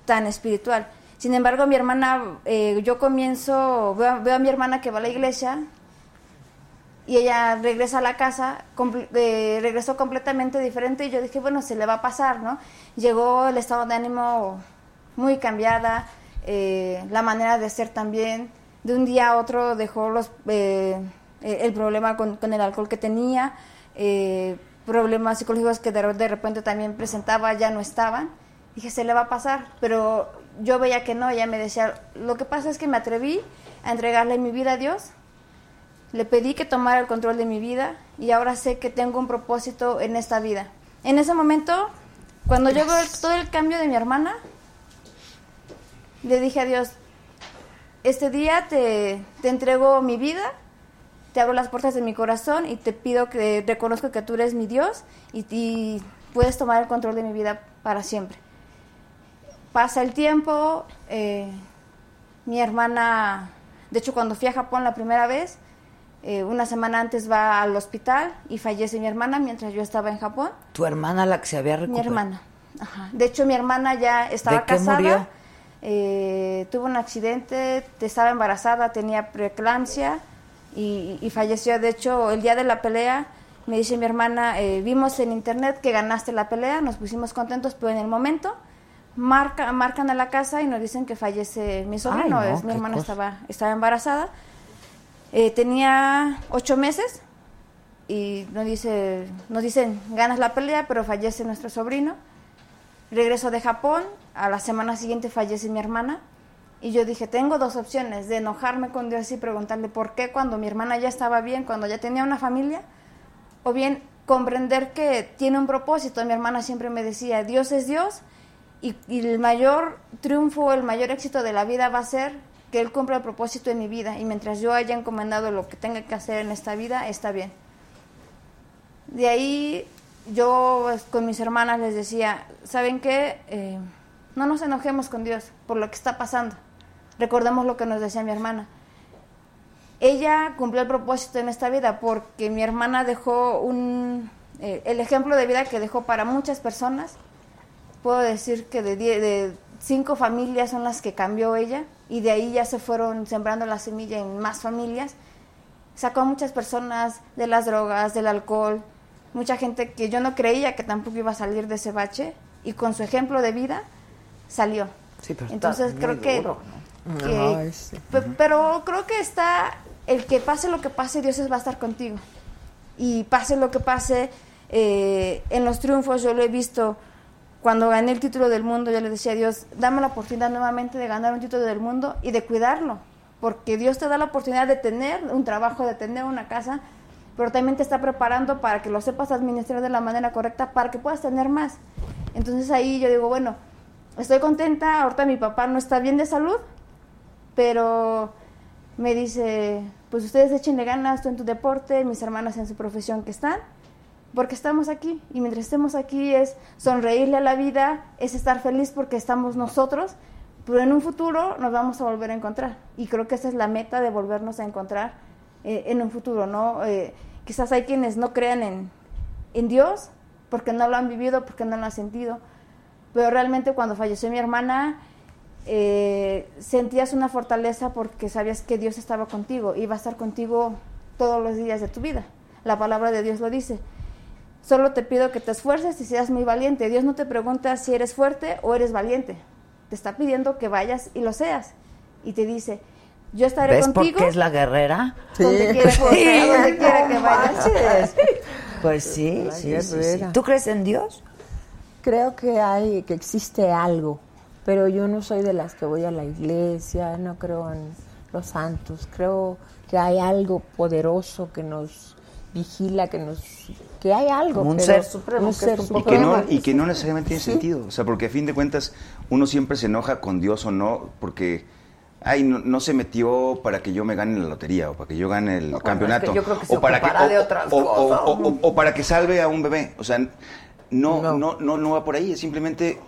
tan espiritual. Sin embargo, mi hermana, eh, yo comienzo, veo, veo a mi hermana que va a la iglesia y ella regresa a la casa, eh, regresó completamente diferente y yo dije, bueno, se le va a pasar, ¿no? Llegó el estado de ánimo muy cambiada, eh, la manera de ser también, de un día a otro dejó los, eh, el problema con, el alcohol que tenía, problemas psicológicos que de, de repente también presentaba ya no estaban. Dije, se le va a pasar, pero yo veía que no, ella me decía, lo que pasa es que me atreví a entregarle mi vida a Dios, le pedí que tomara el control de mi vida y ahora sé que tengo un propósito en esta vida. En ese momento, cuando yo veo todo el cambio de mi hermana, le dije a Dios, este día te, te entrego mi vida, te abro las puertas de mi corazón y te pido que reconozco que tú eres mi Dios y, y puedes tomar el control de mi vida para siempre. Pasa el tiempo, eh, mi hermana, de hecho cuando fui a Japón la primera vez, eh, una semana antes va al hospital y fallece mi hermana mientras yo estaba en Japón. Tu hermana la que se había Mi recuperado. hermana. Ajá. De hecho, mi hermana ya estaba ¿De qué casada. murió? eh, tuvo un accidente, estaba embarazada, tenía preeclampsia y, y falleció. De hecho, el día de la pelea, me dice mi hermana, eh, vimos en internet que ganaste la pelea, nos pusimos contentos, pero en el momento marca, marcan a la casa y nos dicen que fallece mi sobrino. Ay, no, es, mi hermana cosa. estaba, estaba embarazada. Eh, tenía ocho meses y nos, dice, nos dicen, ganas la pelea, pero fallece nuestro sobrino. Regreso de Japón, a la semana siguiente fallece mi hermana. Y yo dije, tengo dos opciones, de enojarme con Dios y preguntarle por qué cuando mi hermana ya estaba bien, cuando ya tenía una familia, o bien comprender que tiene un propósito. Mi hermana siempre me decía, Dios es Dios y, y el mayor triunfo, el mayor éxito de la vida va a ser que Él cumpla el propósito en mi vida y mientras yo haya encomendado lo que tenga que hacer en esta vida, está bien. De ahí yo pues, con mis hermanas les decía, ¿saben qué? Eh, no nos enojemos con Dios por lo que está pasando. Recordemos lo que nos decía mi hermana. Ella cumplió el propósito en esta vida porque mi hermana dejó un, eh, el ejemplo de vida que dejó para muchas personas. Puedo decir que de, die- de cinco familias son las que cambió ella y de ahí ya se fueron sembrando la semilla en más familias. Sacó a muchas personas de las drogas, del alcohol, mucha gente que yo no creía que tampoco iba a salir de ese bache y con su ejemplo de vida salió. Sí, pero está Entonces muy creo que, duro, que- Ay, sí. pe- pero creo que está el que pase lo que pase, Dios va a estar contigo. Y pase lo que pase, eh, en los triunfos yo lo he visto. Cuando gané el título del mundo, yo le decía a Dios, dame la oportunidad nuevamente de ganar un título del mundo y de cuidarlo. Porque Dios te da la oportunidad de tener un trabajo, de tener una casa, pero también te está preparando para que lo sepas administrar de la manera correcta, para que puedas tener más. Entonces ahí yo digo, bueno, estoy contenta, ahorita mi papá no está bien de salud, pero me dice, pues ustedes échenle ganas, tú en tu deporte, mis hermanas en su profesión que están, porque estamos aquí. Y mientras estemos aquí es sonreírle a la vida, es estar feliz porque estamos nosotros, pero en un futuro nos vamos a volver a encontrar. Y creo que esa es la meta de volvernos a encontrar eh, en un futuro, ¿no? Eh, quizás hay quienes no crean en, en Dios porque no lo han vivido, porque no lo han sentido. Pero realmente cuando falleció mi hermana, eh, sentías una fortaleza porque sabías que Dios estaba contigo, iba a estar contigo todos los días de tu vida. La palabra de Dios lo dice. Solo te pido que te esfuerces y seas muy valiente. Dios no te pregunta si eres fuerte o eres valiente. Te está pidiendo que vayas y lo seas. Y te dice, yo estaré ¿Ves por contigo qué es la guerrera? donde quiera, que- a donde quiera que vayas. Pues sí, sí, sí, sí. ¿Tú crees en Dios? Creo que hay, que existe algo, pero yo no soy de las que voy a la iglesia, no creo en los santos, creo que hay algo poderoso que nos vigila, que nos, que hay algo. Como un pero- ser supremo, un que ser es un poco Y que, no, y que no necesariamente tiene sentido. O sea, porque a fin de cuentas uno siempre se enoja con Dios o no, porque, ay, no, no se metió para que yo me gane la lotería o para que yo gane el bueno, campeonato. o para ocupará o- de otras o- o- cosas, o- ¿no? o- o para que salve a un bebé. O sea, no, No. no, no, no, va por ahí, es simplemente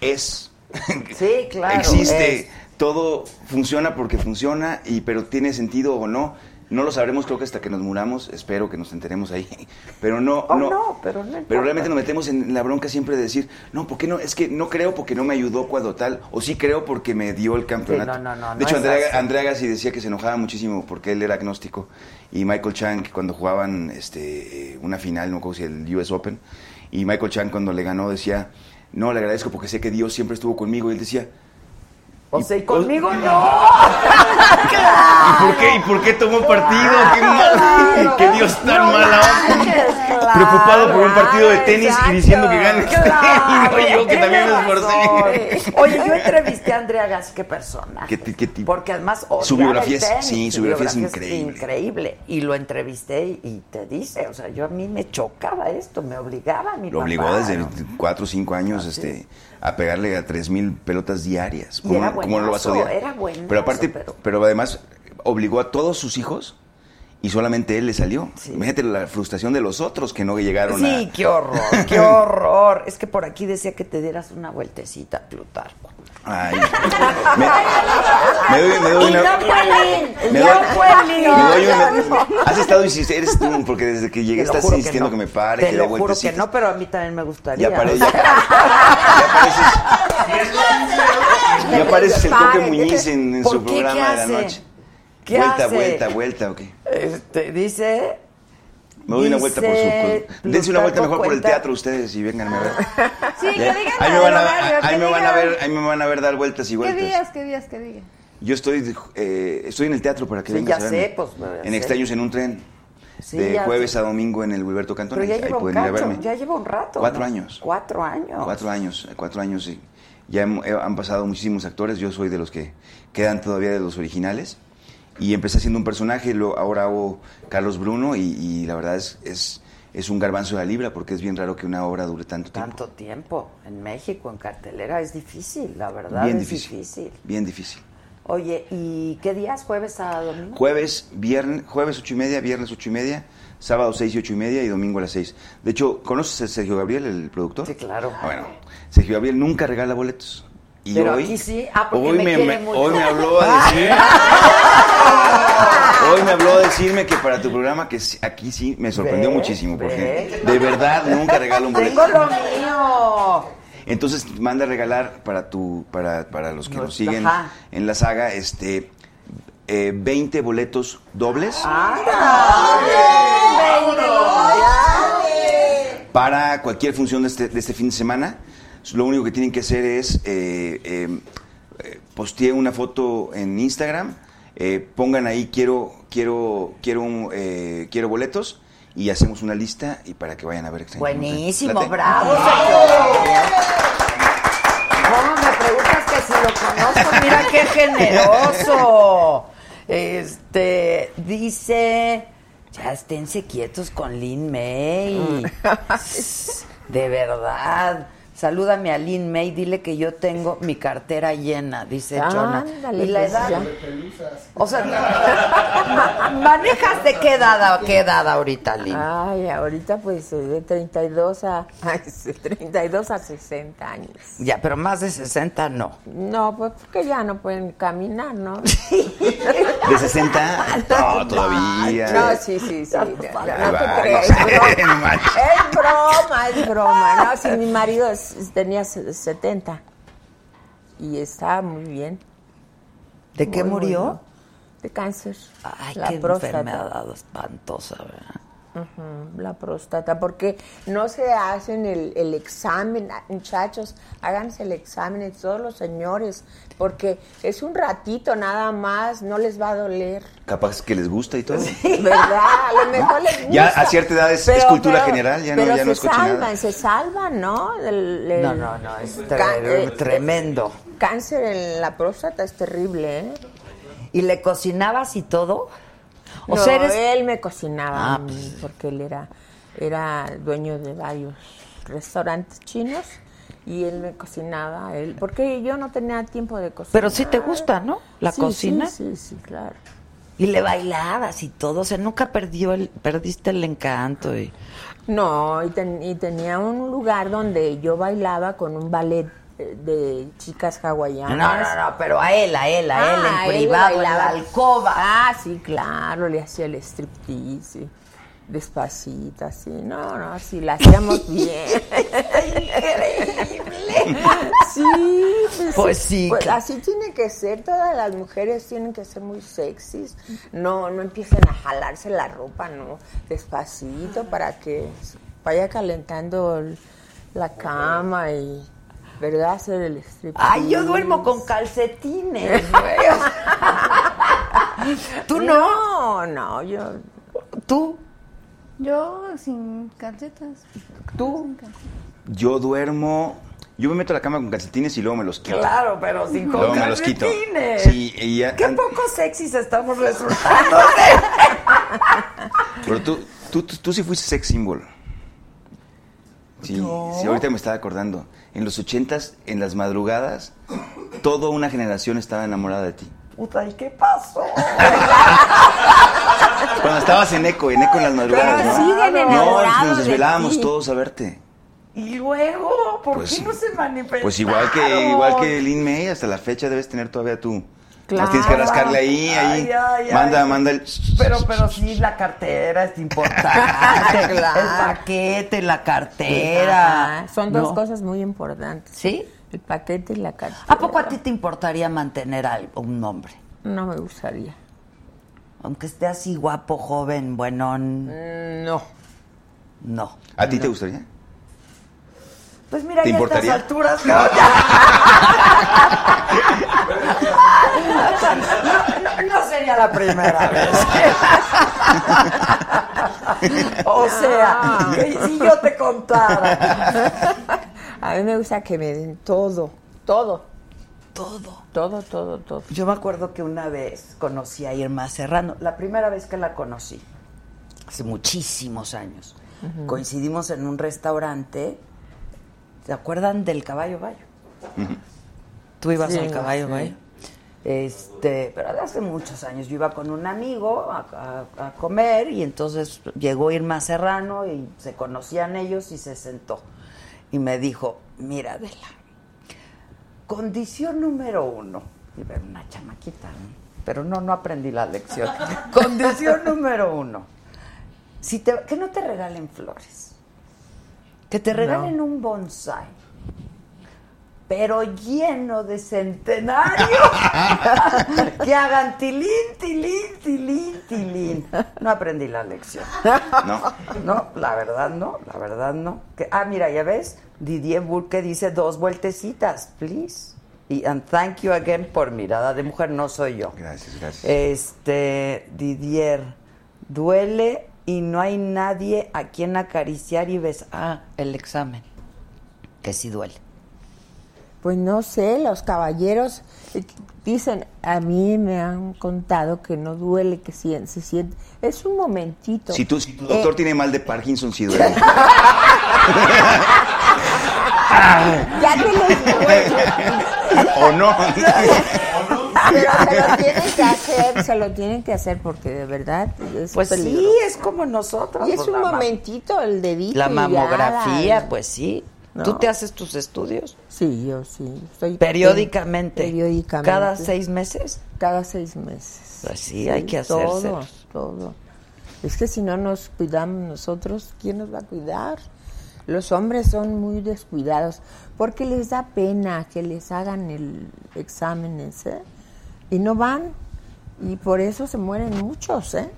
es. <laughs> Sí, claro, Existe. es. Todo funciona porque funciona, y pero tiene sentido o no. No lo sabremos creo que hasta que nos muramos, espero que nos enteremos ahí. <laughs> Pero no, Oh, no, no, pero no pero realmente nos metemos en la bronca siempre de decir, no, ¿por qué no? Es que no creo porque no me ayudó cuando tal, o sí creo porque me dio el campeonato. Sí, no, no, no, de hecho, Andrea. Andrea Agassi decía que se enojaba muchísimo porque él era agnóstico y Michael Chang cuando jugaban este, eh, una final, no recuerdo si el US Open, y Michael Chang cuando le ganó decía, no, le agradezco porque sé que Dios siempre estuvo conmigo, y él decía, O sea, y conmigo no. <laughs> ¿y por qué, y por qué tomó partido? ¡Qué mal! ¡Que Dios tan mala claro, Preocupado por un partido de tenis exacto, y diciendo que gane. claro, <laughs> y no yo, que también me esforcé. Oye, yo entrevisté a Andrea Gas, qué persona. ¿Qué, ti- qué tipo? Porque además Su biografía el es- tenis, sí, su biografía es increíble. increíble. Y lo entrevisté y, y te dice, o sea, yo a mí me chocaba esto, me obligaba a mi Lo obligó desde ¿no? 4 o 5 años este, a pegarle a 3.000 pelotas diarias. Y era ¿Cómo no lo vas a odiar? era buenazo, pero aparte, pero- pero... además obligó a todos sus hijos y solamente él le salió. Imagínate la frustración de los otros que no llegaron Sí, a... qué horror, qué <laughs> horror. Es que por aquí decía que te dieras una vueltecita, Plutarco. Ay, <laughs> me, me doy, me doy Y una... no fue Lin, Me no doy, fue Lin. me doy una- No. Has estado insistiendo, eres tú, porque desde que llegué estás que insistiendo no. que, me pare, Te que lo juro que no, pero a mí también me gustaría. Ya sea, ya <laughs> apareces el Coque Muñiz en, en ¿Por su qué? ¿Qué programa de la noche. ¿Qué vuelta, hace? vuelta, vuelta, ok. Este, dice. Me doy una vuelta por su. Dense una vuelta mejor por el teatro ustedes y vengan a ver. <laughs> Sí, que digan ahí me van a, horario, ahí que me van a digan ver, ahí me van a ver dar vueltas y ¿Qué vueltas. días, qué días, qué días? Yo estoy, eh, estoy en el teatro para que Sí, vengan ya a verme. sé, pues, En sé. Extraños en un tren. Sí, de jueves sé. a domingo en el Wilberto Cantón. Pero ya ahí lleva un pueden ir a verme. ya lleva un rato. Cuatro ¿no? años. Cuatro años. Cuatro años, cuatro años, sí. Ya eh, han pasado muchísimos actores, yo soy de los que quedan todavía de los originales. Y empecé haciendo un personaje, lo, ahora hago Carlos Bruno y, y la verdad es, es, es un garbanzo de la libra porque es bien raro que una obra dure tanto tiempo. Tanto tiempo. En México, en cartelera, es difícil, la verdad. bien es difícil, difícil. Bien difícil. Oye, ¿y qué días? ¿Jueves a domingo? Jueves, viernes, jueves ocho y media, viernes ocho y media, sábado seis y ocho y media y domingo a las seis. De hecho, ¿conoces a Sergio Gabriel, el productor? Sí, claro. Ah, Bueno, Sergio Gabriel nunca regala boletos. Y Pero hoy, aquí sí. Ah, porque hoy me me, quiere me- mucho. hoy me habló a decir, <laughs> hoy me habló a decirme que para tu programa que aquí sí me sorprendió muchísimo porque de verdad nunca regalo un boleto. Tengo lo mío. Entonces manda a regalar para tu, para, para los que Nos- nos siguen ajá. en la saga, este eh, 20 boletos dobles. Ah, para cualquier función de este, de este fin de semana. Lo único que tienen que hacer es eh, eh, posteé una foto en Instagram, eh, pongan ahí quiero quiero quiero un, eh, quiero boletos y hacemos una lista y para que vayan a ver. Buenísimo, ¿Late? bravo. ¿Cómo me preguntas que si lo conozco? Mira qué generoso. Este, dice, ya esténse quietos con Lin May. <laughs> De verdad. Salúdame a Lin May, dile que yo tengo mi cartera llena, dice Jonah. Ándale, ¿Y la pues, edad? ya. O sea, <laughs> ma- ¿manejas de qué edad, a qué edad ahorita, Lin? Ay, ahorita pues eh, de 32 a <laughs> ay, sí, 32 a 60 años. Ya, pero más de 60 no. No, pues porque ya no pueden caminar, ¿no? <laughs> ¿De 60? No, todavía. No, sí, sí, sí. No, no va, te creas, no sé, es broma. no. Es broma, es broma. No, si mi marido es- tenía se- 70 y estaba muy bien. ¿De qué Muy, muy murió? bien. De cáncer. Ay, la qué próstata. enfermedad espantosa, ¿verdad? Ujú, la próstata, porque no se hacen el, el examen, muchachos, háganse el examen, todos los señores, porque es un ratito nada más, no les va a doler, Capaz que les gusta y todo. <laughs> ¿verdad? A lo mejor les gusta. Ya a cierta edad es- es cultura general, ya no- pero ya no se es cochinada. salvan, se salvan, ¿no? El- el- No, no, no, es tre- ca- eh, tremendo. Cáncer en la próstata es terrible, ¿eh? ¿Y le cocinabas y todo? O no, sea, eres... él me cocinaba Ah, a mí, porque él era, era dueño de varios restaurantes chinos y él me cocinaba, él, porque yo no tenía tiempo de cocinar. Pero sí te gusta, ¿no? La Sí, cocina. Sí, sí, sí, claro. Y le bailabas y todo. O sea, nunca perdió el, perdiste el encanto. Y... No, y, ten- y tenía un lugar donde yo bailaba con un ballet eh, de chicas No, hawaianas. no, no, pero a él, a él, a él, Ah, en él privado, en la alcoba. Ah, sí, claro, le hacía el striptease, sí, despacito, así. No, no, sí, la hacíamos <laughs> bien. Sí, pues, Pues sí, Pues claro. así tiene que ser, todas las mujeres tienen que ser muy sexys. No, no empiecen a jalarse la ropa, no, despacito para que vaya calentando la cama y, ¿verdad? Hacer el striptease. Ay, yo duermo con calcetines, <laughs> güey. <laughs> ¿Tú no? No, no, yo... ¿Tú? Yo sin calcetas. ¿Tú? Sin calcetas. Yo duermo. Yo me meto a la cama con calcetines y luego me los quito. Claro, pero sin con Luego me los quito. calcetines. Sí, y ya- Qué poco sexys estamos resultando. <laughs> Pero tú, tú, tú, tú sí fuiste sex symbol. Sí, sí, ahorita me estaba acordando. En los ochentas, en las madrugadas, toda una generación estaba enamorada de ti. Puta, ¿y qué pasó? <laughs> Cuando estabas en eco, en eco en las madrugadas, ¿no? siguen no, nos de desvelábamos todos a verte. Y luego, ¿por Pues qué no se manifestaron? Pues igual que igual que Lin May, hasta la fecha debes tener todavía tú. Claro. tienes que rascarle ahí, ahí. Ay, ay, manda, ay. manda el. Pero, pero sí, la cartera es importante. <laughs> Claro. El paquete, la cartera. Ajá, Son dos ¿No? cosas muy importantes. ¿Sí? El paquete y la cartera. ¿A poco a ti te importaría mantener a un nombre? No me gustaría. Aunque esté así guapo, joven, buenón. Mm, No. No. ¿A ti te gustaría? Pues mira, ¿Te ya a estas alturas, <laughs> no, ya. No, no- no sería la primera vez. o sea, si yo te contara. A mí me gusta que me den todo, todo, Todo. todo, todo, todo. Yo me acuerdo que una vez conocí a Irma Serrano, la primera vez que la conocí, hace muchísimos años. Coincidimos en un restaurante, ¿se acuerdan del Caballo Bayo? Tú ibas Sí, al Caballo sí. Bayo. Este, pero de hace muchos años yo iba con un amigo a, a- a comer y entonces llegó Irma Serrano y se conocían ellos y se sentó. Y me dijo, mira Adela, Condición número uno. Y ver una chamaquita, ¿no? pero no, no aprendí la lección. <laughs> Condición número uno. Si te, que no te regalen flores. Que te regalen un bonsai. Pero lleno de centenarios <laughs> que hagan tilín, tilín, tilín, tilín. No aprendí la lección. No. No, la verdad no, la verdad no. Que, ah, mira, ya ves, Didier Burke dice dos vueltecitas, please. Y and thank you again por mirada de mujer, no soy yo. Gracias, gracias. Este, Didier, duele y no hay nadie a quien acariciar y ves. Ah, el examen, que sí duele. Pues no sé, los caballeros eh, dicen, a mí me han contado que no duele, que si- se siente. Es un momentito. Si tu, si tu doctor Eh, tiene mal de Parkinson, sí duele. <laughs> Ya te lo digo. <laughs> ¿O no? <laughs> Pero se lo tienen que hacer, se lo tienen que hacer porque de verdad es Pues sí, es como nosotros. Y es pues, un momentito el dedito. La y ya, mamografía, pues sí. No. ¿Tú te haces tus estudios? Sí, yo sí. Periódicamente. Periódicamente. ¿Cada seis meses? Cada seis meses. Pues sí, hay que todo, hacerse. todo. Es que si no nos cuidamos nosotros, ¿quién nos va a cuidar? Los hombres son muy descuidados porque les da pena que les hagan el examen ese y no van y por eso se mueren muchos, ¿eh?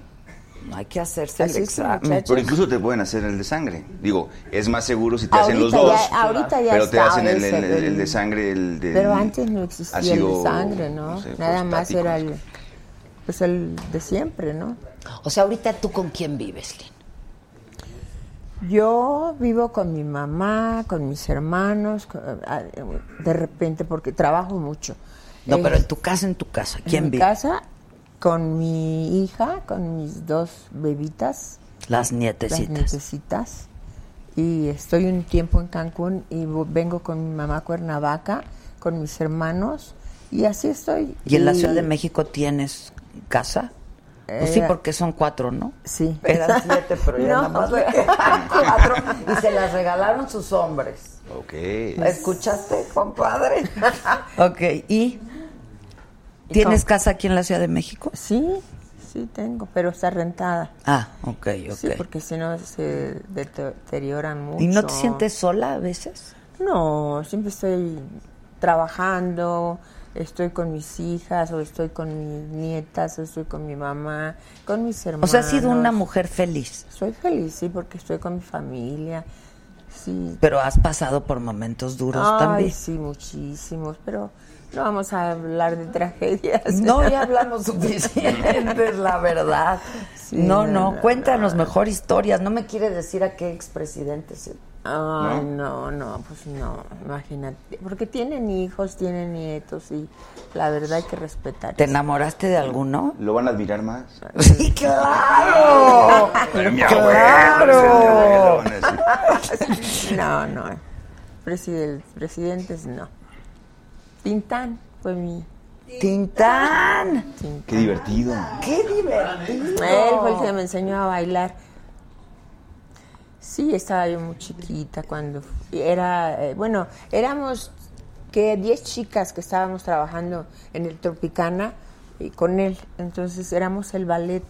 Hay que hacerse el examen. Pero incluso te pueden hacer el de sangre. Digo, es más seguro si te hacen los dos. ya- ahorita ya pero te hacen el, ese, el- el el- de sangre, el de. Pero antes no existía el de sangre, ¿no? sé, Nada más era el, pues el de siempre, ¿no? O sea, ahorita tú con quién vives, Lin? Yo vivo con mi mamá, con mis hermanos, de repente porque trabajo mucho. No, Eh, pero en tu casa, en tu casa, ¿quién en mi vive? casa con mi hija, con mis dos bebitas, Las las nietecitas. nietecitas. Y estoy un tiempo en Cancún y vengo con mi mamá a Cuernavaca, con mis hermanos y así estoy. ¿Y en la Ciudad de México tienes casa? Pues sí, Eh, porque son cuatro, ¿no? Sí. Eran <laughs> siete, pero ya No, nada más cuatro. Y se las regalaron sus hombres. Ok. ¿Escuchaste, compadre? <laughs> ok, ¿y? ¿Tienes cómo? casa aquí en la Ciudad de México? Sí, sí tengo, pero está rentada. Ah, ok, ok. Sí, porque si no se deterioran mucho. ¿Y no te sientes sola a veces? No, siempre estoy trabajando, estoy con mis hijas, o estoy con mis nietas, o estoy con mi mamá, con mis O hermanos. sea, has sido una mujer feliz, Soy feliz, sí, porque estoy con mi familia. Sí. pero has pasado por momentos duros Ay, también. sí, muchísimos, pero no vamos a hablar de tragedias. No, ya hablamos suficientes, la verdad. Sí, no, no, no, no, cuéntanos mejor historias. No me quiere decir a qué expresidente se... Ay, no, no, pues no, imagínate. Porque tienen hijos, tienen nietos y la verdad hay que respetar. ¿Te enamoraste de alguno? ¿Lo van a admirar más? Sí, <laughs> claro. Mi Claro. abuelo. <laughs> No, no. Preside- presidentes no. Tintán fue mi. Tintán. Tintán. Qué divertido. Qué divertido. Él fue el que me enseñó a bailar. Sí, estaba yo muy chiquita cuando era, eh, bueno, éramos que 10 chicas que estábamos trabajando en el Tropicana y con él, entonces éramos el ballet.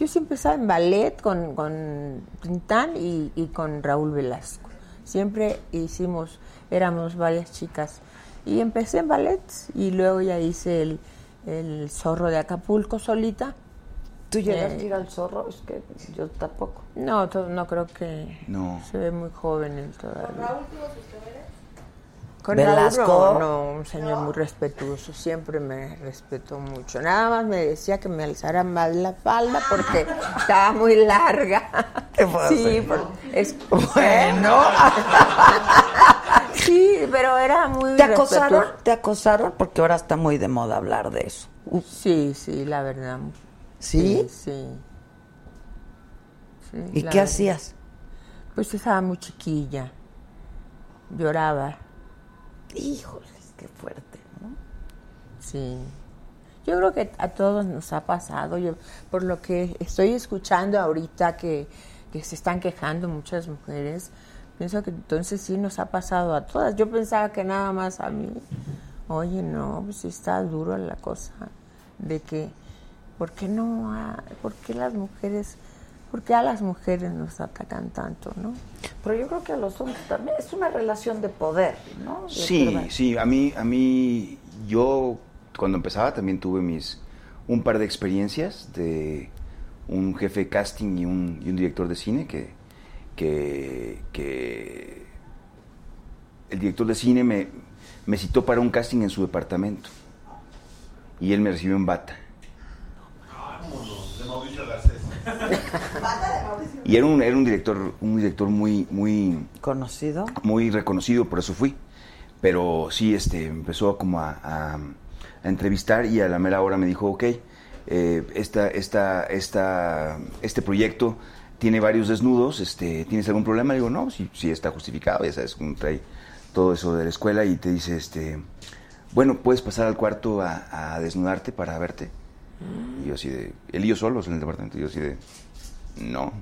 Yo siempre estaba en ballet con, con Tintán y, y con Raúl Velasco. Siempre hicimos, éramos varias chicas. Y empecé en ballet y luego ya hice el, el zorro de Acapulco solita. ¿Tú llegaste Eh, a ir al zorro? Es que yo tampoco. No, no creo que No. se ve muy joven él todavía. Con Velasco. Raúl, no, no, un señor muy respetuoso, siempre me respetó mucho. Nada más me decía que me alzara más la falda porque estaba muy larga. ¿Qué puedo sí, hacer? por- es Bueno. <laughs> sí, pero era muy ¿Te acosaron? ¿Te acosaron? Porque ahora está muy de moda hablar de eso. Sí, sí, la verdad. ¿Sí? Sí. sí, ¿Y qué verdad. hacías? Pues estaba muy chiquilla. Lloraba. Híjoles, qué fuerte, ¿no? Sí. Yo creo que a todos nos ha pasado. Yo, por lo que estoy escuchando ahorita que, que se están quejando muchas mujeres, pienso que entonces sí nos ha pasado a todas. Yo pensaba que nada más a mí. Oye, no, pues sí está duro la cosa de que, ¿por qué no, ha- por qué las mujeres porque a las mujeres nos atacan tanto, ¿no? Pero yo creo que a los hombres también es una relación de poder, ¿no? De Sí, poder. sí, a mí, a mí, yo cuando empezaba también tuve mis, un par de experiencias de un jefe de casting y un, y un director de cine que, que, que el director de cine me, me citó para un casting en su departamento y él me recibió en bata. De Mauricio Garcés. <laughs> Y era un, era un director, un director muy, muy, ¿Conocido? muy reconocido, por eso fui. Pero sí, este, empezó como a, a- a entrevistar y a la mera hora me dijo, ok, eh, esta, esta, esta, este proyecto tiene varios desnudos, este, ¿tienes algún problema? Le digo, no, sí, sí está justificado, ya sabes, como trae todo eso de la escuela y te dice, este, bueno, puedes pasar al cuarto a, a desnudarte para verte. Y yo así de, él y yo solos en el departamento, y yo así de, no,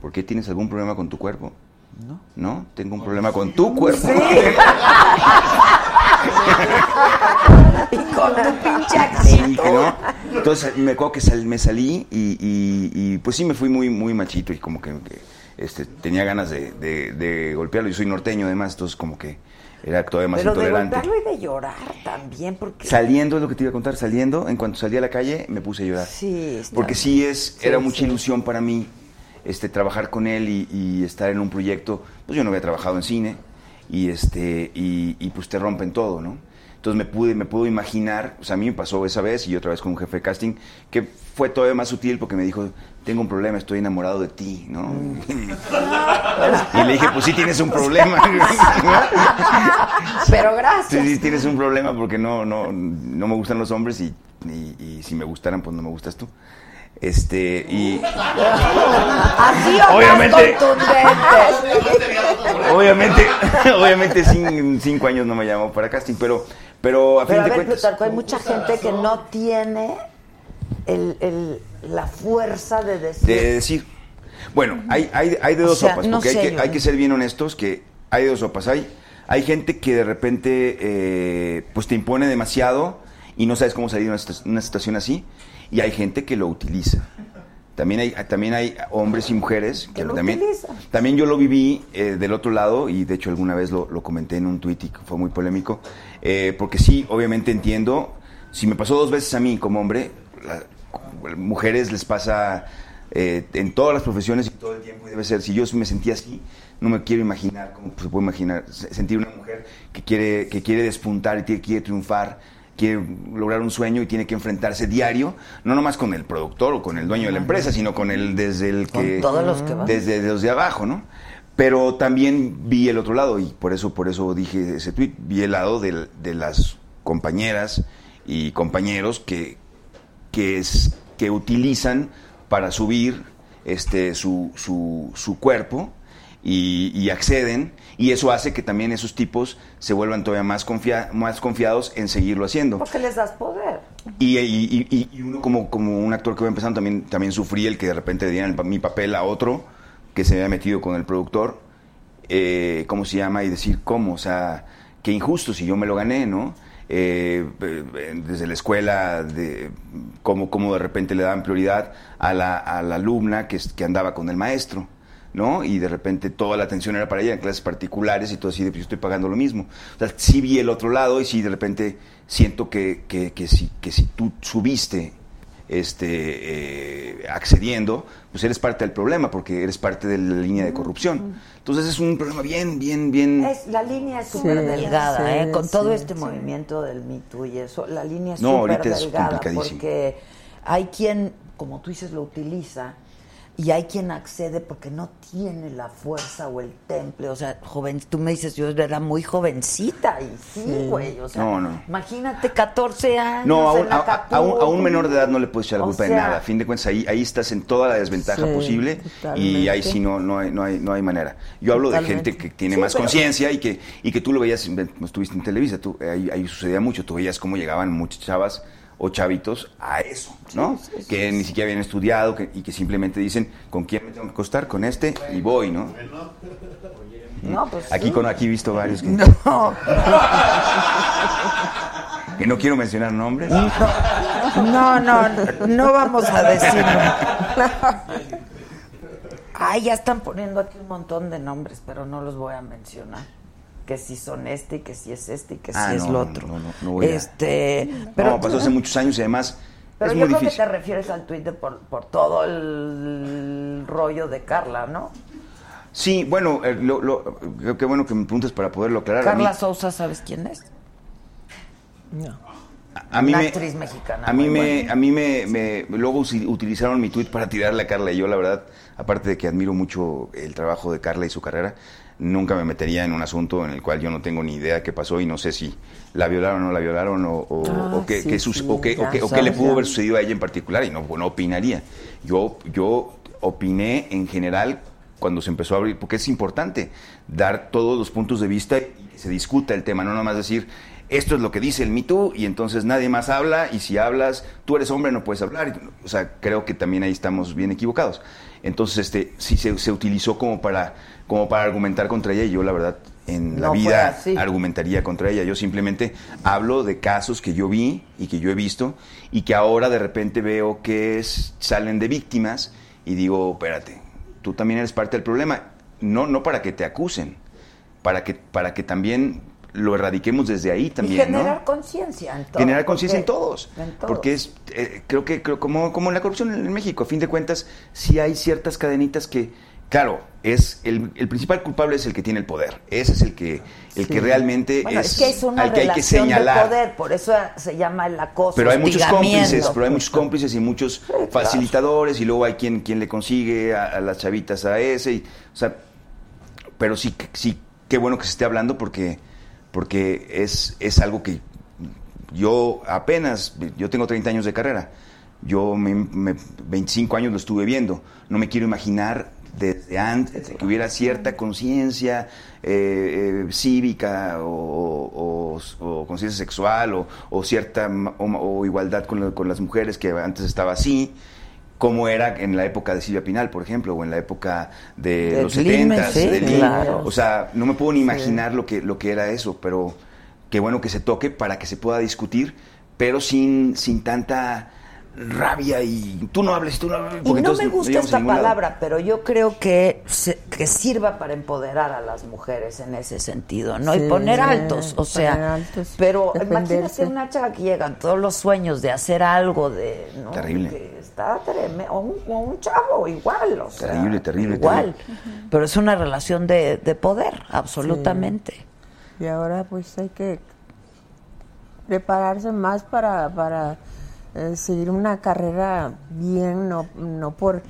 ¿por qué tienes algún problema con tu cuerpo? No. No, tengo un problema con tu cuerpo. <laughs> <laughs> Y con tu pinche Sí, acento. que no. Entonces me acuerdo que sal- me salí y, y- y, pues sí me fui muy muy machito y como que, que, este, tenía ganas de, de- de golpearlo. Yo soy norteño además, entonces como que era todavía más Pero de intolerante. golpearlo y de llorar también, porque... Saliendo es lo que te iba a contar, saliendo, en cuanto salí a la calle me puse a llorar. Sí, está- Porque sí es, Sí, era mucha sí. ilusión para mí este, trabajar con él y, y estar en un proyecto. Pues yo no había trabajado en cine y, este, y, y, pues te rompen todo, ¿no? Entonces me pude, me puedo imaginar, o sea, a mí me pasó esa vez y otra vez con un jefe de casting, que fue todavía más sutil porque me dijo, tengo un problema, estoy enamorado de ti, ¿no? Mm. y le dije, pues sí tienes un problema. <laughs> Pero gracias. Sí, sí, tienes un problema porque no, no, no me gustan los hombres y, y- y si me gustaran, pues no me gustas tú. Este, y Así o Obviamente. más contundente. <laughs> obviamente, <laughs> obviamente cin- cinco años no me llamó para casting, pero, pero a fin Pero a de ver, cuentas. Plutarco, hay mucha gente que no tiene el, el- la fuerza de decir... de decir. Bueno, hay, hay, hay de O dos sea, sopas, no porque sé hay, que, yo, hay que ser bien honestos que hay de dos sopas. Hay, hay gente que de repente eh, pues te impone demasiado y no sabes cómo salir de una, una situación así, y hay gente que lo utiliza. También hay, también hay hombres y mujeres que, lo también, utilizan. también yo lo viví eh, del otro lado y de hecho alguna vez lo, lo comenté en un tweet y fue muy polémico, eh, porque sí, obviamente entiendo, si me pasó dos veces a mí como hombre, la- mujeres les pasa eh, en todas las profesiones y todo el tiempo y debe ser, si yo me sentía así, no me quiero imaginar, cómo se puede imaginar, se- sentir una mujer que quiere, que quiere despuntar y quiere triunfar, quiere lograr un sueño y tiene que enfrentarse diario, no nomás con el productor o con el dueño de la empresa, sino con el desde el Con que todos los que van. desde los de abajo, ¿no? Pero también vi el otro lado y por eso por eso dije ese tweet, vi el lado del- de, las compañeras y compañeros que que es que utilizan para subir este su, su, su cuerpo y, y acceden y eso hace que también esos tipos se vuelvan todavía más confia- más confiados en seguirlo haciendo. Porque les das poder. Y, y- y- uno como, como un actor que va empezando también, también sufrí el que de repente le dieran mi papel a otro que se había metido con el productor, eh, ¿cómo se llama? Y decir, ¿cómo? O sea, qué injusto si yo me lo gané, ¿no? Eh, eh, desde la escuela, de cómo, cómo de repente le daban prioridad a la, alumna que andaba con el maestro. ¿no? Y de repente toda la atención era para ella en clases particulares y todo así, de, pues yo estoy pagando lo mismo. O sea, sí vi el otro lado y sí de repente siento que, que, que si, que si tú subiste este, eh, accediendo, pues eres parte del problema porque eres parte de la línea de corrupción. Entonces es un problema bien, bien, bien... Es, la línea es súper Sí, delgada, sí, ¿eh? Con todo este sí. movimiento del Me Too y eso, la línea es No, súper ahorita es delgada complicadísimo. porque hay quien, como tú dices, lo utiliza y hay quien accede porque no tiene la fuerza o el temple. O sea, joven, tú me dices, yo era muy jovencita y sí, güey. O sea, No, no. imagínate 14 años. No, a un, en a- un- a un menor de edad no le puedes echar la O culpa de nada. A fin de cuentas, ahí, ahí estás en toda la desventaja Sí, posible y ahí sí no, no, hay, no, hay, no hay manera. Yo hablo de gente que tiene Sí, más conciencia y que, y que tú lo veías, estuviste en Televisa, tú, ahí, ahí sucedía mucho, tú veías cómo llegaban muchas chavas o chavitos a eso, ¿no? que ni siquiera habían estudiado que- y que simplemente dicen, ¿con quién me tengo que acostar? Con este y voy, ¿no? No, pues Aquí, con, aquí he visto varios que <laughs> No, que no quiero mencionar nombres. no, no, no vamos a decirlo. Ay, ya están poniendo aquí un montón de nombres, pero no los voy a mencionar. Que si son este y que si es este y que Ah, si es no, lo otro. no, no, no voy a- este, pero no, pasó hace muchos años y además Pero es yo muy creo difícil. que te refieres al Twitter por, por todo el rollo de Carla, ¿no? Sí, bueno, eh, lo, lo- qué- bueno que me preguntes para poderlo aclarar. A Carla Sousa, ¿sabes quién es? No. a mí Una me, actriz mexicana. A mí me, buena. a mí me, me- luego utilizaron mi tweet para tirarle a Carla y yo la verdad, aparte de que admiro mucho el trabajo de Carla y su carrera, nunca me metería en un asunto en el cual yo no tengo ni idea qué pasó y no sé si la violaron o no la violaron o, o, Ah, o qué, sí, qué sus- sí, o qué, o ya qué- o qué le pudo haber sucedido a ella en particular y no, no opinaría. Yo, yo opiné en general cuando se empezó a abrir, porque es importante dar todos los puntos de vista y que se discuta el tema, no nada más decir, esto es lo que dice el Me Too y entonces nadie más habla y si hablas, tú eres hombre, no puedes hablar. O sea, creo que también ahí estamos bien equivocados. Entonces, este, sí se, se utilizó como para, como para argumentar contra ella y yo la verdad en la No vida argumentaría contra ella. Yo simplemente hablo de casos que yo vi y que yo he visto y que ahora de repente veo que es- salen de víctimas y digo, espérate, tú también eres parte del problema. No, no para que te acusen, para que, para que también lo erradiquemos desde ahí también, y generar ¿no? conciencia en todo. Generar conciencia en todos. en todos. Porque es, eh, creo que, creo, como, como en la corrupción en, en México, a fin de cuentas, sí hay ciertas cadenitas que, claro, es el, el principal culpable es el que tiene el poder. Ese es el que, el que realmente Bueno, es, es, que es una al que hay que señalar. de poder, por eso se llama el acoso. Pero hay muchos cómplices, pero hay muchos cómplices y muchos facilitadores y luego hay quien, quien le consigue a, a las chavitas a ese. y- o sea, pero sí, sí, qué bueno que se esté hablando porque, porque es, es algo que yo apenas, yo tengo 30 años de carrera, yo me, me- 25 años lo estuve viendo, no me quiero imaginar desde antes de que hubiera cierta conciencia eh, eh, cívica o, o- o conciencia sexual o, o cierta o, igualdad con, lo- con las mujeres que antes estaba así como era en la época de Silvia Pinal, por ejemplo, o en la época de los 70 sí, Lime. claro. O sea, no me puedo ni imaginar lo que lo que era eso, pero qué bueno que se toque para que se pueda discutir, pero sin sin tanta rabia y tú no hables, tú no hables. Y no entonces me gusta esta lado. palabra, pero yo creo que, se- que sirva para empoderar a las mujeres en ese sentido, ¿no? y poner altos, o poner sea, altos, pero defenderse. imagínate una chava que llegan todos los sueños de hacer algo de, ¿no? Terrible. Que está tremendo, o un, o un chavo igual, o sea, Terrible, terrible, igual, pero es una relación de, de poder, absolutamente. Y ahora pues hay que prepararse más para, para eh, seguir una carrera bien, no, no por,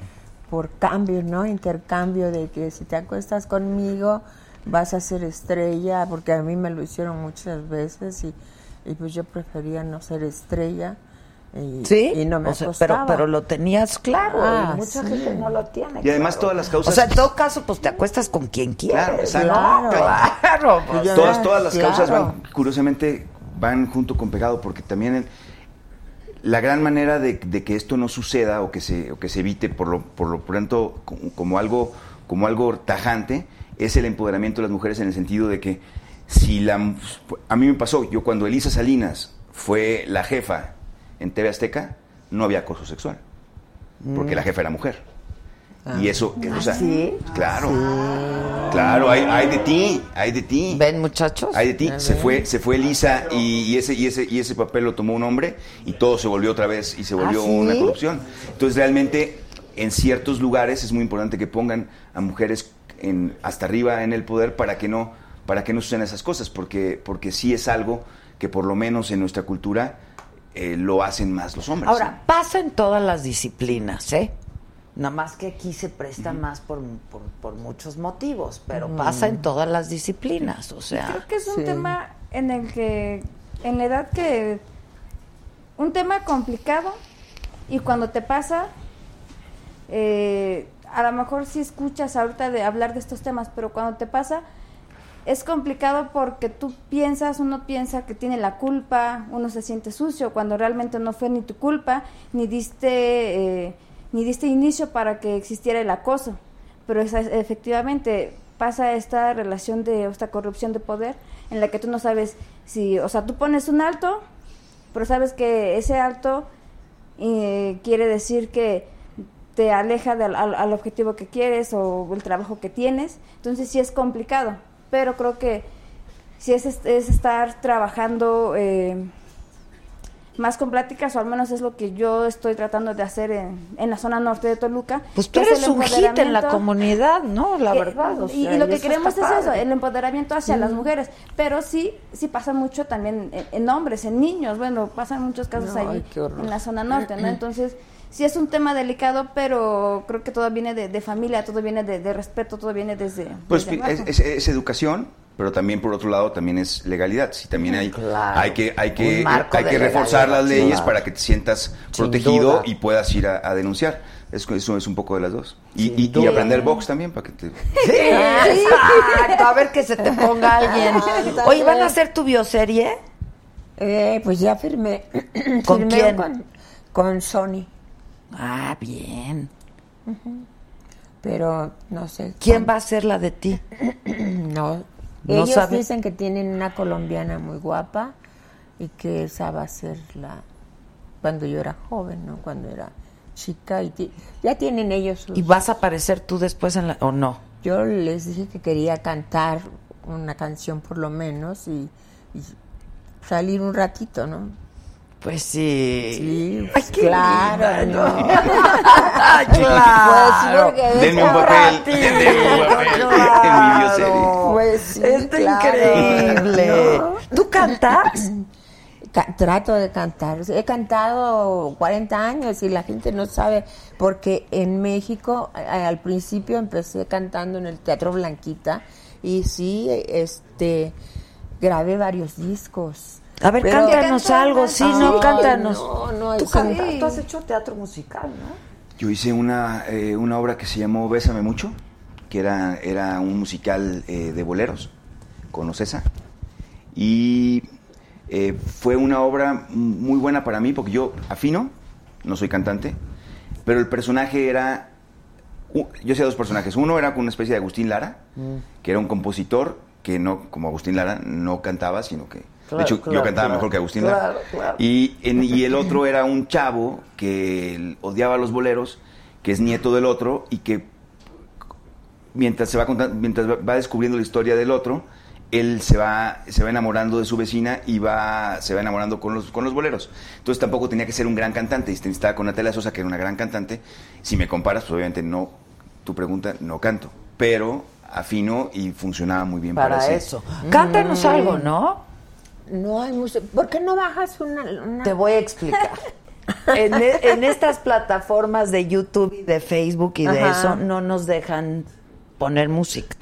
por cambio, ¿no? Intercambio de que si te acuestas conmigo vas a ser estrella, porque a mí me lo hicieron muchas veces y, y pues yo prefería no ser estrella. Y, Sí, y no me O sea, pero, acostaba. pero lo tenías claro, Ah, y mucha sí. gente no lo tiene. Y además todas las causas- O sea, en todo caso, pues te acuestas con quien quieres. Claro, exacto. Claro. Claro, pues, Todas, todas las Claro. causas van, curiosamente, van junto con pegado, porque también el- la gran manera de, de que esto no suceda o que se, o que se evite por lo, por lo pronto como, como algo, como algo tajante es el empoderamiento de las mujeres en el sentido de que si la... A mí me pasó, yo cuando Elisa Salinas fue la jefa en TV Azteca, no había acoso sexual, porque la jefa era mujer. Y eso, o sea, ¿sí? claro, claro, hay, hay de ti, hay de ti. ¿Ven, muchachos? Ay de ti, se fue, se fue Lisa y, y ese, y ese, y ese papel lo tomó un hombre y todo se volvió otra vez y se volvió ¿Ah, sí? una corrupción. Entonces realmente en ciertos lugares es muy importante que pongan a mujeres en, hasta arriba en el poder para que no, para que no sucedan esas cosas, porque, porque sí es algo que por lo menos en nuestra cultura eh, lo hacen más los hombres. Ahora, pasa en todas las disciplinas, ¿eh? Nada más que aquí se presta más por, por, por muchos motivos, pero pasa en todas las disciplinas, o sea... Creo que es un Sí. tema en el que, en la edad que, un tema complicado y cuando te pasa, eh, a lo mejor sí escuchas ahorita de hablar de estos temas, pero cuando te pasa es complicado porque tú piensas, uno piensa que tiene la culpa, uno se siente sucio cuando realmente no fue ni tu culpa, ni diste, eh, ni diste inicio para que existiera el acoso. Pero esa- efectivamente pasa esta relación de esta corrupción de poder en la que tú no sabes si, o sea, tú pones un alto, pero sabes que ese alto eh, quiere decir que te aleja del, al, al objetivo que quieres o el trabajo que tienes. Entonces sí es complicado, pero creo que sí es, es estar trabajando eh, más con pláticas, o al menos es lo que yo estoy tratando de hacer en, en la zona norte de Toluca. Pues tú eres un hit en la comunidad, ¿no? La verdad. o y, sea, y lo que queremos es eso, el empoderamiento hacia las mujeres. Pero sí, sí pasa mucho también en, en hombres, en niños. Bueno, pasan muchos casos No, allí en la zona norte, ¿no? Entonces, sí es un tema delicado, pero creo que todo viene de, de familia, todo viene de, de respeto, todo viene desde. Pues desde es, abajo. es- es educación, pero también por otro lado también es legalidad. Si también hay, Claro. hay que hay que hay que reforzar las leyes claro. para que te sientas Sin protegido duda. y puedas ir a, a denunciar. Eso, eso es un poco de las dos. Y, y- aprender box también para que te <laughs> Sí, exacto. A ver que se te ponga alguien. <laughs> Oye, ¿van a hacer tu bioserie? Eh, pues ya firmé. <clears throat> ¿Con firmé quién? Con, con Sony, Ah, bien. pero no sé. ¿Quién va a ser la de ti? <clears throat> No. No Ellos sabe. dicen que tienen una colombiana muy guapa y que esa va a ser la cuando yo era joven, ¿no? Cuando era chica y ti- ya tienen ellos sus- ¿Y vas a aparecer tú después en la, o no? Yo les dije que quería cantar una canción por lo menos y, y salir un ratito, ¿no? Pues sí. Sí, Ay, qué claro, ¿no? Ay, <laughs> claro. Pues Denme un papel, <laughs> denme un papel claro. en mi. Pues sí, Está claro, increíble. ¿no? ¿Tú cantas? <clears throat> Ca- trato de cantar. He cantado 40 años y la gente no sabe porque en México al principio empecé cantando en el Teatro Blanquita y sí, este grabé varios discos. A ver, Pero- cántanos algo, sí, no, cántanos. no, no, tú, eso canta- no. tú has hecho teatro musical, ¿no? Yo hice una, eh, una obra que se llamó Bésame Mucho, que era, era un musical eh, de boleros con Ocesa. Y eh, fue una obra muy buena para mí porque yo afino, no soy cantante, pero el personaje era... Yo hacía dos personajes. Uno era con una especie de Agustín Lara, que era un compositor que no, como Agustín Lara, no cantaba, sino que... Claro, de hecho, claro, yo cantaba claro. mejor que Agustín Claro, Lara. claro. Y, en- y el otro <laughs> era un chavo que odiaba los boleros, que es nieto del otro y que mientras se va contando, mientras va- descubriendo la historia del otro, él se va, se va enamorando de su vecina y va, se va enamorando con los, con los boleros. Entonces tampoco tenía que ser un gran cantante. Y estaba con Natalia Sosa, que era una gran cantante. Si me comparas, pues obviamente no, tu pregunta, no canto. Pero afino y funcionaba muy bien para, Para ese- eso. Cántanos algo, ¿no? No hay música. ¿Por qué no bajas una, una- Te voy a explicar. <laughs> En, e- en estas plataformas de YouTube y de Facebook y de Ajá. eso no nos dejan poner música.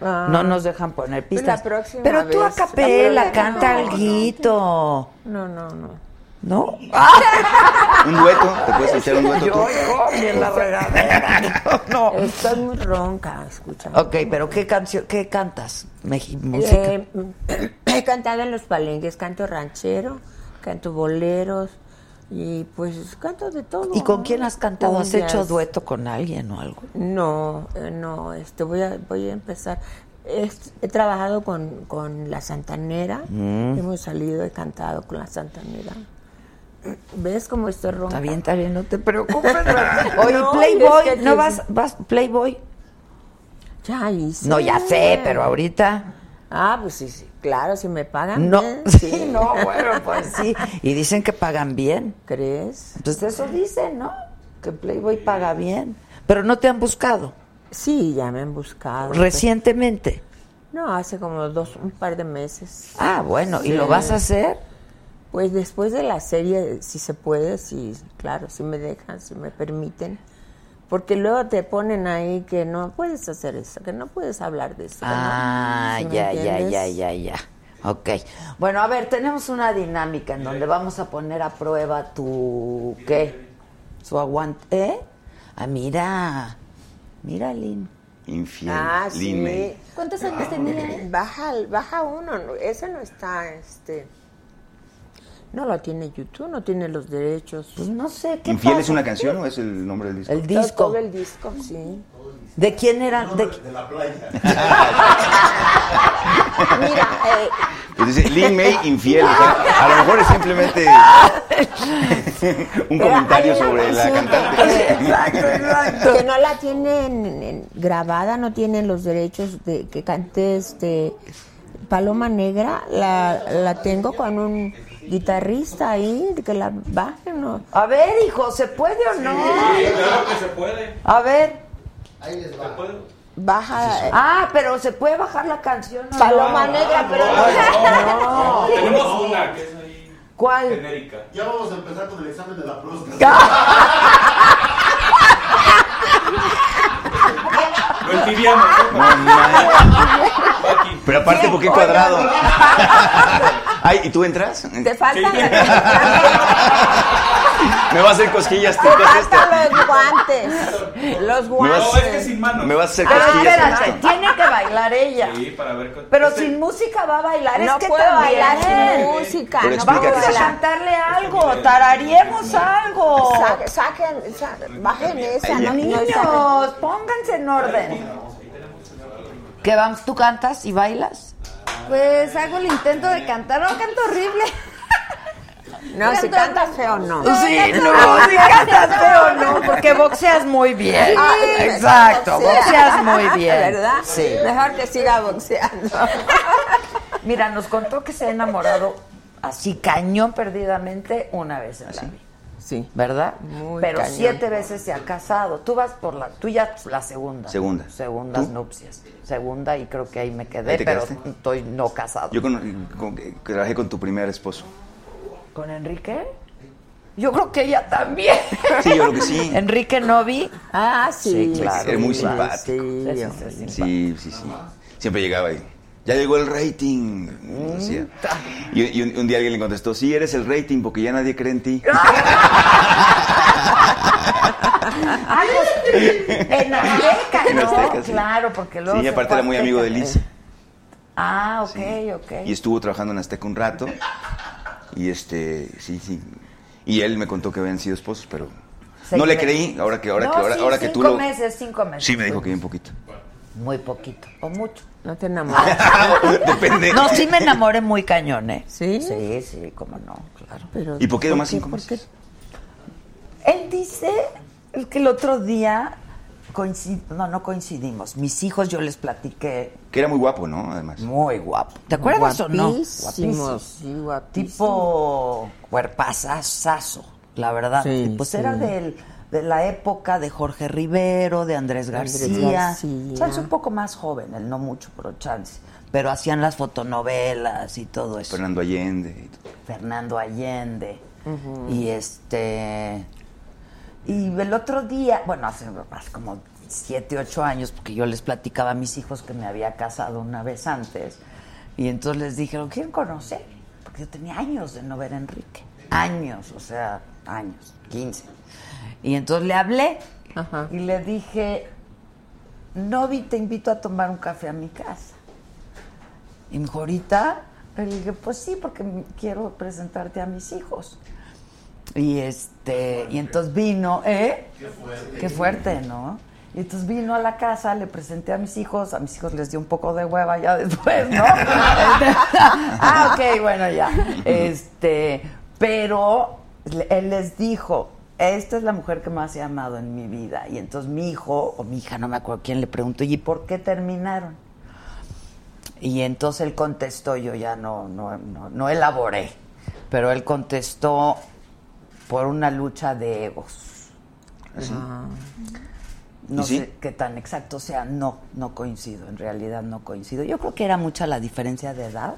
Ah. No nos dejan poner pistas. la próxima Pero tú a vez. capela, La canta próxima- alguito. No, no, no. ¿No? <laughs> Un dueto, te puedes echar un dueto Yo tú. ni en la <laughs> regadera. No. Estoy muy ronca, escucha. Ok, pero ¿qué canción, qué cantas? Meji- música. Eh, <clears throat> he cantado en los palenques, canto ranchero, canto boleros y pues canto de todo. ¿Y con quién has cantado? ¿Has hecho dueto con alguien o algo? No, eh, no, este voy a voy a empezar. He trabajado con, con la Santanera, Mm. hemos salido, he cantado con la Santanera. ¿Ves cómo estoy ronca? Está bien, está bien, no te preocupes. <laughs> Oye, No, Playboy, es que ¿no vas, vas Playboy? Ya hice. No, ya sé, pero ahorita Ah, pues sí, sí, claro, si me pagan no. bien, <laughs> Sí, no, bueno, pues sí. Y dicen que pagan bien. ¿Crees? Pues eso dicen, ¿no? Que Playboy paga bien. Pero no te han buscado Sí, ya me han buscado. recientemente. No, hace como dos, un par de meses. Ah, bueno, ¿y lo vas a hacer? Pues después de la serie, si se puede, sí, claro, si me dejan, si me permiten. Porque luego te ponen ahí que no puedes hacer eso, que no puedes hablar de eso. ¿no? Ah, ¿Sí me ya, ya, ya, ya, ya. Ok. Bueno, a ver, tenemos una dinámica en donde vamos a poner a prueba tu... ¿Qué? Su aguante. ¿Eh? Ah, mira. Mira, Lin. Infiel. Ah, sí. Lin. ¿Cuántos años tenía? Baja, baja uno, no, ese no está, este... No lo tiene YouTube, no tiene los derechos. Pues no sé, ¿qué ¿Infiel pasa? es una canción o es el nombre del disco? El disco. Todo el disco, sí. ¿De quién era? De... De la playa. <laughs> Mira, eh, Pues dice, Lin May infiel. o sea, a lo mejor es simplemente <laughs> un comentario sobre la canción cantante. que- Que no la tienen en- grabada, no tienen los derechos de que cante este Paloma Negra. La, la tengo con un guitarrista ahí, que la bajen. ¿no? A ver, hijo, ¿se puede o no? claro que se puede. A ver. Ahí les va. Baja. Ah, pero se puede bajar la canción. ¿o no? Paloma Negra, pero No. Tenemos una que es ahí ¿Cuál? genérica. Ya vamos a empezar con el examen de la próstata. <laughs> Lo entibiamos. No, man. Pero aparte, ¿por qué cuadrado? <laughs> Ay, ¿y tú entras? Te faltan, <laughs> Me va a hacer cosquillas. te faltan los guantes. Los Me vas, No, es que guantes. sin manos. me vas a hacer Pero cosquillas. con espérate, tiene que bailar ella. Sí, para ver. con- Pero Este- sin música va a bailar. No es que puedo bailar sin música. No Vamos a cantarle algo, tararíemos algo. Sa- Saquen, sa- bajen esa, Niños, pónganse en orden. ¿Qué vamos? ¿Tú cantas y bailas? Pues hago el intento de cantar, no canto horrible. No, si canta feo, no. Sí, no, si cantas feo no, porque boxeas muy bien. Exacto, boxea. boxeas muy <laughs> bien. ¿Verdad? Sí. Mejor que siga boxeando. Mira, nos contó que se ha enamorado así cañón perdidamente una vez en la vida. Sí. ¿Verdad? Muy Pero cañón. siete veces se ha casado. Tú vas por la, tú ya la segunda. Segunda. Segundas ¿Tú? nupcias. Segunda y creo que ahí me quedé, ¿Ahí te pero quedaste? estoy no casado. Yo con, trabajé con tu primer esposo. ¿Con Enrique? Yo creo que ella también. Sí, yo creo que sí. <laughs> Enrique Novi. Ah, sí. Sí, claro. Era muy simpático. Sí, sí, sí. Siempre llegaba y. Ya llegó el rating. decía. Y, y un, un día alguien le contestó, sí, eres el rating porque ya nadie cree en ti. <laughs> Pues, en Azteca, En ¿no? Azteca, sí. Claro, porque luego. Sí, y aparte era muy amigo de. Liz. Ah, ok, ok. Y estuvo trabajando en Azteca un rato. Y este, sí, sí. Y él me contó que habían sido esposos, pero Seis no le creí. Ahora que, ahora No, que, ahora, sí, ahora que tú lo. meses, cinco meses. Sí, me dijo que bien poquito. Muy poquito, o mucho. No te enamoras. <laughs> Depende. No, sí me enamoré muy cañón, ¿eh? ¿Sí? Sí, sí, cómo no, claro. Pero, ¿Y por qué nomás cinco meses? Él dice que el otro día coincid- no, no coincidimos. Mis hijos yo les platiqué Que era muy guapo, ¿no? Además. muy guapo. ¿Te acuerdas o no? Guapísimos, sí, guapísimos. Tipo cuerpazazazo, la verdad. Sí, pues sí. era del, de la época de Jorge Rivero, de Andrés Andrés García. Chance un poco más joven, él no mucho, pero chance. Pero hacían las fotonovelas y todo eso. Fernando Allende. y todo. Fernando Allende. Y este. Y el otro día, bueno, hace más como siete, ocho años, porque yo les platicaba a mis hijos que me había casado una vez antes. Y entonces les dije, ¿lo quieren conocer? Porque yo tenía años de no ver a Enrique. Años, o sea, años, 15. Y entonces le hablé Ajá. y le dije, Novi, te invito a tomar un café a mi casa. Y me dijo, ¿ahorita? Le dije, pues sí, porque quiero presentarte a mis hijos. Y este, y entonces vino, ¿eh? Qué fuerte. ¿no? Y entonces vino a la casa, le presenté a mis hijos, a mis hijos les dio un poco de hueva ya después, ¿no? <laughs> ah, ok, bueno, ya. Este, pero él les dijo, esta es la mujer que más he amado en mi vida. Y entonces mi hijo, o mi hija, no me acuerdo quién le preguntó, ¿y por qué terminaron? Y entonces él contestó, yo ya no, no, no, no elaboré, pero él contestó por una lucha de egos. ¿Así? No sé qué tan exacto sea, no, no coincido, en realidad no coincido. Yo creo que era mucha la diferencia de edad.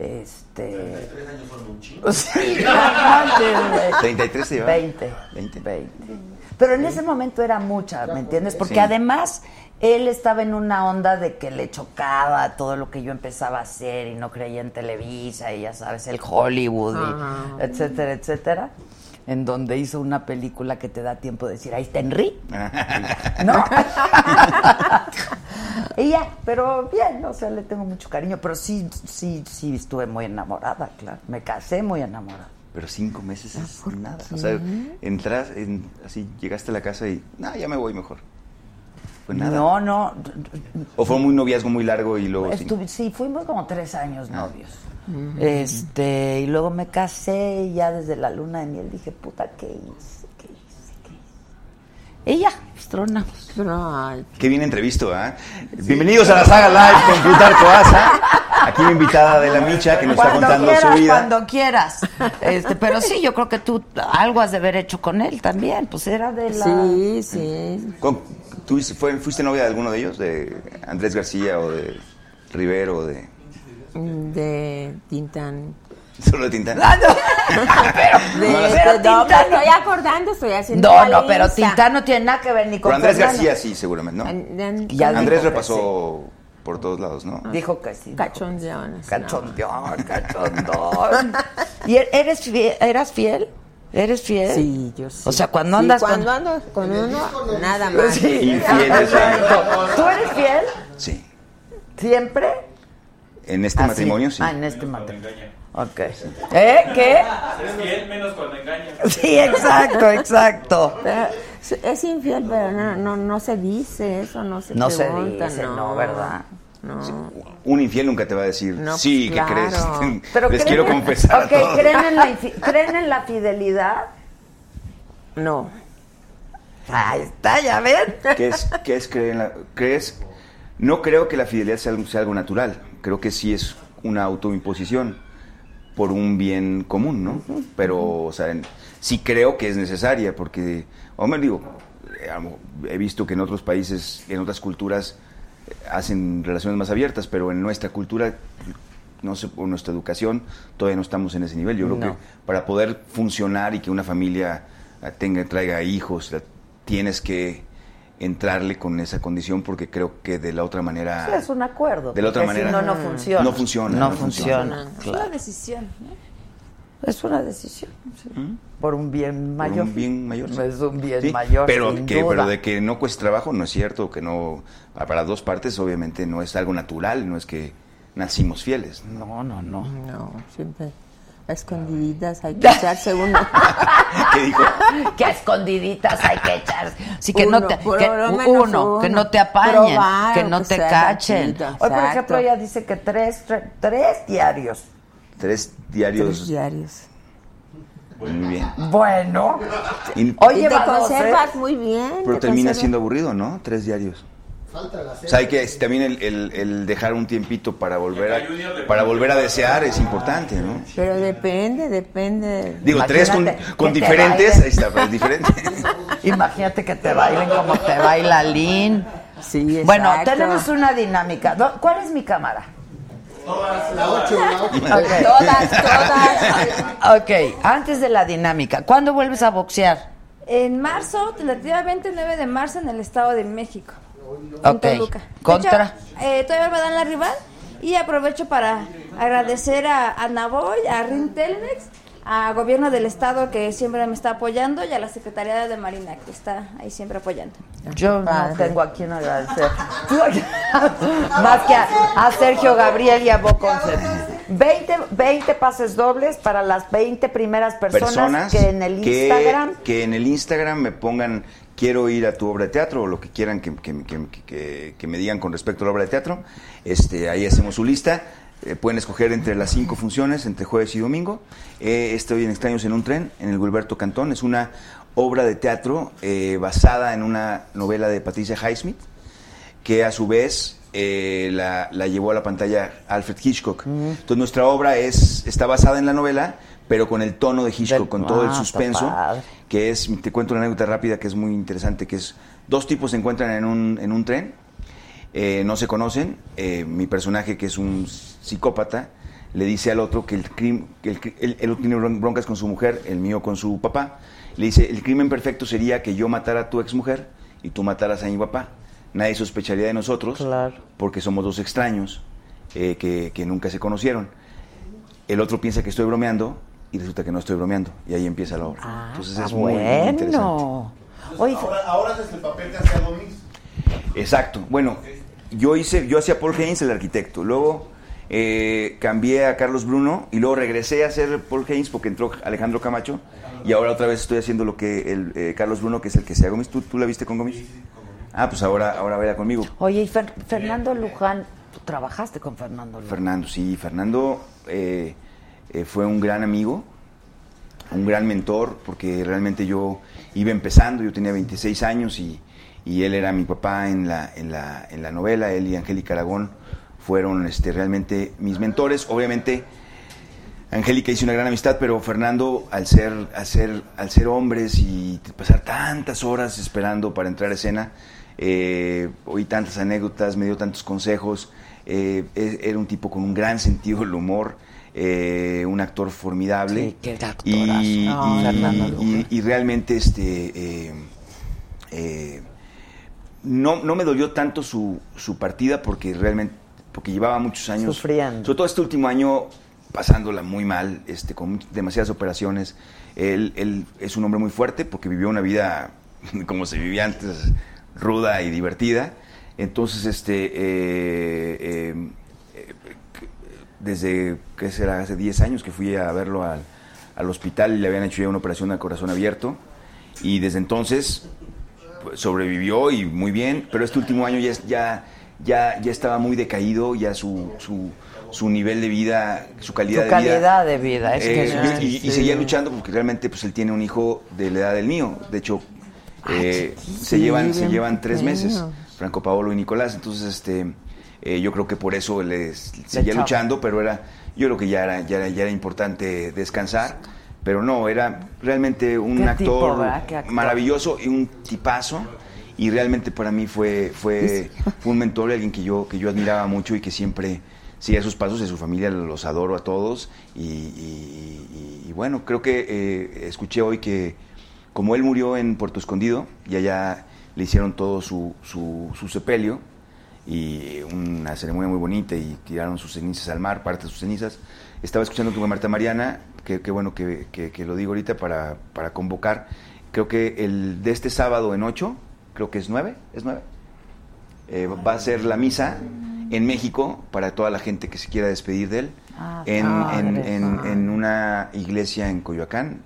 Este. Tres años son un chingo. <laughs> Sí, no manches, güey. 33 se lleva. 20. 20. 20. Pero en ese momento era mucha, ¿me entiendes? Porque Sí. además él estaba en una onda de que le chocaba todo lo que yo empezaba a hacer y no creía en Televisa y ya sabes, el Hollywood, y etcétera, etcétera. En donde hizo una película que te da tiempo de decir, ahí está Henry. <laughs> ¿No? <laughs> y ya, pero bien, o sea, le tengo mucho cariño, pero sí, sí, sí estuve muy enamorada, claro. Me casé muy enamorada. Pero cinco meses es nada. O sea, entras, en- así llegaste a la casa y, no, ya me voy mejor. fue nada. No, no. ¿O fue un noviazgo muy largo y luego? Estuve, sí, fuimos como tres años novios. Este, y luego me casé y ya desde la luna de miel dije, puta, ¿qué hice? ¿Qué hice? ¿Qué hice? Y ya, pues, tronamos. Ay, Qué bien entrevisto, ¿ah? Bienvenidos a la saga live con Plutarco Asa. Aquí una invitada de la Micha que nos está Cuando contando quieras, su vida. cuando quieras. Este, pero sí, yo creo que tú algo has de haber hecho con él también, pues era de la... Sí, sí. Con- ¿Tú fue- fuiste novia de alguno de ellos? ¿De Andrés García o de Rivero o de De Tintán. solo de Tintán? Ah, no. De, No, de- <laughs> pero no, Tintán- me estoy acordando, estoy haciendo No, no, pero. Tintán no tiene nada que ver ni con Pero Andrés Fernando. García sí, seguramente, ¿no? Ya Andrés repasó por todos lados, ¿no? Dijo que sí. Cachondeones, Cachondón, cachondón. ¿Y er- eres fiel, eras fiel? ¿Eres fiel? Sí, yo sí. O sea, cuando Sí, andas cuando con... ando con uno, nada más. Sí. Infiel. ¿Tú eres fiel? Sí. ¿Siempre? En este Ah, matrimonio, sí. Ah, en este matrimonio. Ok. ¿Eh? ¿Qué? Es fiel menos cuando engaña. Sí, exacto, exacto. Pero es- infiel, pero no, no, no se dice eso, no se No se pregunta, dice, no, ¿verdad? No. Un infiel nunca te va a decir, No, sí, pues, ¿qué claro. crees? <laughs> Pero Les creen quiero confesar Ok, todo. ¿creen en, la ¿creen en la fidelidad? No. Ahí está, ya ven. ¿Qué es, qué es creer en la... ¿Crees? No creo que la fidelidad sea, algo- sea algo natural. Creo que sí es una autoimposición por un bien común, ¿no? Pero, o sea, sí creo que es necesaria porque, hombre, digo, eh, he visto que en otros países, en otras culturas, eh, hacen relaciones más abiertas, pero en nuestra cultura, no sé, por nuestra educación, todavía no estamos en ese nivel. Yo creo No. que para poder funcionar y que una familia eh, tenga, traiga hijos, tienes que entrarle con esa condición porque creo que de la otra manera Sí, es un acuerdo. De la otra porque si manera- no, no funciona. No funciona, No, no funciona. funciona. Es una decisión. ¿no? Es una decisión. sí. Por un bien mayor. ¿Mm? un bien mayor, sí. Es un bien Sí, mayor. pero sin que duda. pero de que no cueste trabajo no es cierto que no para dos partes obviamente no es algo natural no es que nacimos fieles No, no, no. No, siempre a escondiditas hay que <laughs> echarse uno. ¿Qué dijo? que a escondiditas hay que echar. Sí, que no Uno, te. por que- uno, no te apañen, Probar, que no que te cachen. Hoy, por ejemplo, ella dice que tres, tre- tres diarios. tres Tres diarios diarios. muy bien Bueno. Y- Y te ¿eh? conservas muy bien. pero te termina conservas- siendo aburrido no tres diarios Falta la o sea hay que también el, el- el dejar un tiempito para volver a para volver a desear es importante no Pero depende, depende. digo tres con, diferentes ahí está pues, diferente <laughs> Imagínate que te bailen como te baila Lynn. Sí, Bueno, exacto. tenemos una dinámica. Do- ¿Cuál es mi cámara? La 8, la 8. Ok. Todas, todas. Ok, antes de la dinámica, ¿cuándo vuelves a boxear? En marzo, tentativamente 9 de marzo, en el Estado de México. Ok. Toluca. ¿Contra? hecho, eh, todavía me dan la rival y aprovecho para agradecer a, a Navoy, a Rin Telmex, a Gobierno del Estado que siempre me está apoyando y a la Secretaría de Marina que está ahí siempre apoyando. Yo no Padre. tengo a quien agradecer. <laughs> Más que a, a Sergio Gabriel y a Bo Concept. 20, 20 pases dobles para las 20 primeras personas, personas que en el que- Instagram. que en el Instagram me pongan quiero ir a tu obra de teatro o lo que quieran que, que- que- que- que me digan con respecto a la obra de teatro. Este, ahí hacemos su lista. Eh, pueden escoger entre las cinco funciones, entre jueves y domingo. Eh, estoy en Extraños en un tren, en el Gilberto Cantón. Es una obra de teatro eh, basada en una novela de Patricia Highsmith, que a su vez eh, la, la llevó a la pantalla Alfred Hitchcock. Entonces nuestra obra es, está basada en la novela, pero con el tono de Hitchcock, con todo Ah, el está suspenso, que es, te cuento una anécdota rápida que es muy interesante, que es dos tipos se encuentran en un, en un tren, eh, no se conocen, eh, mi personaje que es un psicópata le dice al otro que el crimen, que el, cri- él, tiene bron- broncas con su mujer, el mío con su papá, le dice, el crimen perfecto sería que yo matara a tu exmujer y tú mataras a mi papá. Nadie sospecharía de nosotros Claro. porque somos dos extraños eh, que, que nunca se conocieron. El otro piensa que estoy bromeando y resulta que no estoy bromeando. Y ahí empieza la obra. Ah, Entonces es muy, muy interesante. bueno. Oye, Ahora, ahora haces el papel que hacía Domis. Exacto. Bueno, yo hice, yo hacía Paul Haynes, el arquitecto. Luego eh, cambié a Carlos Bruno y luego regresé a hacer Paul Haynes porque entró Alejandro Camacho. Y ahora otra vez estoy haciendo lo que el eh, Carlos Bruno, que es el que sea Gomis. ¿Tú, tú la viste con Gomis? Ah, pues ahora, ahora vaya conmigo. Oye, y Fer- Fernando Luján, tú trabajaste con Fernando Luján. Fernando, sí, Fernando eh, eh, fue un gran amigo, un gran mentor, porque realmente yo iba empezando, yo tenía 26 años y, él era mi papá en la, en la, en la novela, él y Angélica Aragón fueron este, realmente mis mentores. Obviamente, Angélica hizo una gran amistad, pero Fernando, al ser, al ser, al ser hombres y pasar tantas horas esperando para entrar a escena, eh, oí tantas anécdotas, me dio tantos consejos. eh, e- era un tipo con un gran sentido del humor, eh, un actor formidable. Sí, qué actorazo. y, y- realmente este eh, eh, no, no me dolió tanto su, su partida porque realmente porque llevaba muchos años Sufriendo. sobre todo este último año pasándola muy mal este con demasiadas operaciones él, él es un hombre muy fuerte porque vivió una vida <laughs> como se vivía antes ruda y divertida entonces este eh, eh, eh, desde que será hace 10 años que fui a verlo al, al hospital y le habían hecho ya una operación al corazón abierto y desde entonces pues, sobrevivió y muy bien, pero este último año ya, ya, ya, ya estaba muy decaído, ya su, su, su nivel de vida, su calidad Su de vida. calidad de vida, es que eh, y, seguía luchando porque realmente pues él tiene un hijo de la edad del mío. De hecho, eh, se llevan, se llevan tres meses, Franco Paolo y Nicolás. Entonces, este, eh, yo creo que por eso él seguía luchando, pero era, yo creo que ya era, ya era, ya era importante descansar. Pero no, era realmente un actor maravilloso y un tipazo. Y realmente para mí fue, fue, fue <laughs> un mentor, alguien que yo, que yo admiraba mucho y que siempre seguía sus pasos de su familia, los adoro a todos. Y, y- y- y bueno, creo que eh, escuché hoy que como él murió en Puerto Escondido y allá le hicieron todo su, su, su sepelio y una ceremonia muy bonita y tiraron sus cenizas al mar, parte de sus cenizas. Estaba escuchando con Marta Mariana, que, que bueno que, que- que lo digo ahorita para, para convocar. Creo que el de este sábado en 8, creo que es 9, es 9, eh, va a ser la misa en México para toda la gente que se quiera despedir de él Ah, en, en- en- en una iglesia en Coyoacán.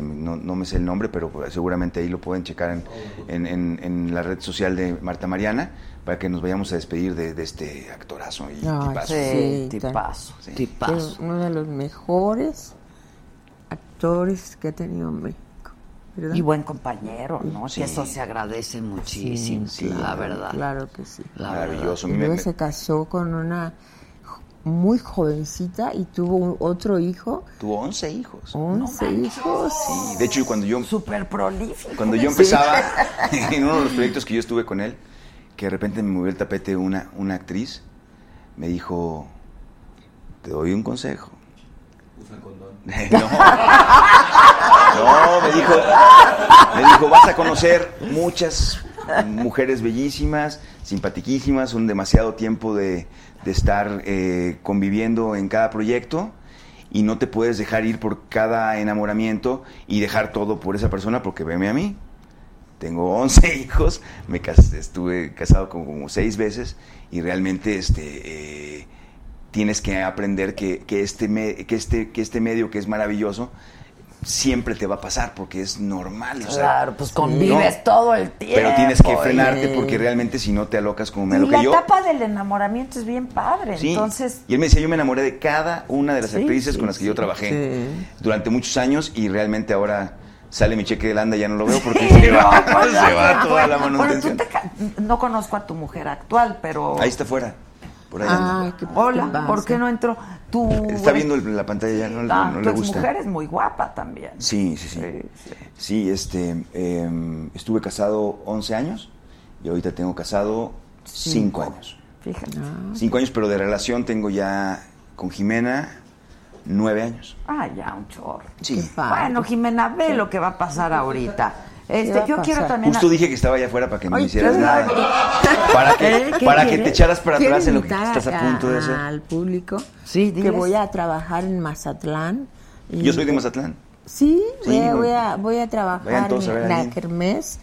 no, no me sé el nombre, pero seguramente ahí lo pueden checar en la red social de Marta Mariana para que nos vayamos a despedir de, de este actorazo y Ay, tipazo. Sí, Sí, tipazo, Sí. tipazo. Es uno de los mejores actores que ha tenido México. ¿verdad? Y buen compañero, ¿no? Sí. Que eso se agradece muchísimo, Sí, la claro, verdad. Claro que sí. La verdad. Maravilloso. Me- luego se casó con una muy jovencita y tuvo un- otro hijo, tuvo 11 hijos. 11 hijos. Sí, de hecho, cuando yo, Súper prolífico. cuando yo empezaba <laughs> en uno de los proyectos que yo estuve con él, que de repente me movió el tapete una, una actriz, me dijo, te doy un consejo. <laughs> no. No, me dijo, me dijo, vas a conocer muchas mujeres bellísimas, simpatiquísimas, son demasiado tiempo de, de estar eh, conviviendo en cada proyecto y no te puedes dejar ir por cada enamoramiento y dejar todo por esa persona porque veme a mí. Tengo 11 <laughs> hijos, me estuve casado como, como seis veces y realmente este, eh, tienes que aprender que, que este me- que, este, que este medio que es maravilloso siempre te va a pasar porque es normal. o sea, Claro, pues convives no. todo el tiempo. Pero tienes que y- frenarte porque realmente si no te alocas como me aloqué la yo. etapa del enamoramiento es bien padre, Sí. entonces... Y él me decía, yo me enamoré de cada una de las Sí, actrices sí, con las que yo trabajé durante muchos años y realmente ahora sale mi cheque de landa, ya no lo veo porque <laughs> se va, no, se va no, toda la manutención. te no conozco a tu mujer actual, pero... Ahí está afuera, por ahí. qué Hola, qué ¿por qué no entró? Tú... está viendo el- la pantalla ya, no, Ah, le gusta. mujer es muy guapa también. Sí, sí, sí. Sí, sí. Sí, este, eh, estuve casado 11 años y ahorita tengo casado 5 años. Fíjate. 5 años, pero de relación tengo ya con Jimena 9 años. Ah, ya, un chorro. Sí. Bueno, Jimena, ve lo que va a pasar ahorita. Este, va a yo quiero pasar? también... Justo dije que estaba allá afuera para que no Ay, me hicieras nada. Para que, ¿Eh? ¿Qué para que te echaras para Quiero atrás en lo que estás a punto de hacer. Al público Sí, que voy a trabajar en Mazatlán. Y- Yo soy de Mazatlán. Sí, Sí, voy, a, voy a, voy a Vayan trabajar en la. Kermés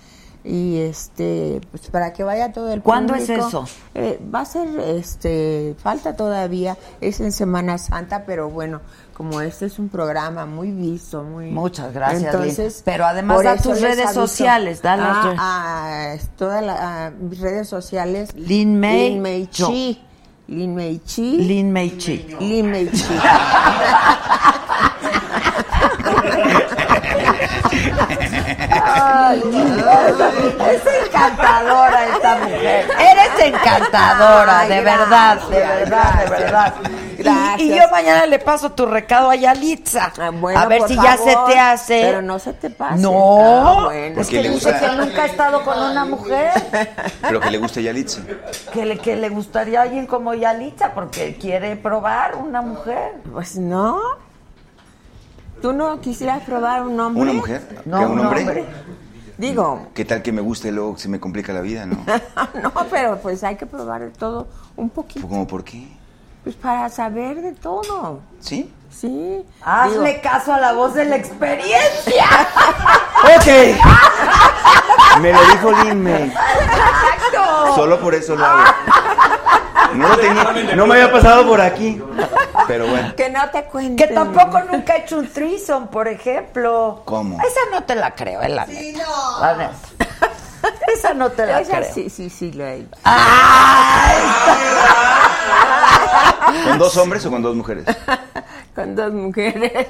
y este pues para que vaya todo el ¿Cuándo es público. eso? Eh, va a ser este falta todavía es en Semana Santa pero bueno como este es un programa muy visto muy Muchas gracias, entonces Lin. Pero además eso tus redes sociales, da las Ah, redes. ah, es todas la- ah, mis redes sociales Lin May Lin May Yo. Chi Lin May Chi Lin Mei Chi. Lin May Chi <laughs> Ay, es encantadora esta mujer. Eres encantadora, Ay, de gracias, verdad, de verdad, de verdad. Y- yo mañana le paso tu recado a Yalitza. Ah, bueno, a ver si ya se te hace. Pero no se te pase. No, Ah, bueno. es Porque que le dice gusta- que nunca ha estado con una mujer. Pero que le guste Yalitza. Que le, que le gustaría a alguien como Yalitza porque quiere probar una mujer. Pues no. ¿Tú no quisieras probar un hombre? ¿Una mujer? No, ¿Que un un hombre? hombre. Digo, ¿Qué tal que me guste y luego se me complica la vida, no? <laughs> no, pero pues hay que probar todo un poquito. ¿Cómo por qué? Pues para saber de todo. ¿Sí? Sí. Hazle Digo, caso a la voz de la experiencia. <laughs> Ok. Me lo dijo Lin May. Solo por eso lo hago. No, lo tenía- no me había pasado por aquí. Pero bueno. que no te cuenten. Que tampoco nunca he hecho un threesome, por ejemplo. ¿Cómo? Esa no te la creo, eh, la Sí, neta. no. La neta. Esa no te la Esa creo. sí, sí, sí, lo he ¿Con dos hombres o con dos mujeres? <laughs> Con dos mujeres.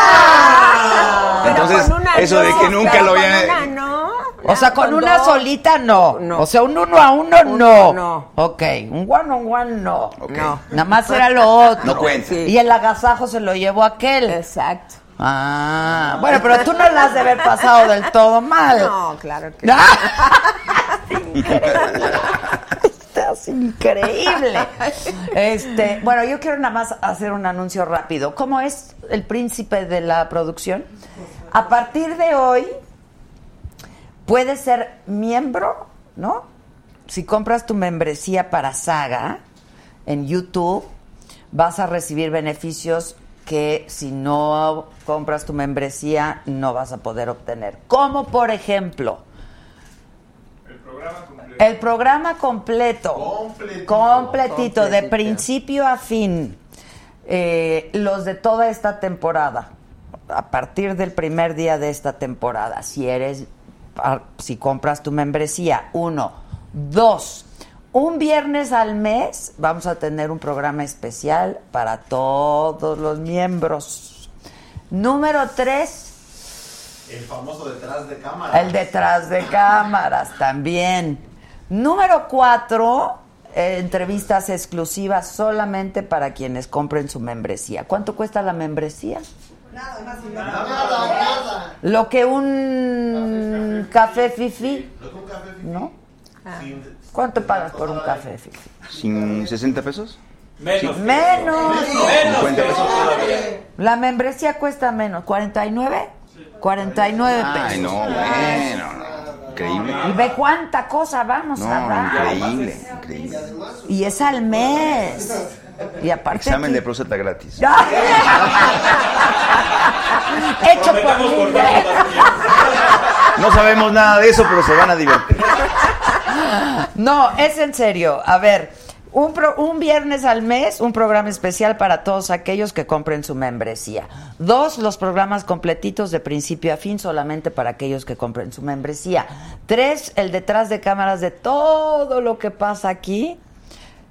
¡Ah! Entonces, Con una eso de que nunca pero lo con había... una no. O sea, con, una dos. solita no. No. O sea, un uno a uno Un- no. no. Ok, un one on one no. Ok. No. Nada más era lo otro. No cuenta. Sí. Y el agasajo se lo llevó aquel. Exacto. Ah, bueno, pero tú no la has de haber pasado del todo mal. No, claro que <laughs> no. <laughs> Estás increíble. <laughs> Este, bueno, yo quiero nada más hacer un anuncio rápido. ¿Cómo es el príncipe de la producción? A partir de hoy puedes ser miembro, ¿no? Si compras tu membresía para Saga en YouTube, vas a recibir beneficios que si no compras tu membresía no vas a poder obtener. Como por ejemplo, el programa completo. Completito. Completito, de principio a fin. Eh, los de toda esta temporada. A partir del primer día de esta temporada. Si eres, ah, si compras tu membresía. Uno. Dos. Un viernes al mes vamos a tener un programa especial para todos los miembros. Número tres. El famoso detrás de cámara. El detrás de cámaras también. Número cuatro, eh, entrevistas exclusivas solamente para quienes compren su membresía. ¿Cuánto cuesta la membresía? Nada más y Nada, nada. Lo que un café fifi, ¿No ¿Cuánto pagas por un café fifi? ¿Sin 60 pesos? Menos. Menos. 50 pesos. La membresía cuesta menos, 49. 49 pesos. Ay, no, bueno. no. Increíble. Y ve cuánta cosa vamos a No, dar. increíble, increíble. Y es al mes. Y aparte. Examen aquí- de próstata gratis. <laughs> Hecho por No sabemos nada de eso, pero se van a divertir. No, es en serio. A ver, un, pro- un viernes al mes, un programa especial para todos aquellos que compren su membresía. Dos, los programas completitos de principio a fin solamente para aquellos que compren su membresía. Tres, el detrás de cámaras de todo lo que pasa aquí.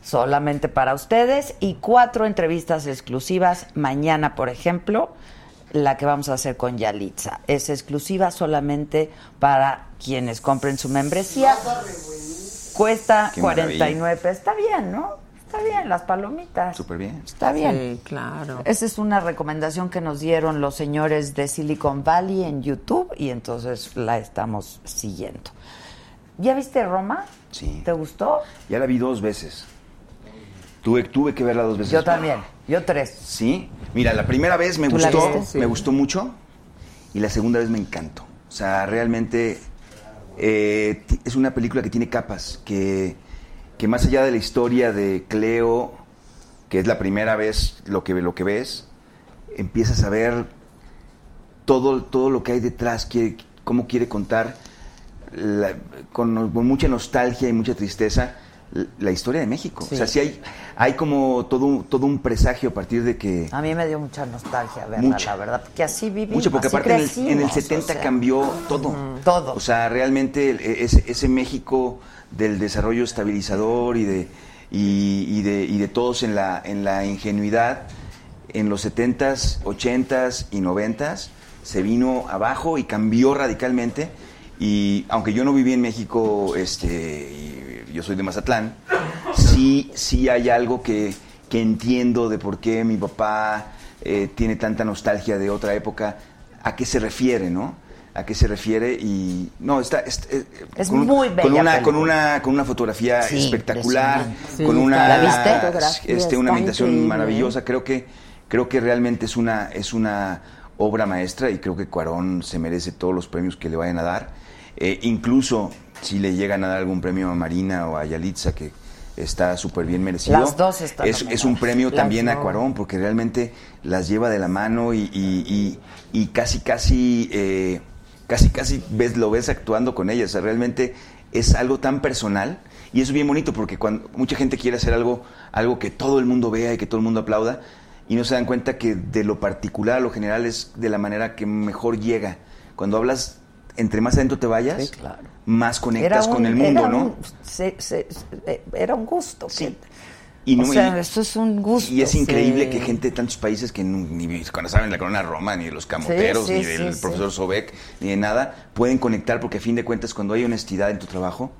Solamente para ustedes. Y cuatro entrevistas exclusivas. Mañana, por ejemplo, la que vamos a hacer con Yalitza. Es exclusiva solamente para quienes compren su membresía. Cuesta Qué 49 pesos. Está bien, ¿no? Está bien, las palomitas. Súper bien. Está bien. Sí, claro. Esa es una recomendación que nos dieron los señores de Silicon Valley en YouTube y entonces la estamos siguiendo. ¿Ya viste Roma? Sí. ¿Te gustó? Ya la vi dos veces. Tuve, tuve que verla dos veces. Yo también. Yo tres. Sí. Mira, la primera vez me ¿Tú la gustó, viste? Sí. me gustó mucho y la segunda vez me encantó. O sea, realmente eh, es una película que tiene capas, que, que más allá de la historia de Cleo, que es la primera vez lo que, lo que ves, empiezas a ver todo, todo lo que hay detrás, que, cómo quiere contar con, mucha nostalgia y mucha tristeza la historia de México. Sí. O sea, sí hay, hay como todo un, todo un presagio a partir de que... A mí me dio mucha nostalgia verla, Mucha. la verdad, porque así vivimos, Mucho, porque así aparte en el, en el o 70 sea. cambió todo. todo. O sea, realmente e, ese, ese México del desarrollo estabilizador y de, y, y de, y de todos en la, en la ingenuidad, en los 70s, 80s y 90s, se vino abajo y cambió radicalmente. Y aunque yo no viví en México, este, y yo soy de Mazatlán, sí, sí hay algo que, que entiendo de por qué mi papá eh, tiene tanta nostalgia de otra época, a qué se refiere, ¿no? A qué se refiere y no está, es, eh, Es con muy bella con una con una con una fotografía Sí, espectacular, impresionante. con Sí, una ¿la viste? Este una está ambientación maravillosa. Creo que creo que realmente es una es una obra maestra y creo que Cuarón se merece todos los premios que le vayan a dar. Eh, incluso si le llegan a dar algún premio a Marina o a Yalitza, que está súper bien merecido. Las dos están es, es un premio Las también a. Cuarón, porque realmente las lleva de la mano y, y- y- y casi, casi, eh, casi, casi ves, lo ves actuando con ellas. O sea, realmente es algo tan personal y eso es bien bonito porque cuando mucha gente quiere hacer algo, algo que todo el mundo vea y que todo el mundo aplauda y no se dan cuenta que de lo particular a lo general es de la manera que mejor llega. Cuando hablas, entre más adentro te vayas, Sí, claro. Más conectas un- con el mundo, ¿no? se- se- se- era un gusto. Sí. que- Y no- o sea, y- eso es un gusto. Y es increíble sí. que gente de tantos países que ni cuando saben la corona Roma, ni de los camoteros, Sí, sí, ni del profesor Sobek, ni de nada, pueden conectar porque a fin de cuentas cuando hay honestidad en tu trabajo,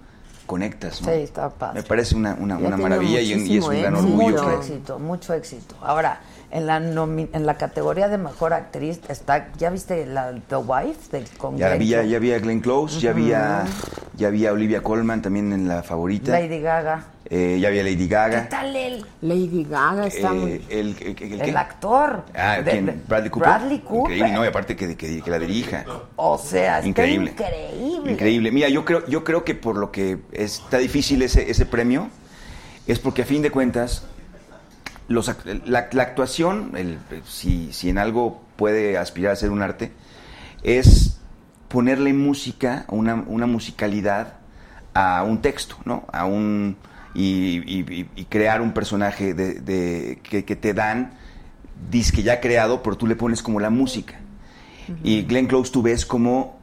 conectas, ¿no? Sí, está padre. Me parece una, una, una maravilla y, y es un gran orgullo. Mucho éxito, mucho éxito. Ahora, en la nomi- en la categoría de mejor actriz está, ¿ya viste la The Wife de con ya, Glenn había, Close? ya había Glenn Close, ya había ya había Olivia Colman también en la favorita, Lady Gaga. eh, ya había Lady ¿Qué Gaga, tal el, Lady Gaga está eh, muy... el, el- el- el ¿qué? actor? Ah, de- ¿quién? Bradley Cooper. Bradley Cooper. Increíble, no, y aparte que, que- que la dirija. O sea, está Increíble. increíble. Increíble. Mira, yo creo, yo creo que por lo que está difícil ese, ese premio es porque a fin de cuentas los, la, la actuación, el- si, si en algo puede aspirar a ser un arte, es ponerle música, una, una musicalidad a un texto, ¿no? A un y, y- y crear un personaje de, de- que, que te dan disque ya creado, pero tú le pones como la música. Y Glenn Close tú ves como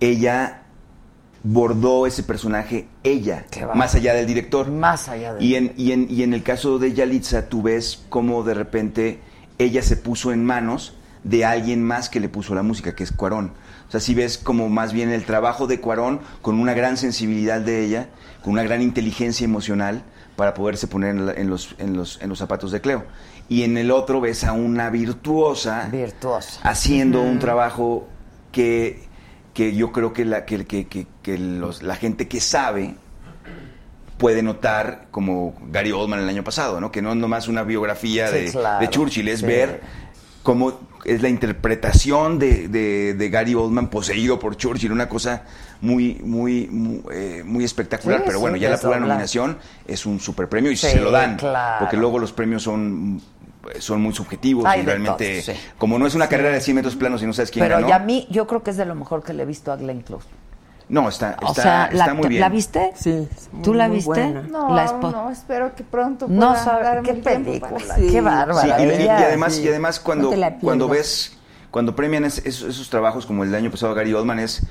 ella bordó ese personaje ella, más allá del director. Más allá de Y en, y, en, y en el caso de Yalitza, tú ves cómo de repente ella se puso en manos de alguien más que le puso la música, que es Cuarón. O sea, si ves como más bien el trabajo de Cuarón con una gran sensibilidad de ella, con una gran inteligencia emocional para poderse poner en, la- en los, en, los, en los zapatos de Cleo. Y en el otro ves a una virtuosa Virtuosa. haciendo un trabajo que, que yo creo que la, que, que- que- que los- la gente que sabe puede notar como Gary Oldman el año pasado, ¿no? Que no es nomás una biografía Sí, de, claro. de Churchill, es Sí. ver cómo es la interpretación de, de- de Gary Oldman poseído por Churchill, una cosa muy, muy, muy, eh, muy espectacular. Sí, Pero bueno, ya la pura nominación es un super premio y se lo dan. claro. Porque luego los premios son son muy subjetivos y realmente todo, sí. como no es una carrera de 100 metros planos y no sabes quién Pero ganó ya a mí, yo creo que es de lo mejor que le he visto a Glenn Close. no está está, o sea, está la, muy bien ¿la viste? Sí, ¿Tú muy, la viste? buena. No, La no, espero que pronto No pueda sabe darme qué película, Sí. qué bárbara. Sí, y, además, y además cuando, No cuando ves, cuando premian es- esos, esos trabajos como el del año pasado a Gary Oldman es,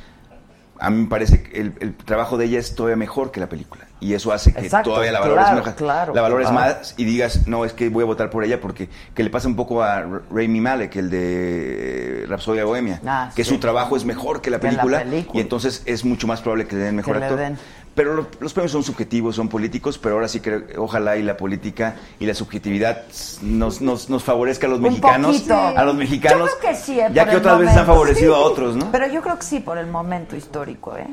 a mí me parece que el, el trabajo de ella es todavía mejor que la película. Y eso hace que Exacto, todavía la valores, claro, más, claro, la valores claro. más y digas, no, es que voy a votar por ella porque que le pasa un poco a Rami Malek, el de Rapsodia Bohemia, Ah, que sí. su trabajo es mejor que la película, y entonces es mucho más probable que le den mejor Que le actor. den. Pero lo- los premios son subjetivos, son políticos, pero ahora sí que ojalá y la política y la subjetividad nos, nos, nos favorezca a los Un mexicanos. poquito. A los mexicanos. Yo creo que sí, eh, ya que otras veces han favorecido a Sí. otros, ¿no? Pero yo creo que sí, por el momento histórico, ¿eh?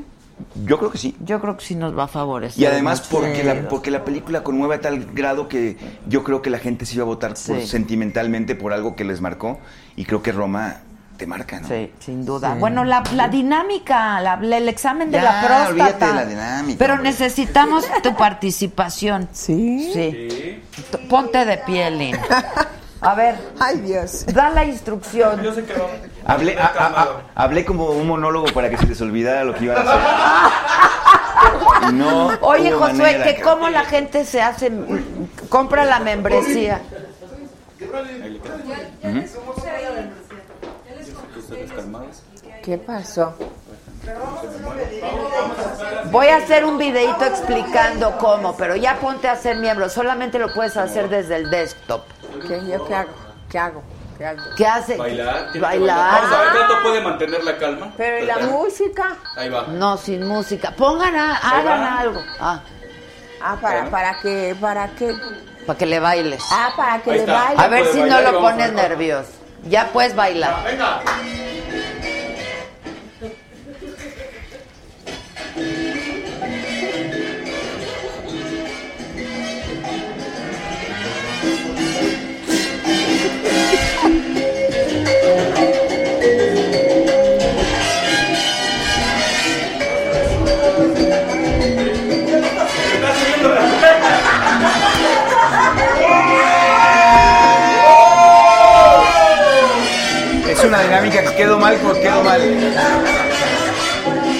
Yo creo que sí. Yo creo que sí nos va a favorecer. Y además porque la, Sí. porque la película conmueve a tal grado que yo creo que la gente se iba a votar por- Sí. sentimentalmente por algo que les marcó. Y creo que Roma te marca, ¿no? Sí, sin duda. Bueno, la, la dinámica, la- la- el examen de Ya, la próstata. olvídate de la dinámica, Pero hombre. necesitamos tu participación. <laughs> ¿Sí? Sí. T- Ponte de pie, Lin. A ver, <laughs> Ay, Dios. da la instrucción. Yo sé que va. Hablé, a- a- a- hablé como un monólogo para que se les olvidara lo que iban a hacer. <laughs> No Oye, Josué, manera, que cabrón. cómo la gente se hace, compra la membresía. ¿Qué pasó? Voy a hacer un videito explicando cómo, pero ya ponte a ser miembro. Solamente lo puedes hacer desde el desktop. ¿Qué, ¿Yo qué hago? ¿Qué hago? ¿Qué hago? ¿Qué hace? Bailar. Bailar. Vamos a ver cuánto puede mantener la calma. Pero ¿y la música? Ahí va. No, sin música. Pongan, a- hagan algo. Ah, Ah, para, para que, para que, para que le bailes. ah, para que Ahí le está. baile. A ver si no lo pones nervioso. Ya puedes bailar. Venga. Una dinámica que quedó mal porque quedó mal.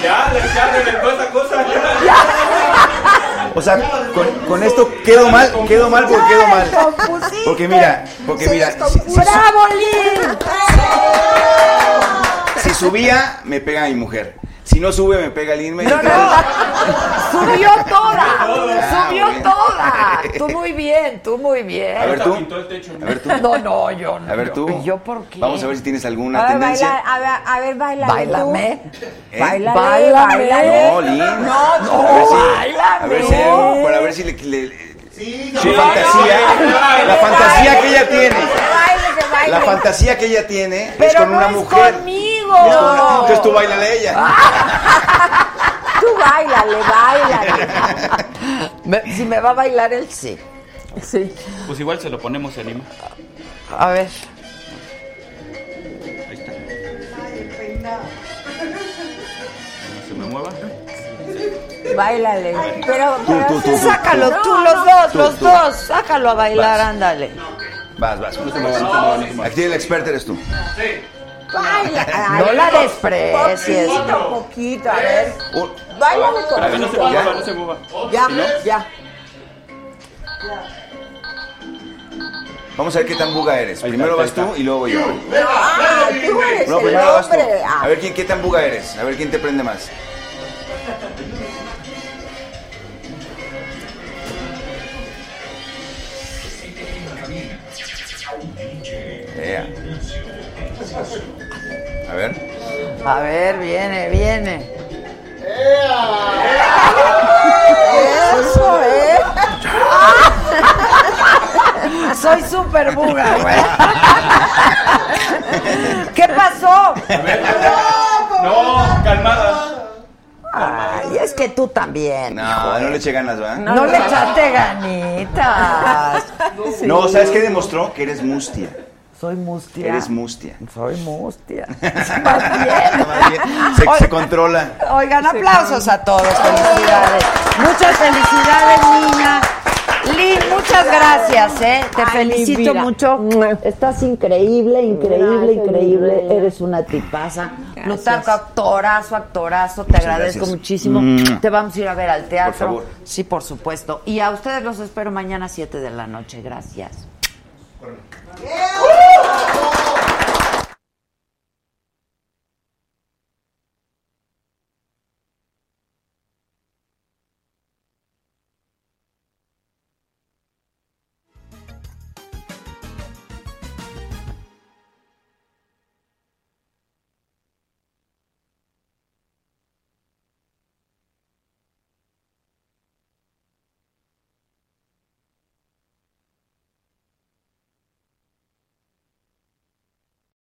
Ya, le- ya reventó esa cosa. <laughs> O sea, con, con esto quedó mal, quedó mal porque quedó mal. Porque mira, porque mira, si, si si subía, me pega mi mujer. Si no sube, me pega el No, no. <laughs> Subió toda. Subió toda. Tú muy bien, tú muy bien. A ver tú. A ver tú. No, no, yo no. A ver tú. ¿Y yo por qué? Vamos a ver si tienes alguna A ver, tendencia. a ver, a ver, baila. Báilame. ¿Eh? No, Lin. No, A ver no, si- báilame. A ver si, para ver si le, le- Sí, fantasía, la fantasía que ella tiene, que baile, que baile. la fantasía que ella tiene es Pero con no una es mujer. Una- Entonces tú bailale a ella. <laughs> Tú bailale, bailale. Si me va a bailar él, sí. Sí. Pues igual se lo ponemos, se anima. A ver. Ahí está. No se me mueva. Bailale. Pero, Tú, pero tú. Sácalo No, tú, no, los dos, Tú, los tú. dos. Sácalo a bailar, Vas. ándale. Vas, vas. No no no. Aquí el experto eres tú. Baila. No la desprecies. Poquito, poquito, a ver. Un- Bailale A ver, no se mueva, no se mueva. Ya, ya. Vamos a ver qué tan buga eres. Primero vas tú y luego voy yo. Ah, tú eres No, primero vas tú. Ah, A ver quién, qué tan buga eres. A ver quién te prende más. A ver. A ver, viene, viene. Eso, ¿eh? Soy súper buga, güey. ¿Qué pasó? No, calmada. Ay, es que tú también. No, no le eché ganas, ¿verdad? No, le echaste ganitas. No, ¿sabes qué demostró? Que eres mustia. Soy mustia. Eres mustia. Soy mustia. <laughs> Más bien, se, se controla. Oigan, aplausos a todos. Felicidades. Muchas felicidades, niña. Lynn, muchas gracias, ¿eh? Te Ay, felicito mucho. Estás increíble, increíble, Gracias, increíble. Eres una tipaza. Plutarco, actorazo, actorazo. Te Muchas agradezco gracias. muchísimo. Mm. Te vamos a ir a ver al teatro. Por favor. Sí, por supuesto. Y a ustedes los espero mañana a 7 de la noche. Gracias. これ。